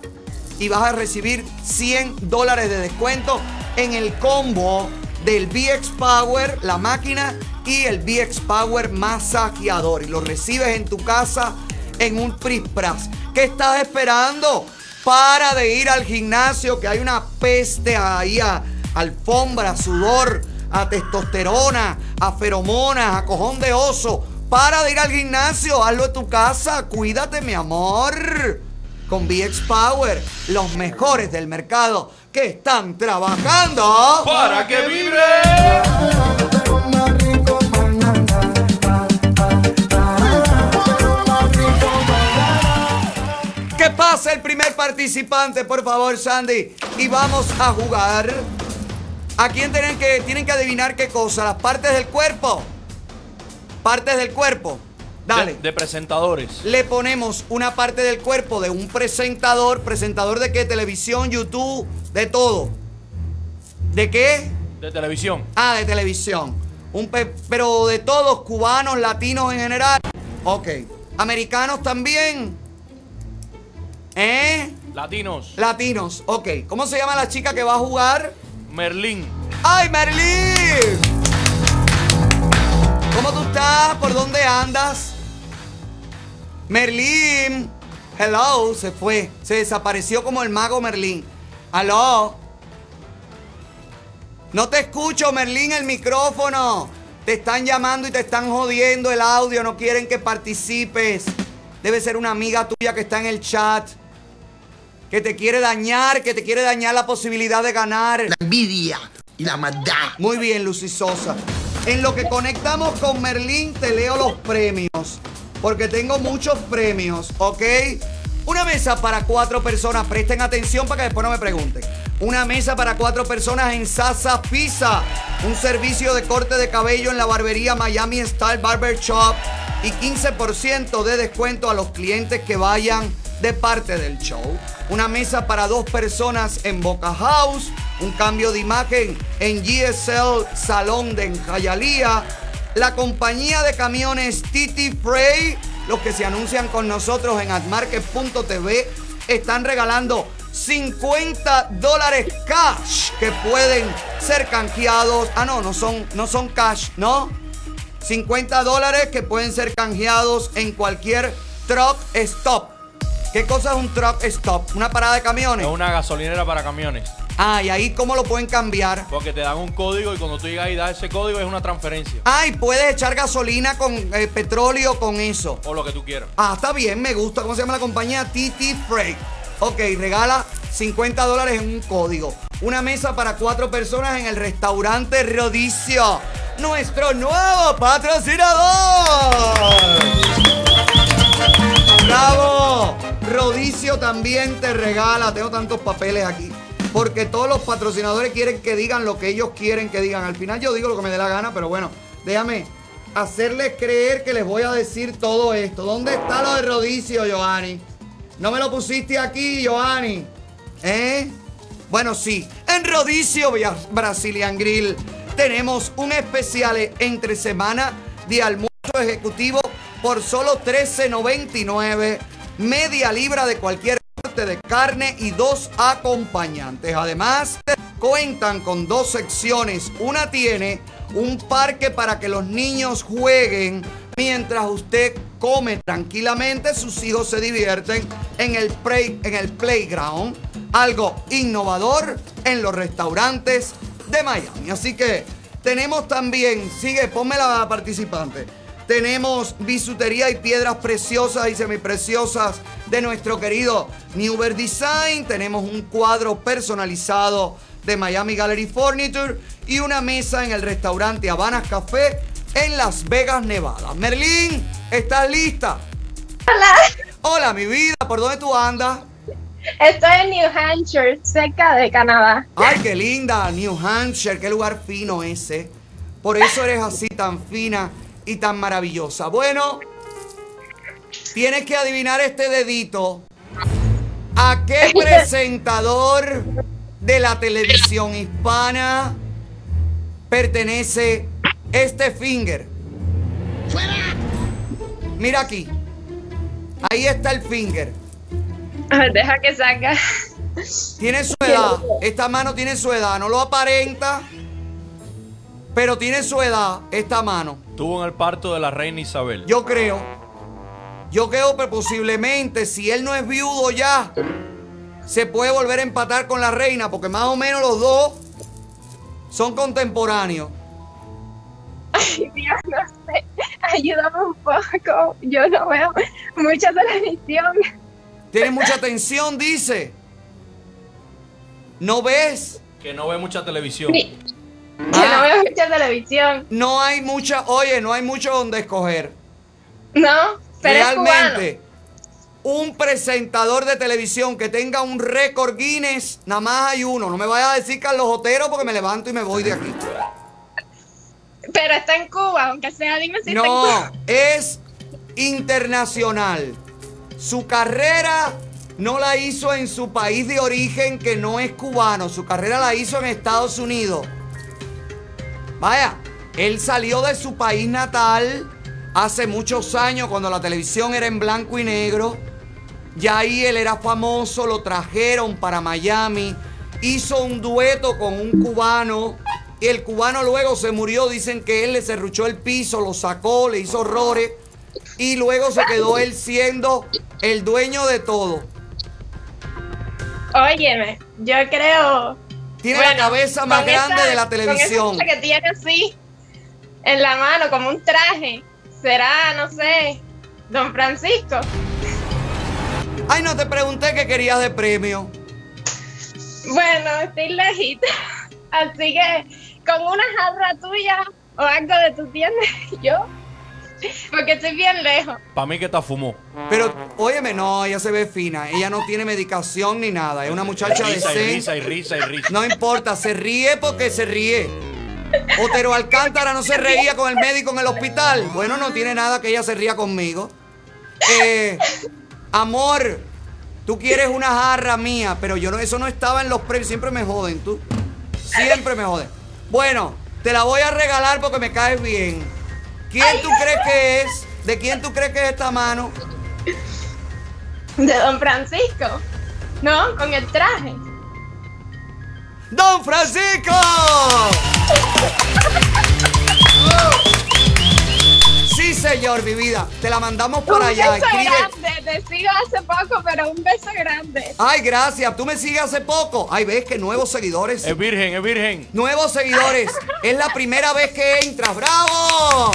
y vas a recibir 100 dólares de descuento en el combo del VX Power, la máquina y el VX Power masajeador. Y lo recibes en tu casa en un Prispras. ¿Qué estás esperando? Para de ir al gimnasio, que hay una peste ahí a alfombra, sudor, a testosterona, a feromonas, a cojón de oso. Para de ir al gimnasio, hazlo en tu casa. Cuídate, mi amor. Con VX Power, los mejores del mercado que están trabajando para que vibre. Pase el primer participante, por favor, Sandy. Y vamos a jugar. ¿A quién tienen que, tienen que adivinar qué cosa? Las partes del cuerpo. Partes del cuerpo. Dale. De, de presentadores. Le ponemos una parte del cuerpo de un presentador. ¿Presentador de qué? Televisión, YouTube, de todo. ¿De qué? De televisión. Ah, de televisión. Un pe- pero de todos, cubanos, latinos en general. Ok. Americanos también. ¿Eh? Latinos. Latinos. Ok. ¿Cómo se llama la chica que va a jugar? Merlín. ¡Ay, Merlín! ¿Cómo tú estás? ¿Por dónde andas? Merlín. Hello. Se fue. Se desapareció como el mago Merlín. Aló. No te escucho, Merlín, el micrófono. Te están llamando y te están jodiendo el audio. No quieren que participes. Debe ser una amiga tuya que está en el chat. Que te quiere dañar, que te quiere dañar la posibilidad de ganar. La envidia y la maldad. Muy bien, Lucy Sosa. En lo que conectamos con Merlín, te leo los premios. Porque tengo muchos premios, ¿ok? Una mesa para cuatro personas. Presten atención para que después no me pregunten. Una mesa para cuatro personas en Sasa Pizza. Un servicio de corte de cabello en la barbería Miami Style Barber Shop. Y 15% de descuento a los clientes que vayan de parte del show. Una mesa para dos personas en Boca House. Un cambio de imagen en GSL Salón de Jayalía. La compañía de camiones Titi Frey, los que se anuncian con nosotros en admarket.tv, están regalando 50 dólares cash que pueden ser canjeados. Ah, no, no son, no son cash, ¿no? 50 dólares que pueden ser canjeados en cualquier truck stop. ¿Qué cosa es un truck stop? ¿Una parada de camiones? Es una gasolinera para camiones. Ah, y ahí cómo lo pueden cambiar. Porque te dan un código y cuando tú llegas y das ese código es una transferencia. Ah, y puedes echar gasolina con eh, petróleo con eso. O lo que tú quieras. Ah, está bien, me gusta. ¿Cómo se llama la compañía? TT Freight. Ok, regala 50 dólares en un código. Una mesa para cuatro personas en el restaurante Rodicio. Nuestro nuevo patrocinador. ¡Bravo! Rodicio también te regala. Tengo tantos papeles aquí. Porque todos los patrocinadores quieren que digan lo que ellos quieren que digan. Al final yo digo lo que me dé la gana, pero bueno, déjame hacerles creer que les voy a decir todo esto. ¿Dónde está lo de Rodicio, Johanny? ¿No me lo pusiste aquí, Johanny? ¿Eh? Bueno, sí. En Rodicio Brazilian Grill tenemos un especial entre semana de almuerzo ejecutivo por solo $13.99. Media libra de cualquier corte de carne y dos acompañantes. Además, cuentan con dos secciones. Una tiene un parque para que los niños jueguen mientras usted come tranquilamente. Sus hijos se divierten en el, play- en el playground. Algo innovador en los restaurantes de Miami. Así que tenemos también, sigue, ponme la participante. Tenemos bisutería y piedras preciosas y semipreciosas de nuestro querido Newber Design. Tenemos un cuadro personalizado de Miami Gallery Furniture y una mesa en el restaurante Habanas Café en Las Vegas, Nevada. Merlín, ¿estás lista? Hola, Hola, mi vida, ¿por dónde tú andas? estoy en New Hampshire, cerca de Canadá. Ay, qué linda, New Hampshire, qué lugar fino ese. Por eso eres así tan fina y tan maravillosa. Bueno, tienes que adivinar este dedito. ¿A qué presentador de la televisión hispana pertenece este finger? Mira aquí. Ahí está el finger. Deja que salga. Tiene su edad. Esta mano tiene su edad. No lo aparenta. Pero tiene su edad esta mano. Estuvo en el parto de la reina Isabel. Yo creo. Yo creo que posiblemente si él no es viudo ya, se puede volver a empatar con la reina. Porque más o menos los dos son contemporáneos. Ay, Dios, no sé. Ayúdame un poco. Yo no veo mucha televisión. Tiene mucha atención, dice. ¿No ves? Que no ve mucha televisión. Sí. Yo no veo mucha televisión. No hay mucha, oye, no hay mucho donde escoger. No, pero es Realmente, un presentador de televisión que tenga un récord Guinness, nada más hay uno. No me vayas a decir Carlos Otero porque me levanto y me voy de aquí. Pero está en Cuba, aunque sea, dime si está en No, Cuba. es internacional. Su carrera no la hizo en su país de origen, que no es cubano. Su carrera la hizo en Estados Unidos. Vaya, él salió de su país natal hace muchos años cuando la televisión era en blanco y negro. Ya ahí él era famoso, lo trajeron para Miami, hizo un dueto con un cubano. Y el cubano luego se murió, dicen que él le serruchó el piso, lo sacó, le hizo horrores. Y luego se quedó él siendo el dueño de todo. Óyeme, yo creo. Tiene la cabeza más grande de la con esa televisión. que tiene así en la mano, como un traje. Será, no sé, Don Francisco. Ay, no te pregunté qué querías de premio. Bueno, estoy lejita. Así que con una jarra tuya o algo de tu tienda, yo. Porque estoy bien lejos. Para mí que te fumó. Pero, óyeme, no, ella se ve fina. Ella no tiene medicación ni nada. Es una muchacha Risa y decente. risa y risa y risa. No importa, se ríe porque se ríe. Otero Alcántara no se reía con el médico en el hospital. Bueno, no tiene nada que ella se ría conmigo. Eh, amor, tú quieres una jarra mía, pero yo no, eso no estaba en los premios. Siempre me joden, tú. Siempre me joden. Bueno, te la voy a regalar porque me caes bien. ¿Quién tú crees que es? ¿De quién tú crees que es esta mano? De Don Francisco. No, con el traje. ¡Don Francisco! Sí, señor, mi vida. Te la mandamos para un allá. beso Escribe. grande, te sigo hace poco, pero un beso grande. Ay, gracias. Tú me sigues hace poco. Ay, ves que nuevos seguidores. Es virgen, es virgen. Nuevos seguidores. Es la primera vez que entras. ¡Bravo!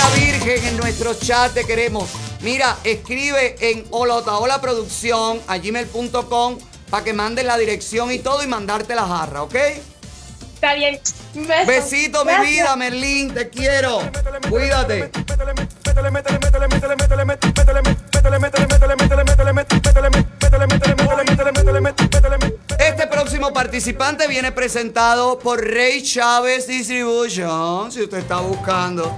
Una virgen en nuestro chat te queremos. Mira, escribe en Hola Producción a gmail.com para que mandes la dirección y todo y mandarte la jarra, ¿ok? Está bien. Beso. Besito, mi vida, Merlín, te quiero. Cuídate. Este próximo participante viene presentado por Rey Chávez Distribution. Si usted está buscando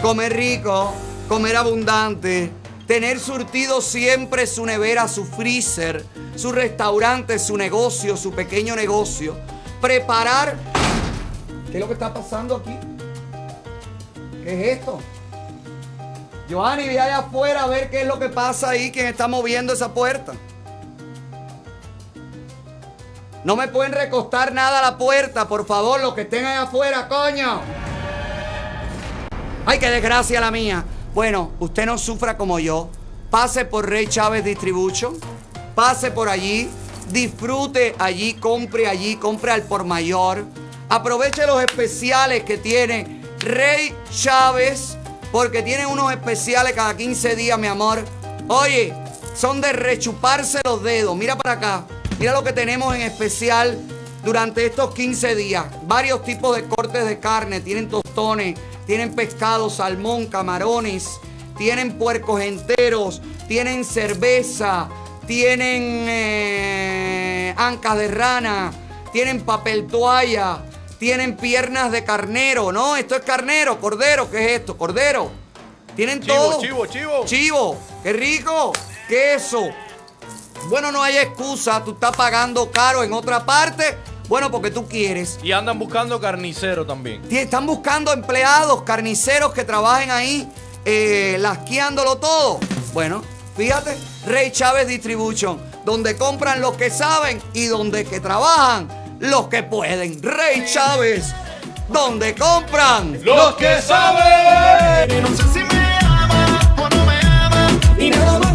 comer rico, comer abundante, tener surtido siempre su nevera, su freezer, su restaurante, su negocio, su pequeño negocio, preparar. ¿Qué es lo que está pasando aquí? ¿Qué es esto? Johanny, ve allá afuera a ver qué es lo que pasa ahí, quién está moviendo esa puerta. No me pueden recostar nada a la puerta, por favor, los que estén allá afuera, coño. Ay, qué desgracia la mía. Bueno, usted no sufra como yo. Pase por Rey Chávez Distribution. Pase por allí. Disfrute allí, compre allí, compre al por mayor. Aproveche los especiales que tiene Rey Chávez. Porque tiene unos especiales cada 15 días, mi amor. Oye, son de rechuparse los dedos. Mira para acá. Mira lo que tenemos en especial durante estos 15 días. Varios tipos de cortes de carne. Tienen tostones, tienen pescado, salmón, camarones, tienen puercos enteros, tienen cerveza, tienen eh, ancas de rana, tienen papel toalla, tienen piernas de carnero. No, esto es carnero, cordero. ¿Qué es esto? Cordero. Tienen Chivo, todo. chivo, chivo. Chivo. Qué rico. Queso. Bueno, no hay excusa. Tú estás pagando caro en otra parte. Bueno, porque tú quieres. Y andan buscando carnicero también. Y Están buscando empleados, carniceros que trabajen ahí, eh, lasqueándolo todo. Bueno, fíjate, Rey Chávez Distribution, donde compran los que saben y donde que trabajan los que pueden. Rey Chávez, donde compran Los que saben. Y no sé si me ama o no me ama. Y nada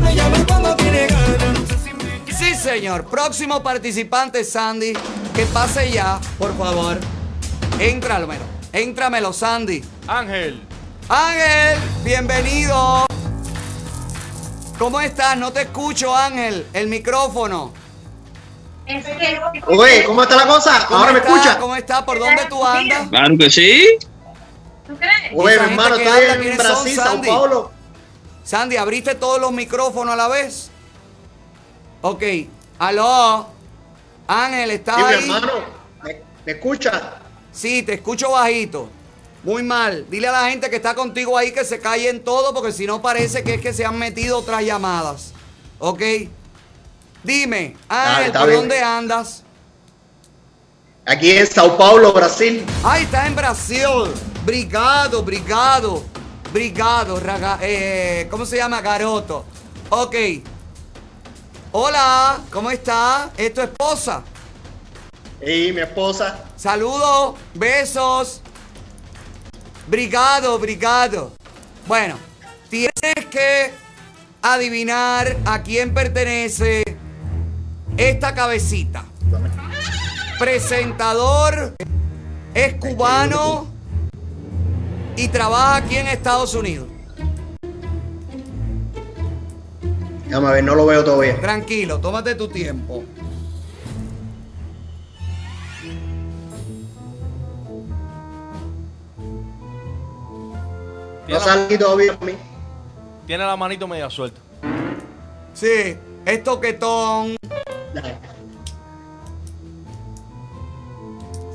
señor. Próximo participante, Sandy. Que pase ya, por favor. Éntramelo. Éntramelo, Sandy. Ángel. Ángel, bienvenido. ¿Cómo estás? No te escucho, Ángel. El micrófono. Oye, ¿cómo está la cosa? ¿Cómo ¿Ahora me escucha? ¿Cómo estás? ¿Por dónde tú andas? Claro que sí. Oye, ¿Esa mi hermano, estoy en Brasil, son, Sao Sandy? Paulo. Sandy, ¿abriste todos los micrófonos a la vez? Ok. Aló. Ángel, ¿estás Sí, mi ahí? hermano, ¿me, me escucha? Sí, te escucho bajito. Muy mal. Dile a la gente que está contigo ahí que se callen todo porque si no parece que es que se han metido otras llamadas. ¿Ok? Dime, Ángel, está ¿por bien. dónde andas? Aquí en Sao Paulo, Brasil. Ay, está en Brasil. Brigado, brigado. Brigado, raga- eh, ¿cómo se llama? Garoto. Ok. Hola, ¿cómo está? ¿Es tu esposa? Y mi esposa. Saludos, besos. Brigado, brigado. Bueno, tienes que adivinar a quién pertenece esta cabecita. Presentador, es cubano y trabaja aquí en Estados Unidos. Déjame ver, no lo veo todavía. Tranquilo, tómate tu tiempo. No Tiene, la, salí todavía a mí. tiene la manito media suelta. Sí, es toquetón.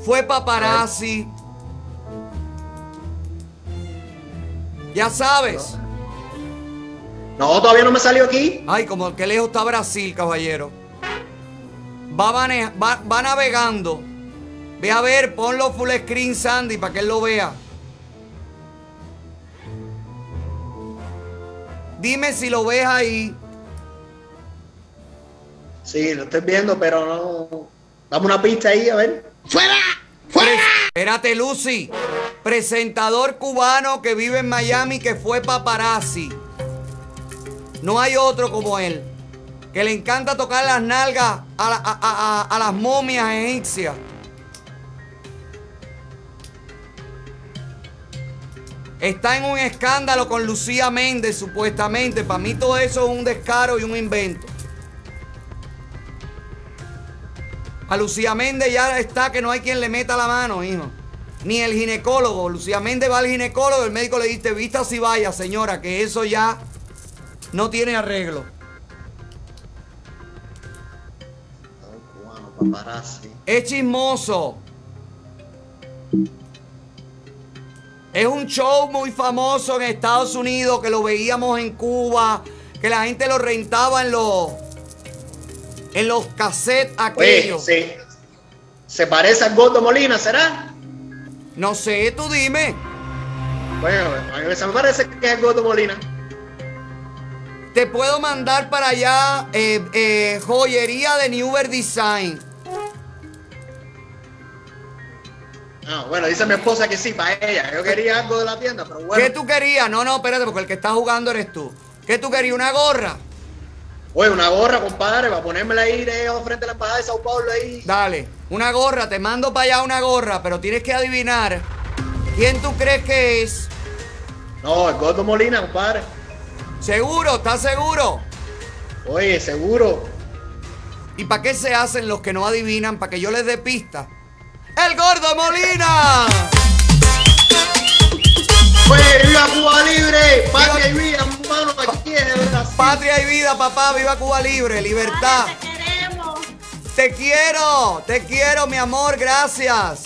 Fue paparazzi. Ya sabes. No, todavía no me salió aquí. Ay, como que lejos está Brasil, caballero. Va, mane- va, va navegando. Ve a ver, ponlo full screen, Sandy, para que él lo vea. Dime si lo ves ahí. Sí, lo estoy viendo, pero no. Dame una pista ahí, a ver. ¡Fuera! ¡Fuera! Espérate, Lucy. Presentador cubano que vive en Miami que fue paparazzi. No hay otro como él. Que le encanta tocar las nalgas a, la- a- a- a- a las momias egipcias. Está en un escándalo con Lucía Méndez, supuestamente. Para mí todo eso es un descaro y un invento. A Lucía Méndez ya está que no hay quien le meta la mano, hijo. Ni el ginecólogo. Lucía Méndez va al ginecólogo, el médico le dice, vista si vaya, señora, que eso ya no tiene arreglo. Es chismoso. Es un show muy famoso en Estados Unidos que lo veíamos en Cuba, que la gente lo rentaba en los en los cassettes Oye, aquellos. se, se parece al Gordo Molina, ¿será? No sé, tú dime. Bueno, a mí se me parece que es el Gordo Molina. Te puedo mandar para allá eh, eh, joyería de Newer Design. Ah, bueno, dice mi esposa que sí, para ella. Yo quería algo de la tienda, pero bueno. ¿Qué tú querías? No, no, espérate, porque el que está jugando eres tú. ¿Qué tú querías? ¿Una gorra? Oye, una gorra, compadre, para ponérmela ahí de frente a la embajada de Sao Paulo ahí. Dale, una gorra, te mando para allá una gorra, pero tienes que adivinar quién tú crees que es. No, el Gordo Molina, compadre. ¿Seguro? ¿Estás seguro? Oye, seguro. ¿Y para qué se hacen los que no adivinan? ¿Para que yo les dé pista? ¡El Gordo Molina! Oye, viva Cuba Libre, patria y vida, hermano, aquí es Brasil. Patria y vida, papá, viva Cuba Libre, libertad. Te quiero, te quiero, mi amor, gracias.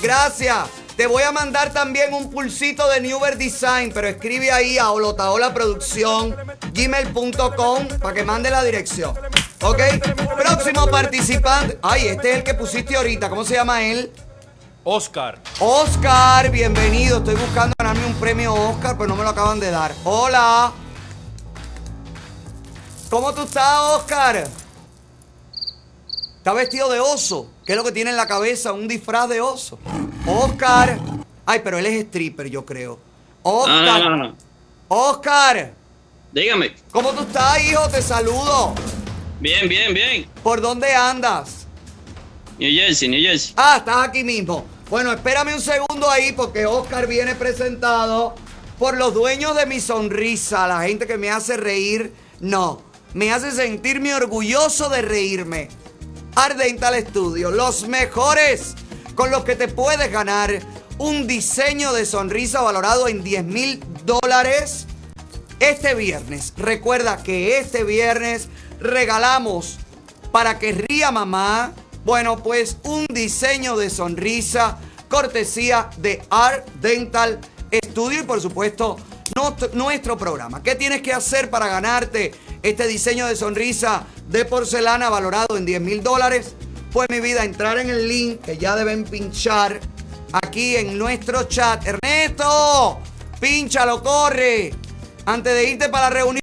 Gracias. Te voy a mandar también un pulsito de Newer Design, pero escribe ahí a Olotaola Producción, gmail.com, para que mande la dirección. ¿Ok? Próximo participante. Ay, este es el que pusiste ahorita. ¿Cómo se llama él? Oscar. Oscar, bienvenido. Estoy buscando ganarme un premio Oscar, pero no me lo acaban de dar. Hola. ¿Cómo tú estás, Oscar? Está vestido de oso. ¿Qué es lo que tiene en la cabeza? Un disfraz de oso. Oscar. Ay, pero él es stripper, yo creo. Oscar. No, no, no. Oscar. Dígame. ¿Cómo tú estás, hijo? Te saludo. Bien, bien, bien. ¿Por dónde andas? New Jersey, New Jersey. Ah, estás aquí mismo. Bueno, espérame un segundo ahí porque Oscar viene presentado por los dueños de mi sonrisa, la gente que me hace reír. No, me hace sentirme orgulloso de reírme. Ardental Studio, los mejores con los que te puedes ganar un diseño de sonrisa valorado en 10 mil dólares este viernes. Recuerda que este viernes regalamos para que ría mamá. Bueno, pues un diseño de sonrisa cortesía de Art Dental Studio y por supuesto nuestro programa. ¿Qué tienes que hacer para ganarte este diseño de sonrisa de porcelana valorado en 10 mil dólares? Pues mi vida, entrar en el link que ya deben pinchar aquí en nuestro chat. Ernesto, pínchalo, corre. Antes de irte para la reunión.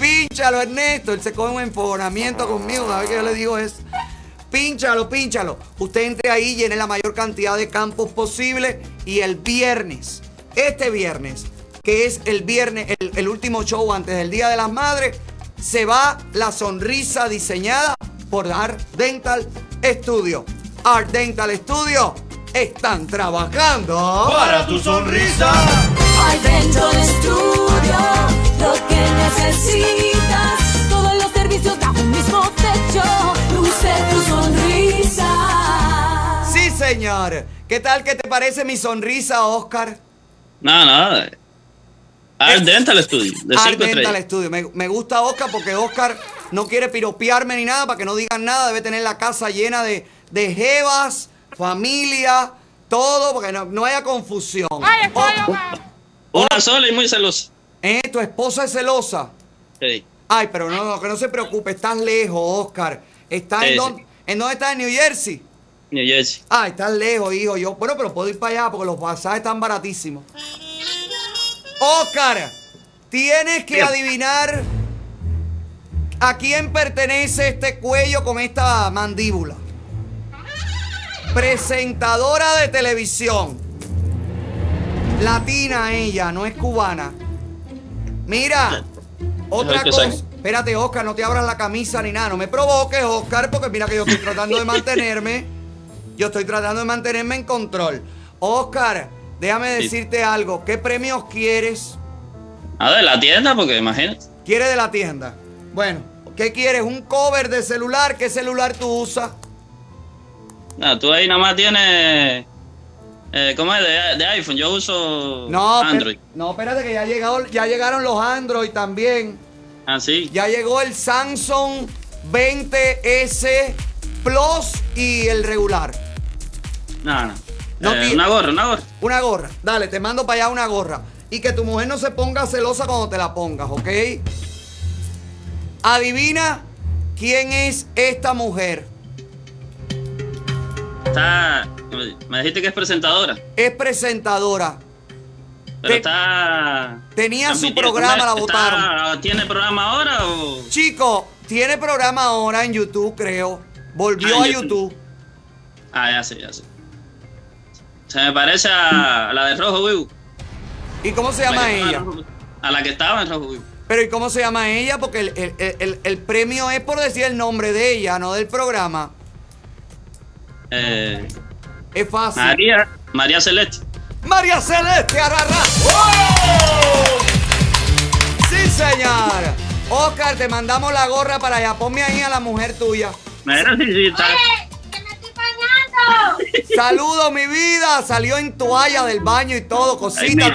Pínchalo, Ernesto. Él se coge un empoderamiento conmigo. Cada vez que yo le digo es. Pínchalo, pínchalo. Usted entre ahí, llene la mayor cantidad de campos posible. Y el viernes, este viernes, que es el viernes, el, el último show antes del Día de las Madres, se va la sonrisa diseñada por Art Dental Studio. Art Dental Studio están trabajando Para tu sonrisa. Art Dental Studio, lo que necesitas. Todos los servicios bajo un mismo techo. Luce tu sonrisa. Sí, señor. ¿Qué tal? ¿Qué te parece mi sonrisa, Oscar? Nada, nada. Art Dental Studio, de Art 5 Dental. Studio. Me, me gusta Oscar porque Oscar no quiere piropearme ni nada para que no digan nada. Debe tener la casa llena de, de jevas, familia, todo, porque no, no haya confusión. Una sola y muy celosa. Eh, tu esposa es celosa. Sí. Ay, pero no, no, que no se preocupe, estás lejos, Oscar. ¿Estás en, Sí, dónde, en dónde estás? ¿En New Jersey? New Jersey. Ay, estás lejos, hijo. Yo, bueno, pero puedo ir para allá porque los pasajes están baratísimos. Oscar, tienes que Bien. adivinar a quién pertenece este cuello con esta mandíbula. Presentadora de televisión. Latina ella, no es cubana. Mira, otra cosa. Espérate, Oscar, no te abras la camisa ni nada. No me provoques, Oscar, porque mira que yo estoy tratando de mantenerme. Yo estoy tratando de mantenerme en control. Oscar, déjame Sí. decirte algo. ¿Qué premios quieres? A ver, la tienda, porque imagínate. ¿Quieres de la tienda? Bueno, ¿qué quieres? ¿Un cover de celular? ¿Qué celular tú usas? No, tú ahí nada más tienes. Eh, ¿Cómo es? De, de iPhone. Yo uso No, Android. no, espérate que ya, llegado, ya llegaron los Android también. Ah, sí. Ya llegó el Samsung 20S Plus y el regular. No, no. No Eh, una gorra, una gorra. Una gorra. Dale, te mando para allá una gorra. Y que tu mujer no se ponga celosa cuando te la pongas, ¿ok? Adivina quién es esta mujer. Está. Me dijiste que es presentadora. Es presentadora. Pero Te- está. Tenía su programa, la ¿Está- votaron. ¿Tiene programa ahora o.? Chico, tiene programa ahora en YouTube, creo. Volvió Ah, a YouTube. Ah, ya sé, ya sé. Se me parece a la de Rojo Vivo. ¿Y cómo se llama ella? Rojo. A la que estaba en Rojo Vivo. Pero ¿y cómo se llama ella? Porque el, el- el- el- premio es por decir el nombre de ella, no del programa. Eh, Es fácil. María, María Celeste. María Celeste Arrará. Sí, señor. Oscar, te mandamos la gorra para allá. Ponme ahí a la mujer tuya. Mira, sí, sí, está. Saludos, mi vida. Salió en toalla del baño y todo, cosita.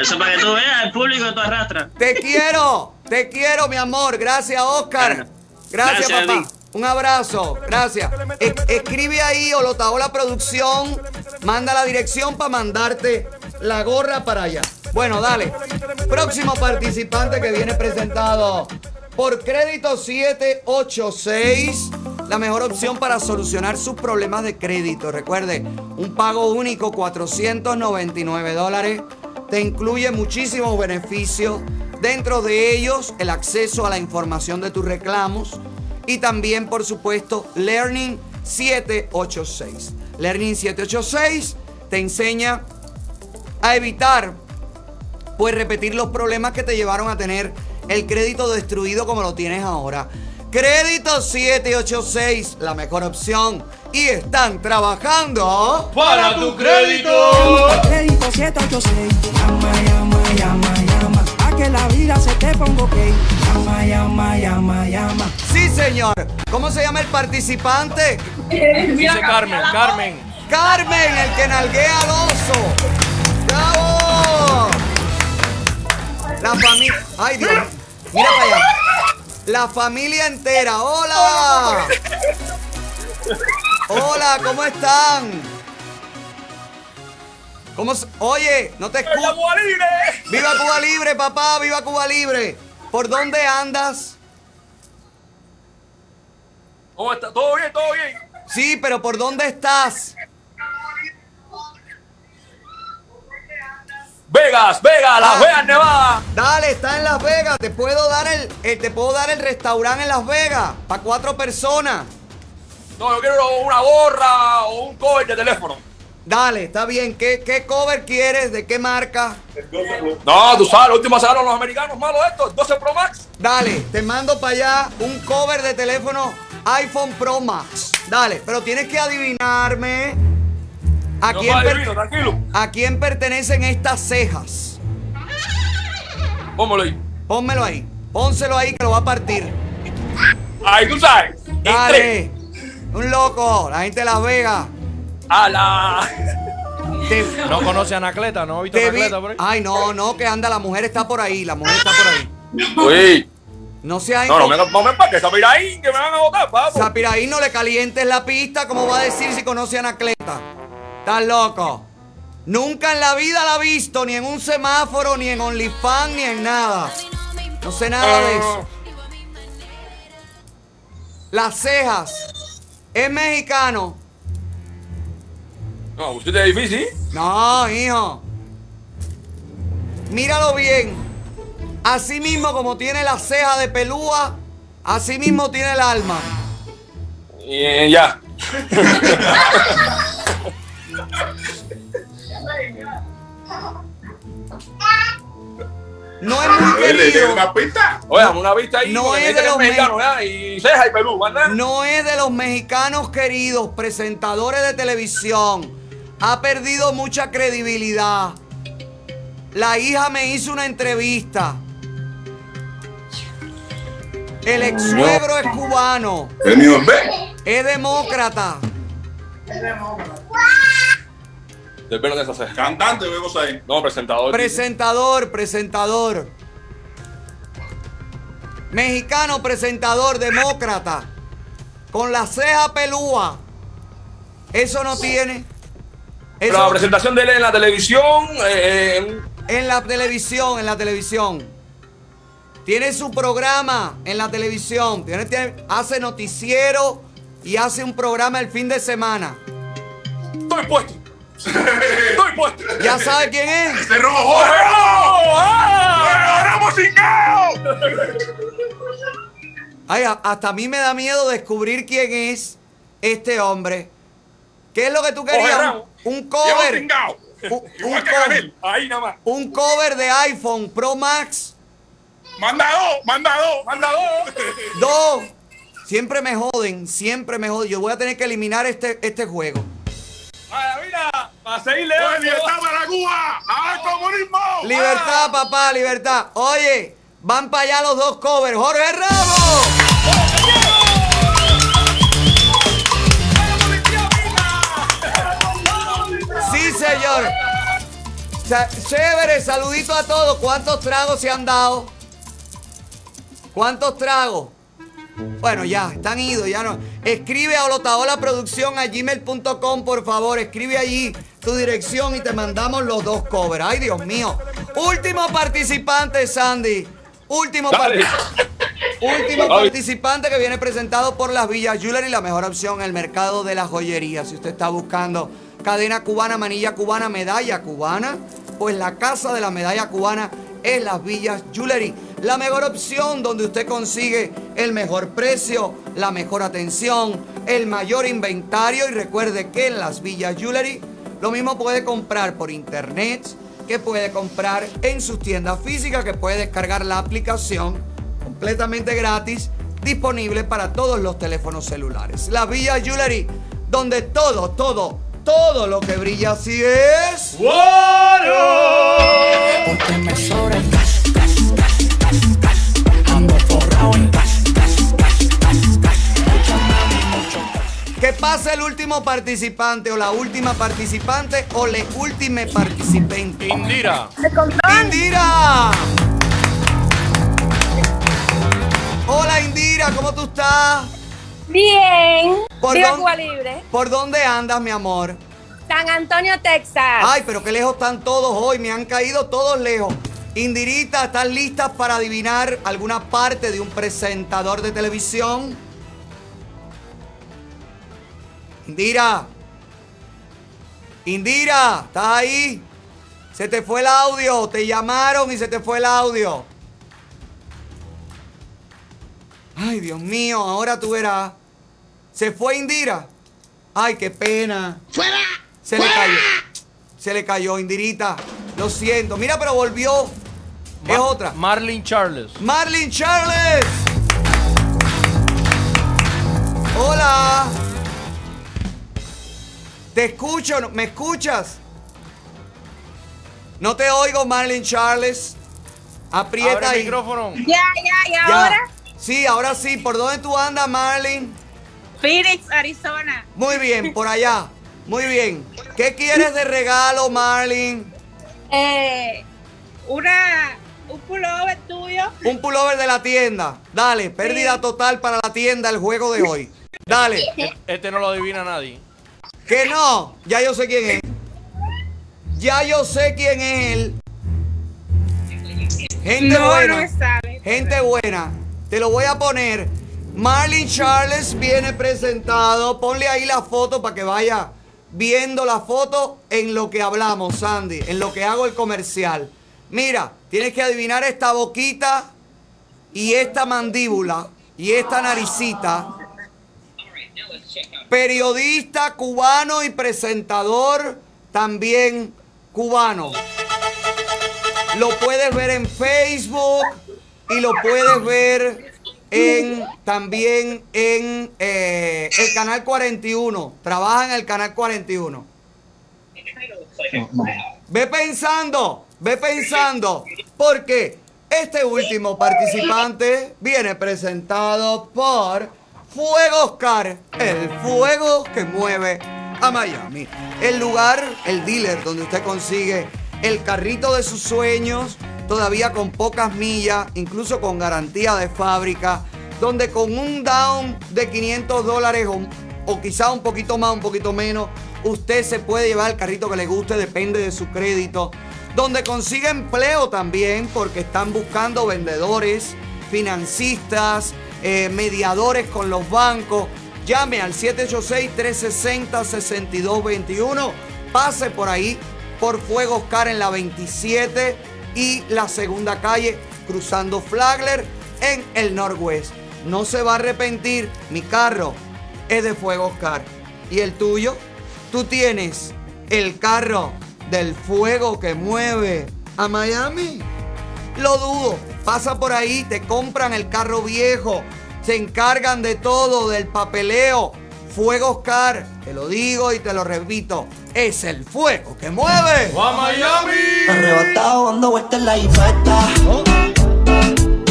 Eso para que tú veas el público que tú arrastras. Te quiero, te quiero, mi amor. Gracias, Oscar. Gracias, Gracias papá. Un abrazo, gracias. E- escribe ahí, o lo la producción. Manda la dirección para mandarte la gorra para allá. Bueno, dale. Próximo participante que viene presentado por crédito 786. La mejor opción para solucionar sus problemas de crédito. Recuerde, un pago único, 499 dólares. Te incluye muchísimos beneficios. Dentro de ellos, el acceso a la información de tus reclamos. Y también, por supuesto, Learning 786. Learning 786 te enseña a evitar, pues, repetir los problemas que te llevaron a tener el crédito destruido como lo tienes ahora. Crédito 786, la mejor opción. Y están trabajando Para tu crédito. Crédito 786. Llama, llama, llama, llama. A que la vida se te ponga ok. Llama, llama, llama, llama. Sí, señor. ¿Cómo se llama el participante? Dice Carmen, Carmen. Carmen, el que nalguea al oso. ¡Bravo! La familia. Ay, Dios. Mira para allá. La familia entera. ¡Hola! Hola, ¿cómo están? ¿Cómo se- Oye, no te escucho. ¡Viva Cuba Libre! ¡Viva Cuba Libre, papá! ¡Viva Cuba Libre! ¿Por dónde andas? ¿Cómo está? ¿Todo bien? ¿Todo bien? Sí, pero ¿por dónde estás? Vegas, Vegas, Las Ah. Vegas, Nevada. Dale, está en Las Vegas. Te puedo dar el, eh, te puedo dar el restaurante en Las Vegas para cuatro personas. No, yo quiero una gorra o un cover de teléfono. Dale, está bien. ¿Qué, qué cover quieres? ¿De qué marca? No, tú sabes, la última sacaron los americanos malos estos, 12 Pro Max. Dale, te mando para allá un cover de teléfono iPhone Pro Max. Dale, pero tienes que adivinarme a quién, adivino, a pertenecen estas cejas. Póngalo ahí. Pónmelo ahí. Pónselo ahí que lo va a partir. Ahí tú sabes. Dale. Un loco, la gente de Las Vegas. A la. Te, No conoce a Anacleta, ¿no ha visto a te vi- Anacleta por ahí? Ay, no, no, que anda, la mujer está por ahí, la mujer está por ahí. Uy. No seas No, no me, no me mira ahí, que me van a botar, vamos. Zapiraí, no le calientes la pista, ¿cómo va a decir si conoce a Anacleta? Estás loco. Nunca en la vida la ha visto, ni en un semáforo, ni en OnlyFans, ni en nada. No sé nada de eso. Las cejas. Es mexicano. No, usted es difícil. No, hijo. Míralo bien. Así mismo como tiene la ceja de pelúa, así mismo tiene el alma. Y ya. No es muy querido. una pista. Oye, dame una vista ahí. No es de los mexicano, me- ¿verdad? Y ceja y. No es de los mexicanos queridos, presentadores de televisión. Ha perdido mucha credibilidad. La hija me hizo una entrevista. El ex suegro es cubano. Es B. Es demócrata. Del pelo de esa ceja. Cantante, vemos ahí. No, presentador. Presentador, presentador. Mexicano, presentador, demócrata. Con la ceja pelúa. Eso no tiene. Pero la presentación de él en la televisión. eh, eh, En la televisión, en la televisión. Tiene su programa en la televisión. Tiene, tiene- hace noticiero y hace un programa el fin de semana. Estoy puesto. Estoy puesto. ¿Ya sabe quién es? ¡Se robó! ¡Ganamos Ay, hasta a mí me da miedo descubrir quién es este hombre. ¿Qué es lo que tú querías? Ramos. Un cover. Un, un cover. Ahí nada más. Un cover de iPhone Pro Max. Manda dos, manda dos, manda dos. Dos. Siempre me joden, siempre me joden. Yo voy a tener que eliminar este, este juego. Para seguirle. ¡Pues libertad para Cuba! ¡Al comunismo! Libertad, papá, libertad. Oye, van para allá los dos covers. Jorge Ramos. Sí, señor. Chévere, saludito a todos. ¿Cuántos tragos se han dado? ¿Cuántos tragos? Bueno, ya, están idos, ya no. Escribe a producción a gmail.com, por favor. Escribe allí tu dirección y te mandamos los dos covers. Ay, Dios mío. Último participante, Sandy. Último. Último participante que viene presentado por las Villas Jewelry, la mejor opción en el mercado de la joyería. Si usted está buscando cadena cubana, manilla cubana, medalla cubana, pues la casa de la medalla cubana es las Villas Jewelry. La mejor opción donde usted consigue el mejor precio, la mejor atención, el mayor inventario. Y recuerde que en las Villas Jewelry lo mismo puede comprar por internet, que puede comprar en sus tiendas físicas, que puede descargar la aplicación completamente gratis, disponible para todos los teléfonos celulares. La Villa Jewelry, donde todo, todo, todo lo que brilla así es. Porque me sobra el cash, Que pase el último participante o la última participante o la última participante. Indira. Indira. Hola Indira, ¿cómo tú estás? Bien. ¿Por Viva Cuba Libre. ¿Por dónde andas, mi amor? San Antonio, Texas. Ay, pero qué lejos están todos hoy. Me han caído todos lejos. Indirita, ¿están listas para adivinar alguna parte de un presentador de televisión? Indira. Indira, ¿estás ahí? Se te fue el audio. Te llamaron y se te fue el audio. Ay, Dios mío, ahora tú verás. ¿Se fue Indira? Ay, qué pena. ¡Fuera! Se le cayó. Se le cayó, Indirita. Lo siento. Mira, pero volvió. Es otra. Marlene Charles. Marlene Charles. Hola. Te escucho. ¿no- ¿Me escuchas? No te oigo, Marlene Charles. Aprieta Abre el ahí. micrófono. Ya, ya, ¿y Ya. ahora? Sí, ahora sí. ¿Por dónde tú andas, Marlene? Phoenix, Arizona. Muy bien, por allá. Muy bien. ¿Qué quieres de regalo, Marlene? Eh, una, un pullover tuyo. Un pullover de la tienda. Dale, pérdida total para la tienda el juego de hoy. Dale. Este no lo adivina nadie. Que no. Ya yo sé quién es. Ya yo sé quién es él. Gente No, buena. no. Gente buena. Te lo voy a poner. Marlin Charles viene presentado. Ponle ahí la foto para que vaya viendo la foto en lo que hablamos, Sandy. En lo que hago el comercial. Mira, tienes que adivinar esta boquita y esta mandíbula y esta naricita. Periodista cubano y presentador también cubano. Lo puedes ver en Facebook y lo puedes ver en también en eh, el canal 41. Trabaja en el canal 41. Ve pensando, ve pensando, porque este último participante viene presentado por Fuego Oscar, el fuego que mueve a Miami. El lugar, el dealer donde usted consigue el carrito de sus sueños, todavía con pocas millas, incluso con garantía de fábrica, donde con un down de 500 dólares o, o quizá un poquito más, un poquito menos, usted se puede llevar el carrito que le guste, depende de su crédito. Donde consigue empleo también, porque están buscando vendedores, financistas, eh, mediadores con los bancos. Llame al 786-360-6221. Pase por ahí, por Fuego Oscar en la 27 y la segunda calle, cruzando Flagler en el Northwest. No se va a arrepentir, mi carro es de Fuego Oscar. ¿Y el tuyo? Tú tienes el carro del fuego que mueve a Miami. Lo dudo. Pasa por ahí, te compran el carro viejo, se encargan de todo, del papeleo. Fuego Oscar, te lo digo y te lo repito, es el fuego que mueve. ¡Va a Miami! Arrebatado dando vueltas en la.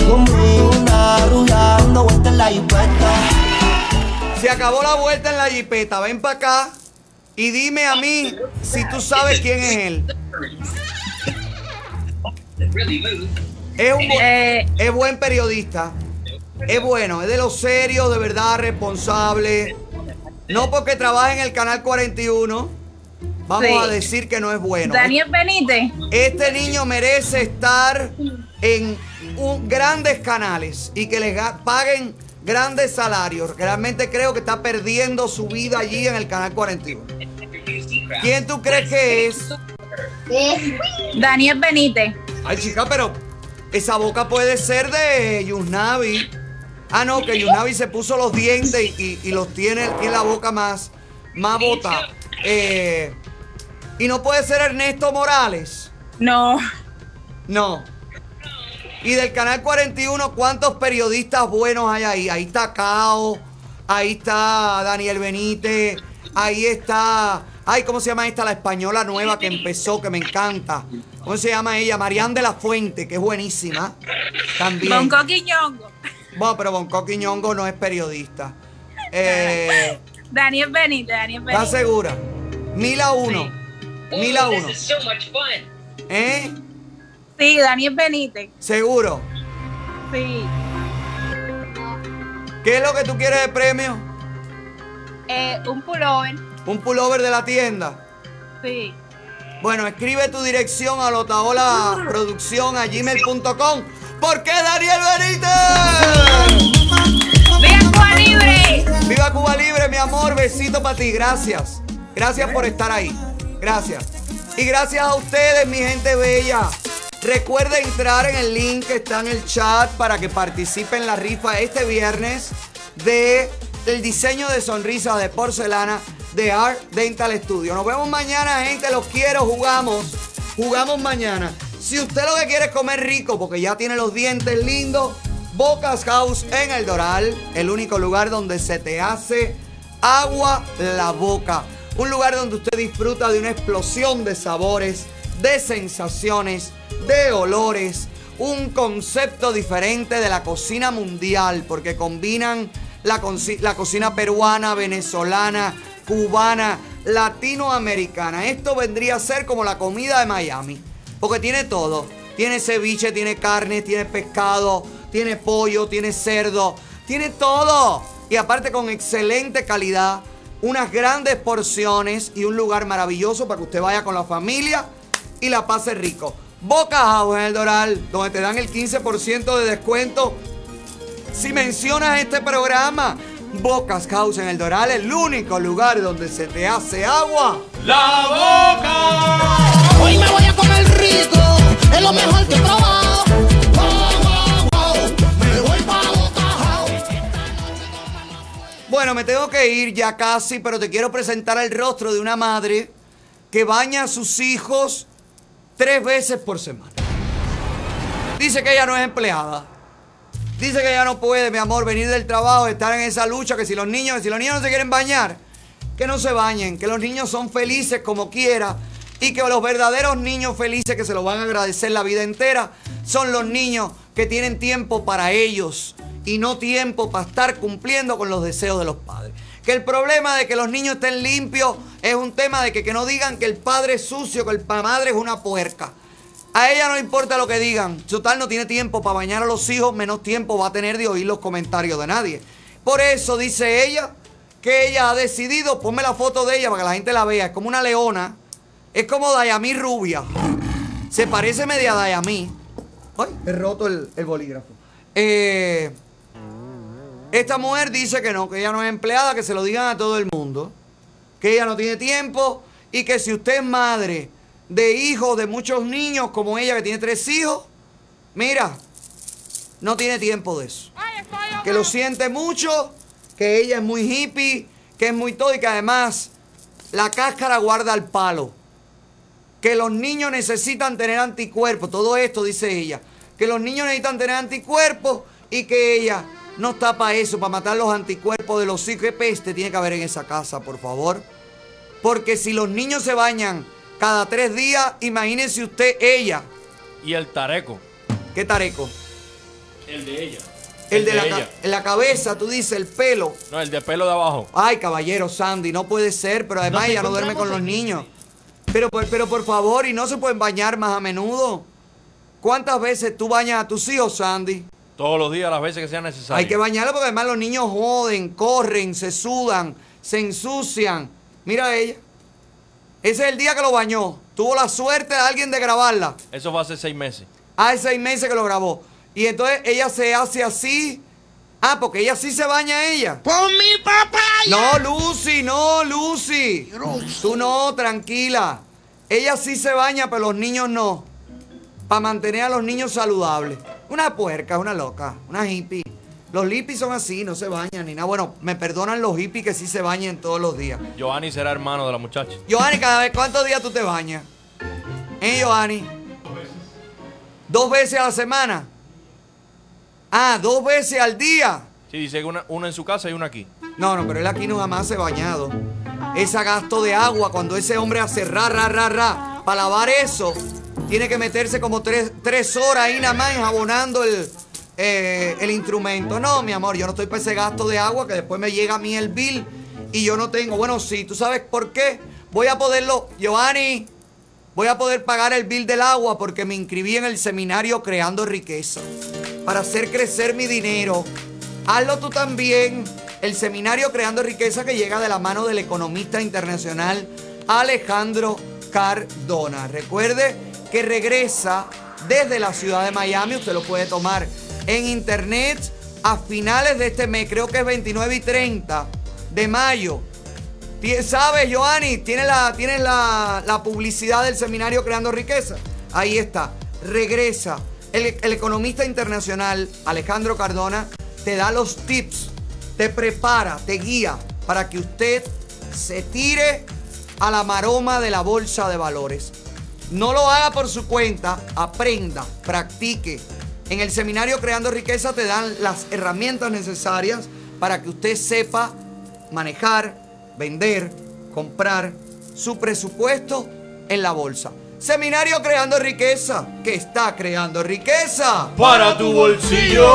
Conmigo una rubia dando vueltas en la jipeta. Se acabó la vuelta en la jipeta. Ven para acá y dime a mí si tú sabes quién es él. Es, un bu- es buen periodista. Es bueno, es de los serios, de verdad, responsable. No porque trabaja en el canal 41. Vamos Sí. a decir que no es bueno. Daniel Benítez. Este niño merece estar en un- grandes canales y que les paguen grandes salarios. Realmente creo que está perdiendo su vida allí en el canal 41. ¿Quién tú crees que es? Daniel Benítez. Ay, chica, pero esa boca puede ser de Yusnavi. Ah, no, que Yusnavi se puso los dientes y, y los tiene en la boca más, más bota. Eh, y no puede ser Ernesto Morales. No. No. Y del canal 41, ¿cuántos periodistas buenos hay ahí? Ahí está Cao, ahí está Daniel Benítez, ahí está. Ay, ¿cómo se llama esta? La española nueva que empezó, que me encanta. ¿Cómo se llama ella? Marianne de la Fuente, que es buenísima. También. Bonco Quiñongo. Bueno, pero Bonco Quiñongo no es periodista. Eh, Daniel Benítez. Daniel ¿Estás Benítez. segura? Mil a uno. Mil a uno. ¿Eh? Sí, Daniel Benítez. ¿Seguro? Sí. ¿Qué es lo que tú quieres de premio? Eh, un pullover. ¿Un pullover de la tienda? Sí. Bueno, escribe tu dirección a Lotaola Producción a gmail.com. ¿Por qué Daniel Benítez? ¡Viva Cuba Libre! ¡Viva Cuba Libre, mi amor! Besito para ti. Gracias. Gracias por estar ahí. Gracias. Y gracias a ustedes, mi gente bella. Recuerda entrar en el link que está en el chat para que participe en la rifa este viernes de el diseño de sonrisas de porcelana de Art Dental Studio. Nos vemos mañana, gente. Los quiero. Jugamos. Jugamos mañana. Si usted lo que quiere es comer rico porque ya tiene los dientes lindos, Bocas House en el Doral, el único lugar donde se te hace agua la boca. Un lugar donde usted disfruta de una explosión de sabores, de sensaciones, de olores. Un concepto diferente de la cocina mundial porque combinan la, la cocina peruana, venezolana, cubana, latinoamericana. Esto vendría a ser como la comida de Miami. Porque tiene todo. Tiene ceviche, tiene carne, tiene pescado, tiene pollo, tiene cerdo. Tiene todo. Y aparte con excelente calidad. Unas grandes porciones y un lugar maravilloso para que usted vaya con la familia y la pase rico. Boca House en el Doral, donde te dan el 15% de descuento si mencionas este programa. Bocas House en el Doral, el único lugar donde se te hace agua. ¡La boca! Hoy me voy a comer rico, es lo mejor que he probado. Wow, wow, wow, me voy pa' Boca. Bueno, me tengo que ir ya casi, pero te quiero presentar el rostro de una madre que baña a sus hijos tres veces por semana. Dice que ella no es empleada. Dice que ella no puede, mi amor, venir del trabajo, estar en esa lucha, que si los niños, si los niños no se quieren bañar, que no se bañen, que los niños son felices como quiera y que los verdaderos niños felices que se lo van a agradecer la vida entera son los niños que tienen tiempo para ellos y no tiempo para estar cumpliendo con los deseos de los padres. Que el problema de que los niños estén limpios es un tema de que, que no digan que el padre es sucio, que el madre es una puerca. A ella no importa lo que digan. Total, no tiene tiempo para bañar a los hijos, menos tiempo va a tener de oír los comentarios de nadie. Por eso dice ella que ella ha decidido, ponme la foto de ella para que la gente la vea, es como una leona, es como Dayamí rubia. Se parece media a Dayamí. Ay, he roto el, el bolígrafo. Eh, esta mujer dice que no, que ella no es empleada, que se lo digan a todo el mundo, que ella no tiene tiempo y que si usted es madre de hijos de muchos niños como ella que tiene tres hijos, mira, no tiene tiempo de eso. Que lo siente mucho, que ella es muy hippie, que es muy todo y que además la cáscara guarda el palo. Que los niños necesitan tener anticuerpos, todo esto dice ella. Que los niños necesitan tener anticuerpos y que ella no está para eso, para matar los anticuerpos de los hijos. ¿Qué peste tiene que haber en esa casa, por favor? Porque si los niños se bañan cada tres días, imagínese usted ella. Y el tareco. ¿Qué tareco? El de ella. El de, la, ella. ca- en la cabeza, tú dices, el pelo. No, el de pelo de abajo. Ay, caballero Sandy, no puede ser, pero además Nos ella no duerme con los niños. Pero, por- pero por favor, y no se pueden bañar más a menudo. ¿Cuántas veces tú bañas a tus hijos, Sandy? Todos los días, las veces que sea necesario. Hay que bañarlo porque además los niños joden, corren, se sudan, se ensucian. Mira a ella. Ese es el día que lo bañó. Tuvo la suerte de alguien de grabarla. Eso fue hace seis meses. Hace seis meses que lo grabó. Y entonces ella se hace así. Ah, porque ella sí se baña ella. ¡Con mi papá! No, Lucy, no, Lucy. Tú no, tranquila. Ella sí se baña, pero los niños no. Para mantener a los niños saludables. Una puerca, una loca, una hippie. Los hippies son así, no se bañan ni nada. Bueno, me perdonan los hippies que sí se bañan todos los días. Giovanni será hermano de la muchacha. Johanny, cada vez, ¿cuántos días tú te bañas? ¿Eh, Johanny? ¿Dos veces a la semana? Ah, dos veces al día. Sí, dice que una, una en su casa y una aquí. No, no, pero él aquí no jamás se ha bañado. Ese gasto de agua, cuando ese hombre hace ra, ra, ra, ra, para lavar eso, tiene que meterse como tres, tres horas ahí nada más enjabonando el, eh, el instrumento. No, mi amor, yo no estoy para ese gasto de agua que después me llega a mí el bill y yo no tengo. Bueno, sí, ¿tú sabes por qué? Voy a poderlo, Giovanni, voy a poder pagar el bill del agua porque me inscribí en el seminario Creando Riqueza para hacer crecer mi dinero. Hazlo tú también. El seminario Creando Riqueza que llega de la mano del economista internacional Alejandro Cardona. Recuerde que regresa desde la ciudad de Miami. Usted lo puede tomar en internet a finales de este mes. Creo que es 29 y 30 de mayo. ¿Sabes, Joanny? Tienes la, tienes la, publicidad del seminario Creando Riqueza. Ahí está. Regresa. El economista internacional Alejandro Cardona te da los tips, te prepara, te guía para que usted se tire a la maroma de la bolsa de valores. No lo haga por su cuenta, aprenda, practique. En el seminario Creando Riqueza te dan las herramientas necesarias para que usted sepa manejar, vender, comprar su presupuesto en la bolsa. Seminario Creando Riqueza, que está creando riqueza Para tu bolsillo.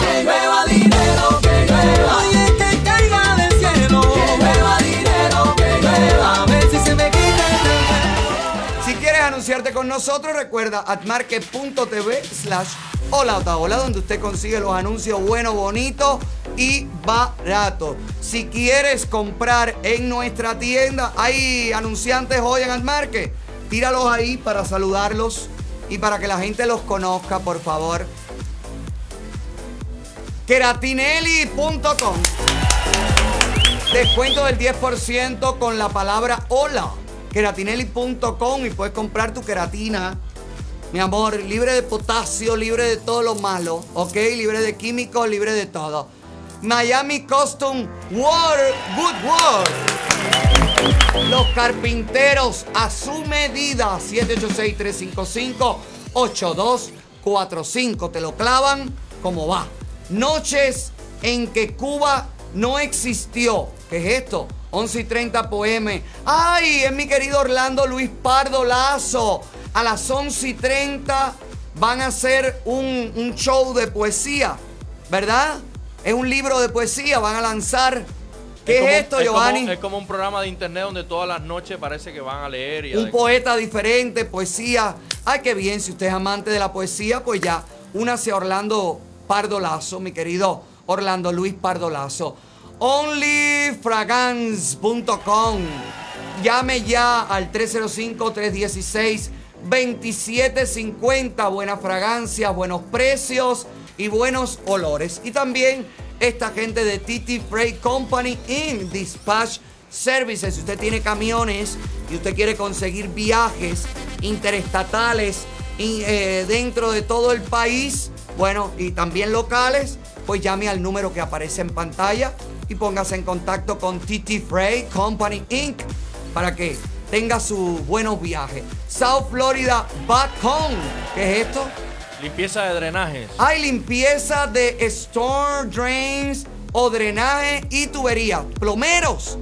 Que llueva dinero, que llueva. Oye, que caiga del cielo. Que llueva dinero, que llueva. A ver si se me quita el Si quieres anunciarte con nosotros, recuerda atmarket.tv slash hola Otaola, donde usted consigue los anuncios buenos, bonitos y baratos. Si quieres comprar en nuestra tienda, hay anunciantes hoy en Atmarket. Tíralos ahí para saludarlos y para que la gente los conozca, por favor. Keratinelli.com Descuento del 10% con la palabra hola. Keratinelli.com y puedes comprar tu queratina. Mi amor, libre de potasio, libre de todo lo malo, ¿ok? Libre de químicos, libre de todo. Miami Custom Water Woodwork. Los carpinteros a su medida. 786-355-8232. 45. Te lo clavan como va. Noches en que Cuba no existió. ¿Qué es esto? 11 y 30 PM. ¡Ay! Es mi querido Orlando Luis Pardo Lazo. A las 11 y 30 van a hacer un, un show de poesía. ¿Verdad? Es un libro de poesía. Van a lanzar. ¿Qué es, como- esto, Giovanni? es como un programa de internet donde todas las noches parece que van a leer y a un poeta diferente, poesía. Ay, qué bien, si usted es amante de la poesía, pues ya, únase a Orlando Pardo Lazo, mi querido Orlando Luis Pardo Lazo. Onlyfragance.com. Llame ya al 305-316-2750. Buenas fragancias, buenos precios y buenos olores. Y también esta gente de TT Freight Company in Dispatch Services. Si usted tiene camiones y usted quiere conseguir viajes interestatales y, eh, dentro de todo el país, bueno, y también locales, pues llame al número que aparece en pantalla y póngase en contacto con TT Freight Company Inc. para que tenga sus buenos viajes. South Florida Back Home. ¿Qué es esto? limpieza de drenajes. Hay limpieza de storm drains o drenaje y tubería. Plomeros.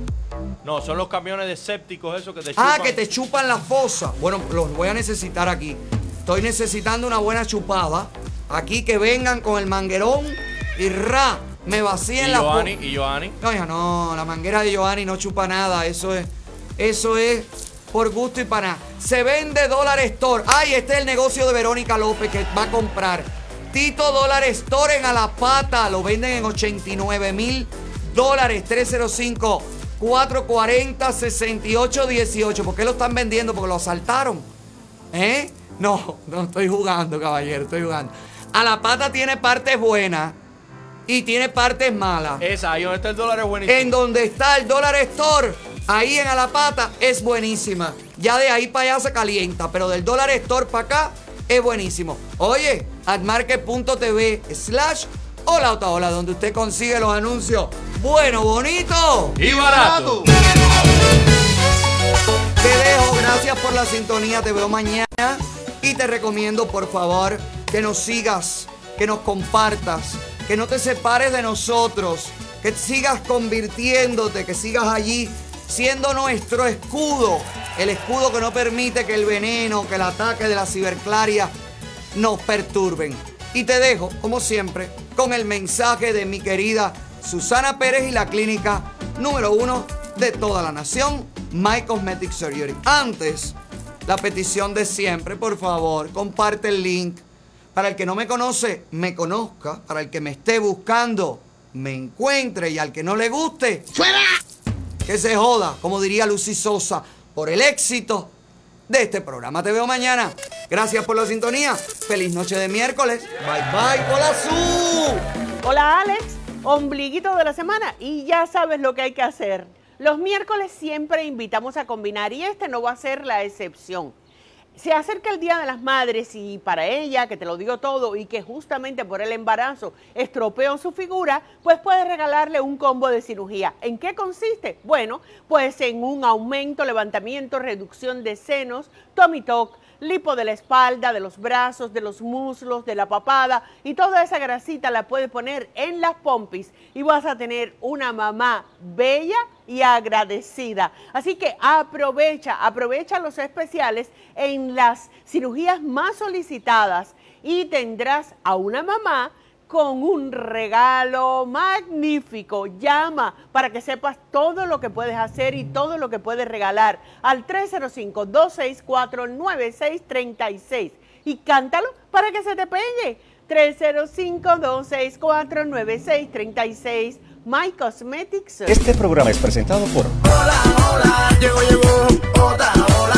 No, son los camiones de sépticos esos que te chupan. Ah, que te chupan la fosa. Bueno, los voy a necesitar aquí. Estoy necesitando una buena chupada. Aquí que vengan con el manguerón y ra, me vacíen la Giovanni, fosa. y. No, hija, no, la manguera de Giovanni no chupa nada. Eso es, eso es por gusto y para nada. Se vende Dollar Store. Ay, este es el negocio de Verónica López que va a comprar. Tito Dollar Store en Alapata. Lo venden en 89 mil dólares. 305 440 6818. ¿Por qué lo están vendiendo? Porque lo asaltaron. ¿Eh? No, no estoy jugando, caballero. Estoy jugando. Alapata tiene partes buenas y tiene partes malas. Esa, ahí donde está el dólar es buenísimo. En donde está el dólar store, ahí en Alapata, es buenísima. Ya de ahí para allá se calienta, pero del dólar store para acá es buenísimo. Oye, admarket.tv slash hola otra hola, donde usted consigue los anuncios bueno, bonito Y barato. Te dejo, gracias por la sintonía, te veo mañana y te recomiendo por favor que nos sigas, que nos compartas, que no te separes de nosotros, que sigas convirtiéndote, que sigas allí siendo nuestro escudo, el escudo que no permite que el veneno, que el ataque de la ciberclaria nos perturben. Y te dejo, como siempre, con el mensaje de mi querida Susana Pérez y la clínica número uno de toda la nación, My Cosmetic Surgery. Antes, la petición de siempre, por favor, comparte el link. Para el que no me conoce, me conozca. Para el que me esté buscando, me encuentre. Y al que no le guste, ¡fuera! Que se joda, como diría Lucy Sosa, por el éxito de este programa. Te veo mañana. Gracias por la sintonía. Feliz noche de miércoles. Bye bye. Hola, Su. Hola Alex, ombliguito de la semana y ya sabes lo que hay que hacer. Los miércoles siempre invitamos a combinar y este no va a ser la excepción. Se acerca el Día de las Madres y para ella, que te lo digo todo y que justamente por el embarazo estropeó su figura, pues puedes regalarle un combo de cirugía. ¿En qué consiste? Bueno, pues en un aumento, levantamiento, reducción de senos, tummy talk, lipo de la espalda, de los brazos, de los muslos, de la papada y toda esa grasita la puedes poner en las pompis y vas a tener una mamá bella y agradecida. Así que aprovecha, aprovecha los especiales en las cirugías más solicitadas y tendrás a una mamá con un regalo magnífico. Llama para que sepas todo lo que puedes hacer y todo lo que puedes regalar al 305-264-9636 y cántalo para que se te pegue. 305-264-9636 My Cosmetics. Este programa es presentado por Llegó, llegó, otra ola.